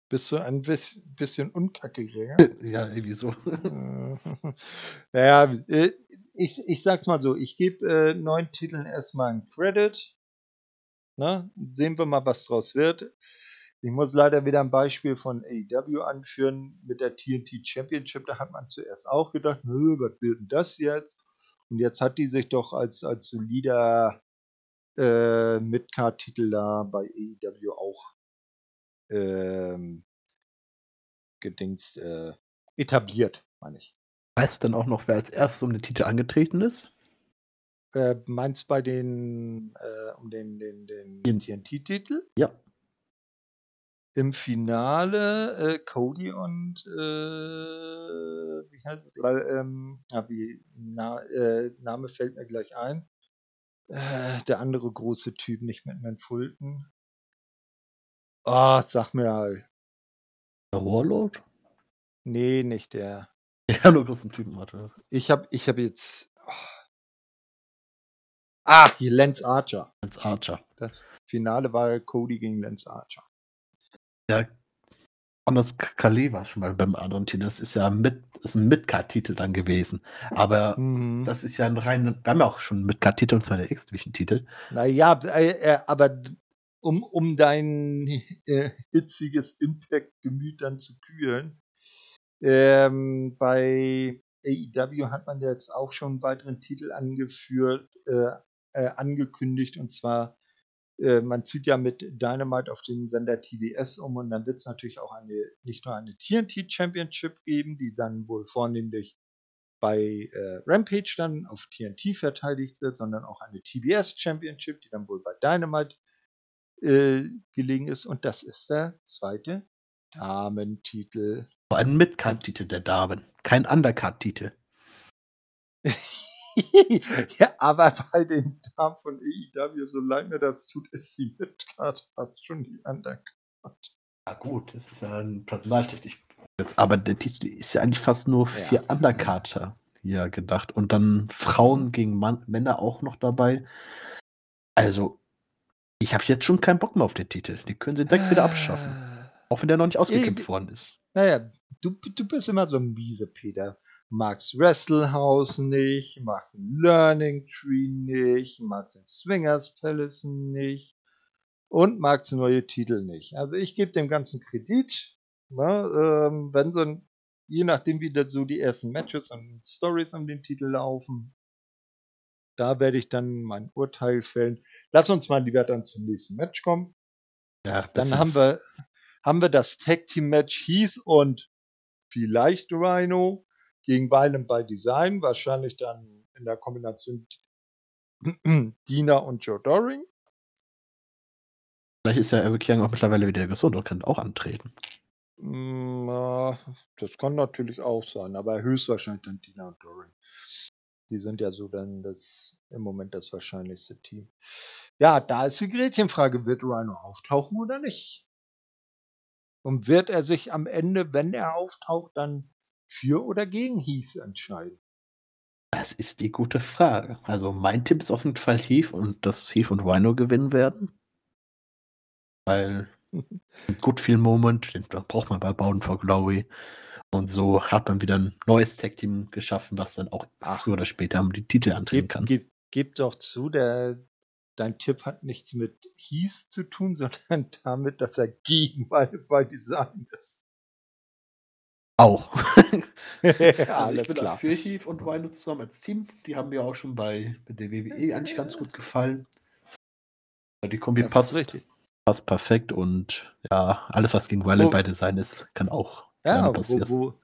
Bist du ein bisschen unkackiger? ja, irgendwie so. naja, äh, ich, ich sag's mal so, ich gebe äh, neun Titeln erstmal einen Credit. Na, sehen wir mal, was draus wird. Ich muss leider wieder ein Beispiel von AEW anführen mit der TNT Championship. Da hat man zuerst auch gedacht, was wird denn das jetzt? Und jetzt hat die sich doch als, als solider äh, Midcard-Titel da bei AEW auch ähm, gedingst, äh, etabliert, meine ich. Weißt du dann auch noch, wer als erstes um den Titel angetreten ist? Äh, meinst bei den, äh, um den, den, den TNT-Titel? Ja im Finale äh, Cody und äh, wie heißt es? Ähm, ja, wie na, äh, Name fällt mir gleich ein. Äh, der andere große Typ, nicht mit meinen Fulton. Ah, oh, sag mir halt. Der Warlord? Nee, nicht der. Ja, nur großen Typen hatte. Ich hab, ich hab jetzt. Oh. Ah, hier Lance Archer. Lance Archer. Das Finale war Cody gegen Lance Archer. Ja, Anders Calais war schon mal beim anderen Titel. Das ist ja mit, ist ein Midcard-Titel dann gewesen. Aber mhm. das ist ja ein rein, wir haben ja auch schon einen Midcard-Titel, und zwar der X-Division-Titel. Naja, äh, äh, aber um, um dein äh, hitziges Impact-Gemüt dann zu kühlen, ähm, bei AEW hat man jetzt auch schon einen weiteren Titel angeführt, äh, äh angekündigt, und zwar äh, man zieht ja mit Dynamite auf den Sender TBS um und dann wird es natürlich auch eine, nicht nur eine TNT Championship geben, die dann wohl vornehmlich bei äh, Rampage dann auf TNT verteidigt wird, sondern auch eine TBS Championship, die dann wohl bei Dynamite äh, gelegen ist. Und das ist der zweite Damentitel. Ein Midcard-Titel der Damen, kein Undercard-Titel. ja, aber bei den Damen von EIW, so leid mir das tut, ist die Midcard fast schon die Undercard. Ja gut, das ist ja ein personaltechnisch jetzt, aber der Titel ist ja eigentlich fast nur für ja. Undercarter hier gedacht und dann Frauen gegen Mann, Männer auch noch dabei. Also, ich habe jetzt schon keinen Bock mehr auf den Titel. Die können sie direkt wieder abschaffen. Auch wenn der noch nicht ausgekämpft worden ist. Naja, du, du bist immer so ein miese Peter. Mag's Wrestlehouse nicht, mag's den Learning Tree nicht, mag's den Swingers Palace nicht und mag's neue Titel nicht. Also ich gebe dem ganzen Kredit, ne, ähm, wenn so ein, je nachdem wie so die ersten Matches und Stories um den Titel laufen, da werde ich dann mein Urteil fällen. Lass uns mal lieber dann zum nächsten Match kommen. Ja, dann haben wir, haben wir das Tag Team Match Heath und vielleicht Rhino gegen Violent by Design, wahrscheinlich dann in der Kombination Dina und Joe Doring. Vielleicht ist ja Eric Young auch mittlerweile wieder gesund und kann auch antreten. Mm, das kann natürlich auch sein, aber höchstwahrscheinlich dann Dina und Doring. Die sind ja so dann das im Moment das wahrscheinlichste Team. Ja, da ist die Gretchenfrage, wird Rhino auftauchen oder nicht? Und wird er sich am Ende, wenn er auftaucht, dann für oder gegen Heath entscheiden? Das ist die gute Frage. Also mein Tipp ist auf jeden Fall Heath und dass Heath und Rhino gewinnen werden. Weil gut viel Moment, den braucht man bei Bound for Glory. Und so hat man wieder ein neues Tag-Team geschaffen, was dann auch früher oder später um die Titel antreten kann. Gib, gib doch zu, der, dein Tipp hat nichts mit Heath zu tun, sondern damit, dass er gegen bei Design ist. Auch. also ich bin klar. für Heath und Rhino zusammen als Team. Die haben mir auch schon bei, der WWE eigentlich ganz gut gefallen. Die Kombi das passt, passt perfekt und ja, alles, was gegen Violent bei Design ist, kann auch ja, wo, wo,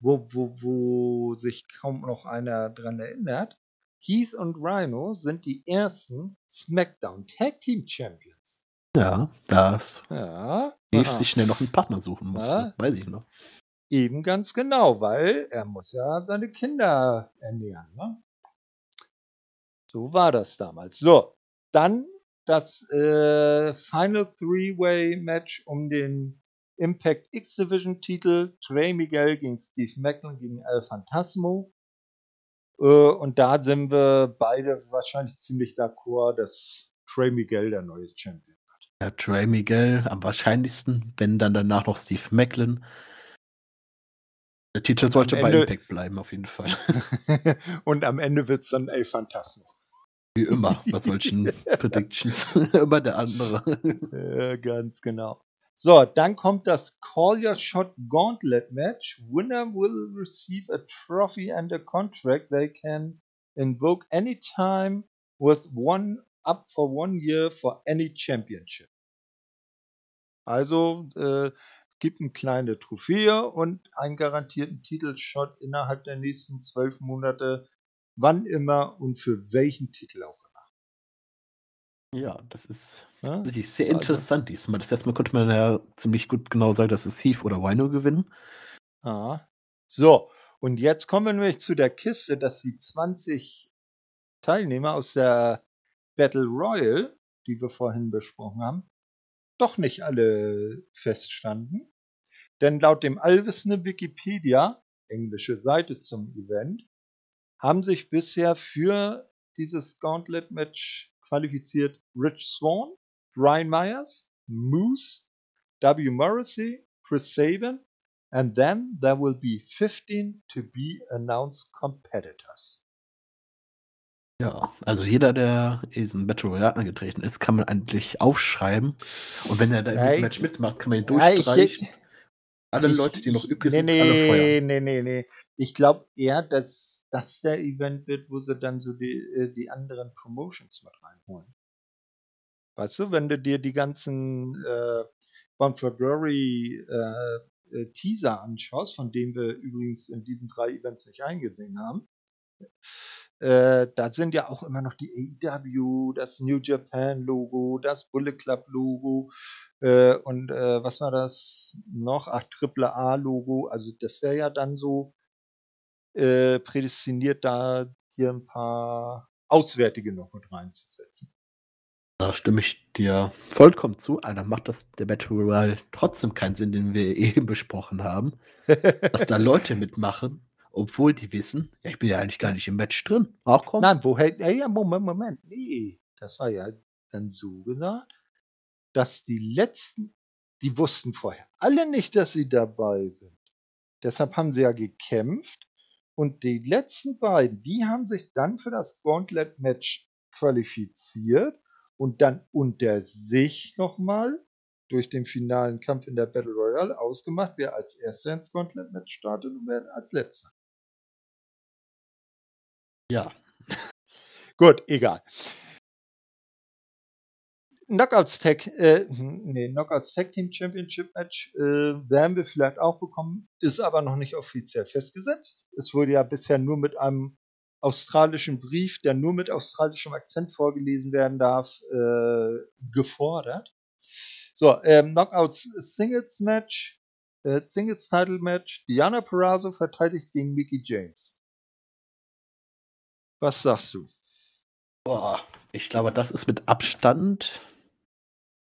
wo, wo, wo sich kaum noch einer dran erinnert. Heath und Rhino sind die ersten SmackDown Tag Team Champions. Ja, das. Ja. Heath sich schnell noch einen Partner suchen musste, ja. weiß ich noch. Eben ganz genau, weil er muss ja seine Kinder ernähren. Ne? So war das damals. So, dann das äh, Final Three-Way Match um den Impact X Division Titel. Trey Miguel gegen Steve Macklin gegen El Phantasmo. Äh, und da sind wir beide wahrscheinlich ziemlich d'accord, dass Trey Miguel der neue Champion wird. Ja, Trey Miguel am wahrscheinlichsten, wenn dann danach noch Steve Macklin. Der Titel sollte bei Impact bleiben, auf jeden Fall. und am Ende wird es dann El Phantasmo. Wie immer bei solchen Predictions. immer der andere. Ja, ganz genau. So, dann kommt das Call Your Shot Gauntlet Match. Winner will receive a trophy and a contract they can invoke anytime with one up for one year for any championship. Also äh, gibt eine kleine Trophäe und einen garantierten Titelshot innerhalb der nächsten zwölf Monate, wann immer und für welchen Titel auch immer. Ja, das ist ja, sehr also interessant diesmal. Das letzte Mal konnte man ja ziemlich gut genau sagen, dass es Heath oder Wino gewinnen. Ah. So, und jetzt kommen wir nämlich zu der Kiste, dass die 20 Teilnehmer aus der Battle Royale, die wir vorhin besprochen haben, doch nicht alle feststanden. Denn laut dem allwissenden Wikipedia, englische Seite zum Event, haben sich bisher für dieses Gauntlet-Match qualifiziert Rich Swan, Brian Myers, Moose, W. Morrissey, Chris Sabin, and then there will be 15 to be announced competitors. Ja, also jeder, der in diesen Battle Royale angetreten ist, kann man eigentlich aufschreiben. Und wenn er da in diesem Match mitmacht, kann man ihn durchstreichen. Ja, alle ich, Leute, die noch übrig nee, sind, nee, alle feuern. Nee, nee, nee. Ich glaube eher, dass das der Event wird, wo sie dann so die, äh, die anderen Promotions mit reinholen. Weißt du, wenn du dir die ganzen äh, Bound for Glory äh, äh, Teaser anschaust, von denen wir übrigens in diesen drei Events nicht eingesehen haben, äh, da sind ja auch immer noch die AEW, das New Japan Logo, das Bullet Club Logo äh, und äh, was war das noch? Ach, Triple A Logo. Also das wäre ja dann so äh, prädestiniert, da hier ein paar Auswärtige noch mit reinzusetzen. Da stimme ich dir vollkommen zu. Einer macht das der Battle Royale trotzdem keinen Sinn, den wir eben besprochen haben. dass da Leute mitmachen, obwohl die wissen, ja, ich bin ja eigentlich gar nicht im Match drin. Ach komm. Nein, woher? Ja, ja, Moment, Moment. Nee, das war ja dann so gesagt, dass die letzten, die wussten vorher alle nicht, dass sie dabei sind. Deshalb haben sie ja gekämpft Und die letzten beiden, die haben sich dann für das Gauntlet-Match qualifiziert und dann unter sich nochmal durch den finalen Kampf in der Battle Royale ausgemacht, wer als erster ins Gauntlet-Match startet und wer als letzter. Ja. Gut, egal. Knockouts Tag, äh, nee, Knockouts Tag Team Championship Match äh, werden wir vielleicht auch bekommen, ist aber noch nicht offiziell festgesetzt. Es wurde ja bisher nur mit einem australischen Brief, der nur mit australischem Akzent vorgelesen werden darf, äh, gefordert. So, ähm, Knockouts Singles Match, äh, Singles Title Match. Diana Perazzo verteidigt gegen Mickey James. Was sagst du? Boah, ich glaube, das ist mit Abstand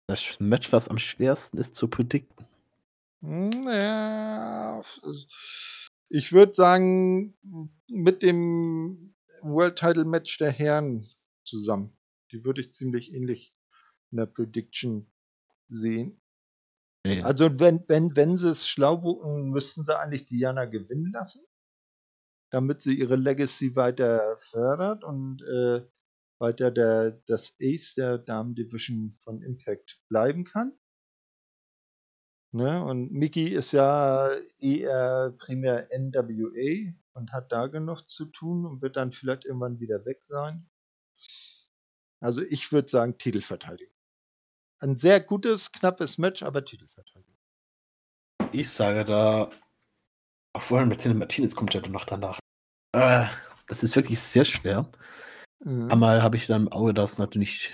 das Match, was am schwersten ist zu predikten. Ja, ich würde sagen, mit dem World Title Match der Herren zusammen. Die würde ich ziemlich ähnlich in der Prediction sehen. Ja. Also wenn, wenn, wenn sie es schlau buchen, müssten sie eigentlich Diana gewinnen lassen, damit sie ihre Legacy weiter fördert und äh, weiter der, das Ace der Damen Division von Impact bleiben kann. Ne? Und Mickey ist ja eher primär NWA und hat da genug zu tun und wird dann vielleicht irgendwann wieder weg sein. Also ich würde sagen Titelverteidigung. Ein sehr gutes, knappes Match, aber Titelverteidigung. Ich sage da, vor allem mit Martinez kommt ja noch danach. Äh, das ist wirklich sehr schwer. Mhm. Einmal habe ich dann im Auge, dass natürlich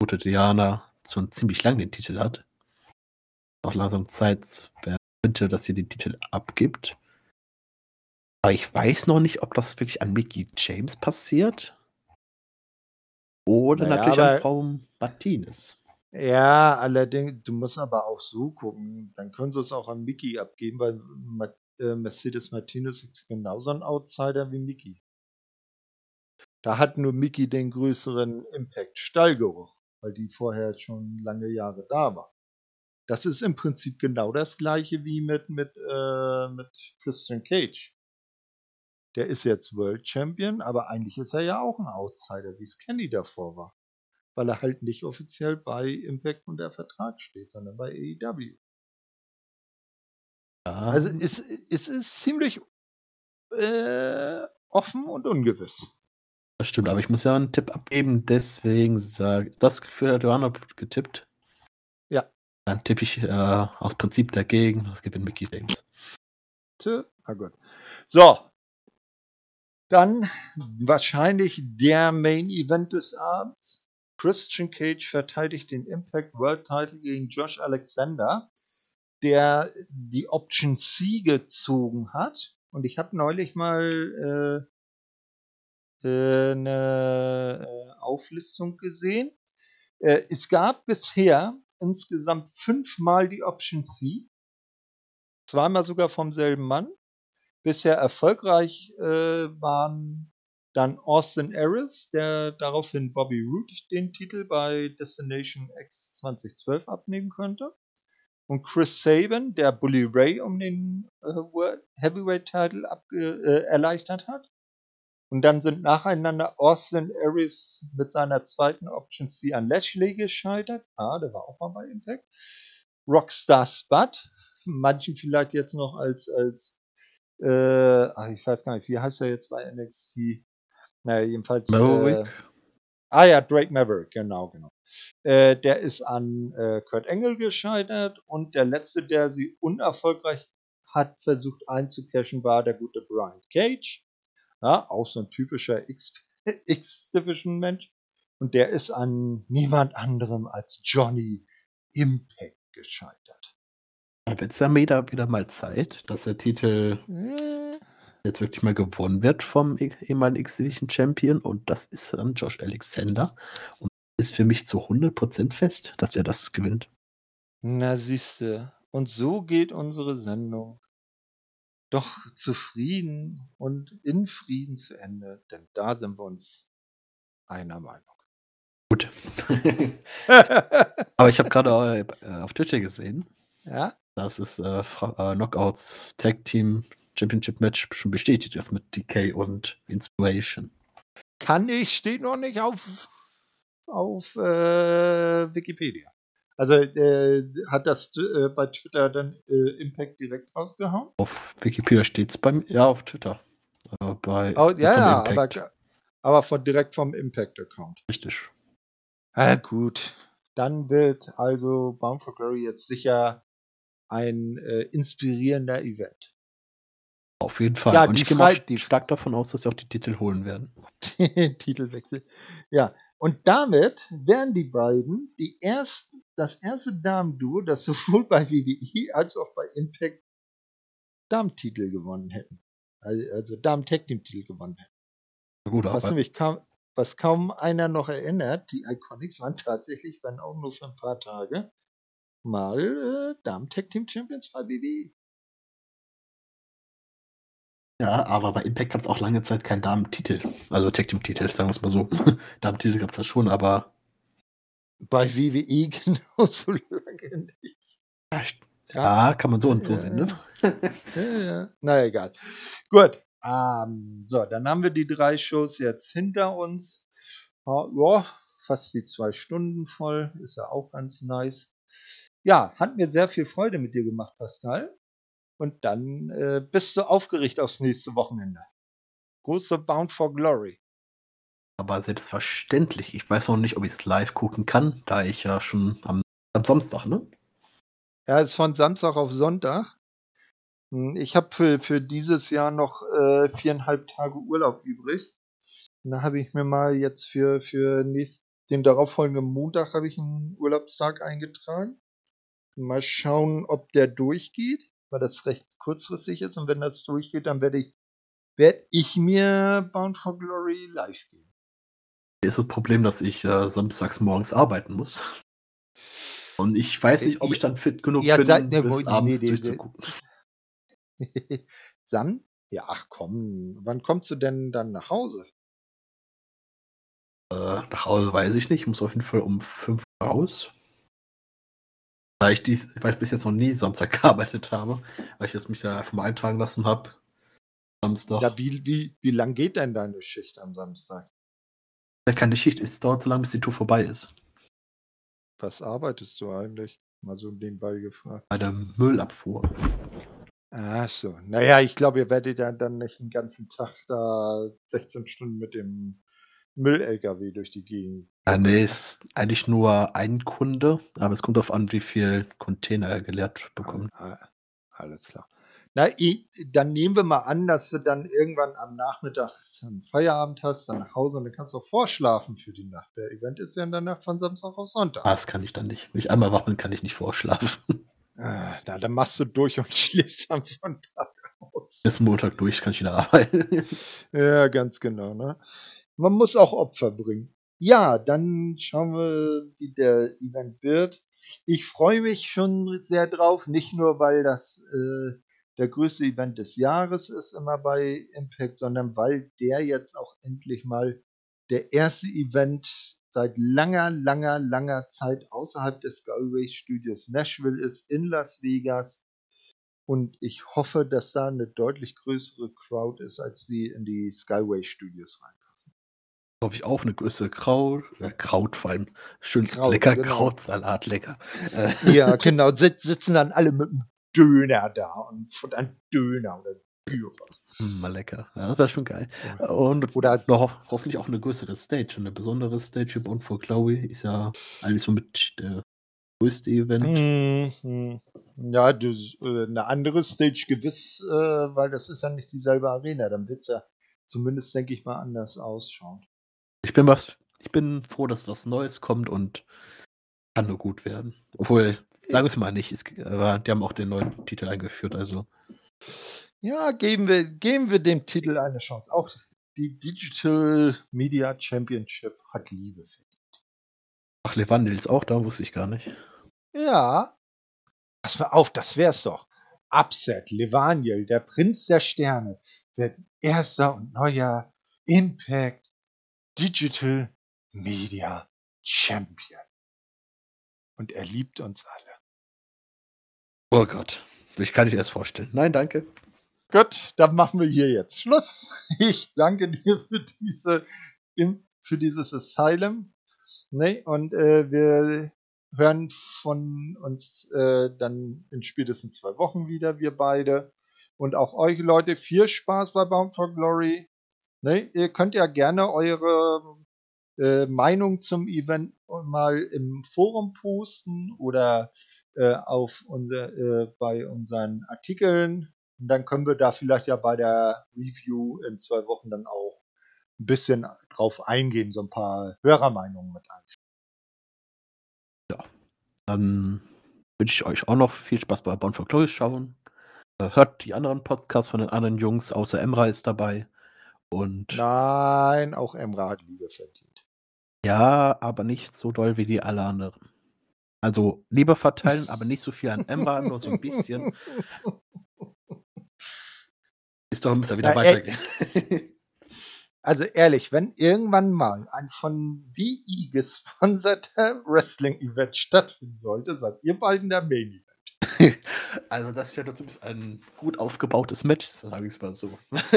gute Diana schon ziemlich lang den Titel hat. Auch langsam Zeit könnte, dass sie den Titel abgibt. Aber ich weiß noch nicht, ob das wirklich an Mickey James passiert. Oder naja, natürlich an Frau Martinez. Ja, allerdings, du musst aber auch so gucken. Dann können sie es auch an Mickey abgeben, weil Mercedes Martinez ist genauso ein Outsider wie Mickey. Da hat nur Mickey den größeren Impact Stallgeruch, weil die vorher schon lange Jahre da war. Das ist im Prinzip genau das gleiche wie mit, mit, äh, mit Christian Cage. Der ist jetzt World Champion, aber eigentlich ist er ja auch ein Outsider, wie es Kenny davor war. Weil er halt nicht offiziell bei Impact unter Vertrag steht, sondern bei AEW. Ja. Also es, es ist ziemlich äh, offen und ungewiss. Das stimmt, aber ich muss ja einen Tipp abgeben, deswegen sage das Gefühl hat Johanna getippt. Ja. Dann tippe ich äh, aus Prinzip dagegen. Das gewinnt Mickey James. Na gut. So. Dann wahrscheinlich der Main Event des Abends. Christian Cage verteidigt den Impact World Title gegen Josh Alexander, der die Option C gezogen hat. Und ich habe neulich mal äh, eine äh, Auflistung gesehen. Äh, es gab bisher insgesamt fünfmal die Option C. Zweimal sogar vom selben Mann. Bisher erfolgreich äh, waren dann Austin Aris, der daraufhin Bobby Root den Titel bei Destination X 2012 abnehmen könnte. Und Chris Sabin, der Bully Ray um den äh, Heavyweight Title äh, erleichtert hat. Und dann sind nacheinander Austin Aries mit seiner zweiten Option C an Lashley gescheitert. Ah, der war auch mal bei Impact. Rockstar Spud, manchen vielleicht jetzt noch als, als äh, ach, ich weiß gar nicht, wie heißt er jetzt bei NXT? Naja, jedenfalls. Maverick. Äh, ah ja, Drake Maverick, genau, genau. Äh, der ist an äh, Kurt Engel gescheitert und der letzte, der sie unerfolgreich hat versucht einzucashen, war der gute Brian Cage. Ja, auch so ein typischer X-Division-Mensch. Und der ist an niemand anderem als Johnny Impact gescheitert. Dann wird es ja wieder, mal Zeit, dass der Titel äh. jetzt wirklich mal gewonnen wird vom e-, ehemaligen X-Division Champion. Und das ist dann Josh Alexander. Und ist für mich zu 100% fest, dass er das gewinnt. Na siehste. Und so geht unsere Sendung doch zufrieden und in Frieden zu Ende, denn da sind wir uns einer Meinung. Gut. Aber ich habe gerade äh, auf Twitter gesehen, ja? dass es äh, äh, Knockouts Tag Team Championship Match schon bestätigt ist mit DK und Inspiration. Kann ich, steht noch nicht auf, auf äh, Wikipedia. Also äh, hat das äh, bei Twitter dann äh, Impact direkt rausgehauen? Auf Wikipedia steht es beim, ja, auf Twitter. Äh, bei, oh, ja, ja, aber, aber von, direkt vom Impact-Account. Richtig. Ja, gut. Dann wird also Bound for Glory jetzt sicher ein äh, inspirierender Event. Auf jeden Fall. Ja, Und ich gehe mal stark davon aus, dass sie auch die Titel holen werden. Titelwechsel. Ja, und damit werden die beiden die ersten, das erste Damenduo, das sowohl bei WWE als auch bei Impact Damentitel gewonnen hätten. Also, also Damen-Tag-Team-Titel gewonnen hätten. Gut, Was nämlich kaum, was kaum einer noch erinnert, die Iconics waren tatsächlich, wenn auch nur für ein paar Tage, mal äh, Damen-Tag-Team-Champions bei. WWE. Ja, aber bei Impact gab es auch lange Zeit keinen Damentitel. Also Tag Team Titel, sagen wir es mal so. Damentitel gab es ja schon, aber Bei WWE genauso lange nicht. ja, ja, kann man so und so Ja, sehen, ne? Ja, ja. Na egal. Gut. Ähm, so, dann haben wir die drei Shows jetzt hinter uns. Ja, ja, fast die zwei Stunden voll. Ist ja auch ganz nice. Ja, hat mir sehr viel Freude mit dir gemacht, Pascal. Und dann äh, bist du aufgeregt aufs nächste Wochenende. Große Bound for Glory. Aber selbstverständlich. Ich weiß noch nicht, ob ich es live gucken kann, da ich ja schon am, am Samstag, ne? Ja, ist von Samstag auf Sonntag. Hm, Ich habe für, für dieses Jahr noch äh, viereinhalb Tage Urlaub übrig. Und da habe ich mir mal jetzt für, für nächst, den darauffolgenden Montag habe ich einen Urlaubstag eingetragen. Mal schauen, ob der durchgeht, weil das recht kurzfristig ist. Und wenn das durchgeht, dann werde ich, werde ich mir Bound for Glory live geben. Ist das Problem, dass ich äh, samstags morgens arbeiten muss. Und ich weiß nicht, ob ich dann fit genug Ja, bin, da- ne, bis nee, abends nee. durchzugucken. Dann? Ja, ach komm, wann kommst du denn dann nach Hause? Äh, nach Hause weiß ich nicht. Ich muss auf jeden Fall um 5 Uhr raus. Da ich, dies, weil ich bis jetzt noch nie Samstag gearbeitet habe, weil ich jetzt mich da einfach mal eintragen lassen habe. Samstag. Ja, wie, wie, wie lang geht denn deine Schicht am Samstag? Ja, keine Schicht. Es dauert so lange, bis die Tour vorbei ist. Was arbeitest du eigentlich? Mal so nebenbei gefragt. Bei der Müllabfuhr. Ach so. Naja, ich glaube, ihr werdet ja dann nicht den ganzen Tag da 16 Stunden mit dem Müll-LKW durch die Gegend. Ja, nee, ist eigentlich nur ein Kunde, aber es kommt darauf an, wie viel Container er geleert bekommt. Ah, ah, Alles klar. Na, dann nehmen wir mal an, dass du dann irgendwann am Nachmittag einen Feierabend hast, dann nach Hause und dann kannst du auch vorschlafen für die Nacht. Der Event ist ja in der Nacht von Samstag auf Sonntag. Ah, das kann ich dann nicht. Wenn ich einmal wach bin, kann ich nicht vorschlafen. Ah, na, dann machst du durch und schläfst am Sonntag aus. Bis Montag durch kann ich wieder arbeiten. Ja, ganz genau, ne? Man muss auch Opfer bringen. Ja, dann schauen wir, wie der Event wird. Ich freue mich schon sehr drauf, nicht nur weil das äh, der größte Event des Jahres ist immer bei Impact, sondern weil der jetzt auch endlich mal der erste Event seit langer, langer, langer Zeit außerhalb des Galway Studios Nashville ist in Las Vegas. Und ich hoffe, dass da eine deutlich größere Crowd ist, als die in die Skyway Studios reinpassen. Hoffe ich auch eine größere Kraut, äh, Kraut vor allem. Schön Kraut, lecker genau. Krautsalat, lecker. Äh, Ja, genau, sitz, sitzen dann alle mit dem Döner da und futtern Döner oder Gyros. hm, mal lecker. Ja, das wäre schon geil. Und Oder noch hoff hoffentlich auch eine größere Stage. Eine besondere Stage für Bound for Chloe ist ja eigentlich so mit der größte Event. Mhm. Ja, das, äh, eine andere Stage gewiss, äh, weil das ist ja nicht dieselbe Arena. Dann wird's ja zumindest, denke ich mal, anders ausschauen. Ich bin was, ich bin froh, dass was Neues kommt und kann nur gut werden. Obwohl, sagen wir es mal nicht, es, aber die haben auch den neuen Titel eingeführt, also Ja, geben wir, geben wir dem Titel eine Chance. Auch die Digital Media Championship hat Liebe. ach, Levandel ist auch da, wusste ich gar nicht. Ja. Pass mal auf, das wär's doch. Upset, Levaniel, der Prinz der Sterne, wird erster und neuer Impact Digital Media Champion. Und er liebt uns alle. Oh Gott, ich kann nicht erst vorstellen. Nein, danke. Gut, dann machen wir hier jetzt Schluss. Ich danke dir für diese für dieses Asylum. Ne? Und äh, wir hören von uns äh, dann in spätestens zwei Wochen wieder, wir beide. Und auch euch Leute, viel Spaß bei Bound for Glory. Ne? Ihr könnt ja gerne eure äh, Meinung zum Event mal im Forum posten oder äh, auf unser, äh, bei unseren Artikeln. Und dann können wir da vielleicht ja bei der Review in zwei Wochen dann auch ein bisschen drauf eingehen, so ein paar Hörermeinungen mit ein. Ja, dann wünsche ich euch auch noch viel Spaß bei Born for Glory schauen. Äh, hört die anderen Podcasts von den anderen Jungs, außer Emra ist dabei. Und Nein, auch Emra hat Liebe verdient. Ja, aber nicht so doll wie die alle anderen. Also Liebe verteilen, aber nicht so viel an Emra, nur so ein bisschen. Ist doch, muss ja wieder ja, weitergehen. Also ehrlich, wenn irgendwann mal ein von VI gesponserter Wrestling-Event stattfinden sollte, seid ihr bald in der Main-Event. Also das wäre zumindest ein gut aufgebautes Match, sage ich es mal so.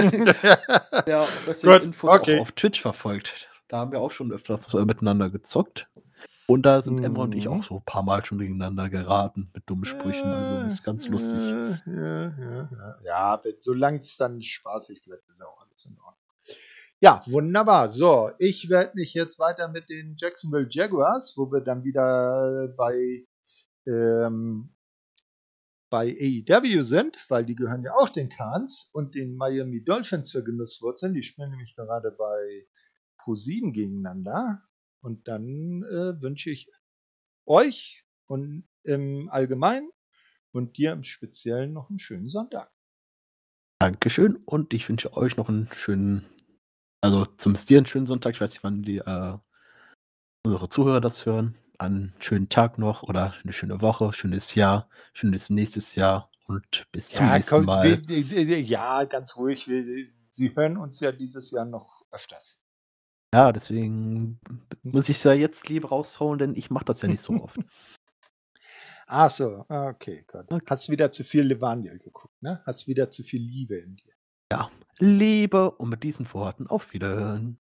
ja, Wrestling-Infos okay. auch auf Twitch verfolgt. Da haben wir auch schon öfters äh, miteinander gezockt. Und da sind mm. Emma und ich auch so ein paar Mal schon gegeneinander geraten mit dummen Sprüchen. Also das ist ganz lustig. Ja, ja, ja. ja solange es dann spaßig bleibt, ist auch alles in Ordnung. Ja, wunderbar. So, ich werde mich jetzt weiter mit den Jacksonville Jaguars, wo wir dann wieder bei ähm, bei AEW sind, weil die gehören ja auch den Kahns und den Miami Dolphins zur Genusswurzeln. Die spielen nämlich gerade bei Pro7 gegeneinander. Und dann äh, wünsche ich euch und im Allgemeinen und dir im Speziellen noch einen schönen Sonntag. Dankeschön und ich wünsche euch noch einen schönen, also zum Stil einen schönen Sonntag. Ich weiß nicht, wann die äh, unsere Zuhörer das hören einen schönen Tag noch oder eine schöne Woche, schönes Jahr, schönes nächstes Jahr und bis zum ja, nächsten komm, Mal. ja, ganz ruhig. Sie hören uns ja dieses Jahr noch öfters. Ja, deswegen muss ich es ja jetzt lieber raushauen, denn ich mache das ja nicht so oft. Ach so, okay, gut. Okay. Hast wieder zu viel Levaniel geguckt, ne? Hast wieder zu viel Liebe in dir. Ja, Liebe und mit diesen Worten auf Wiederhören.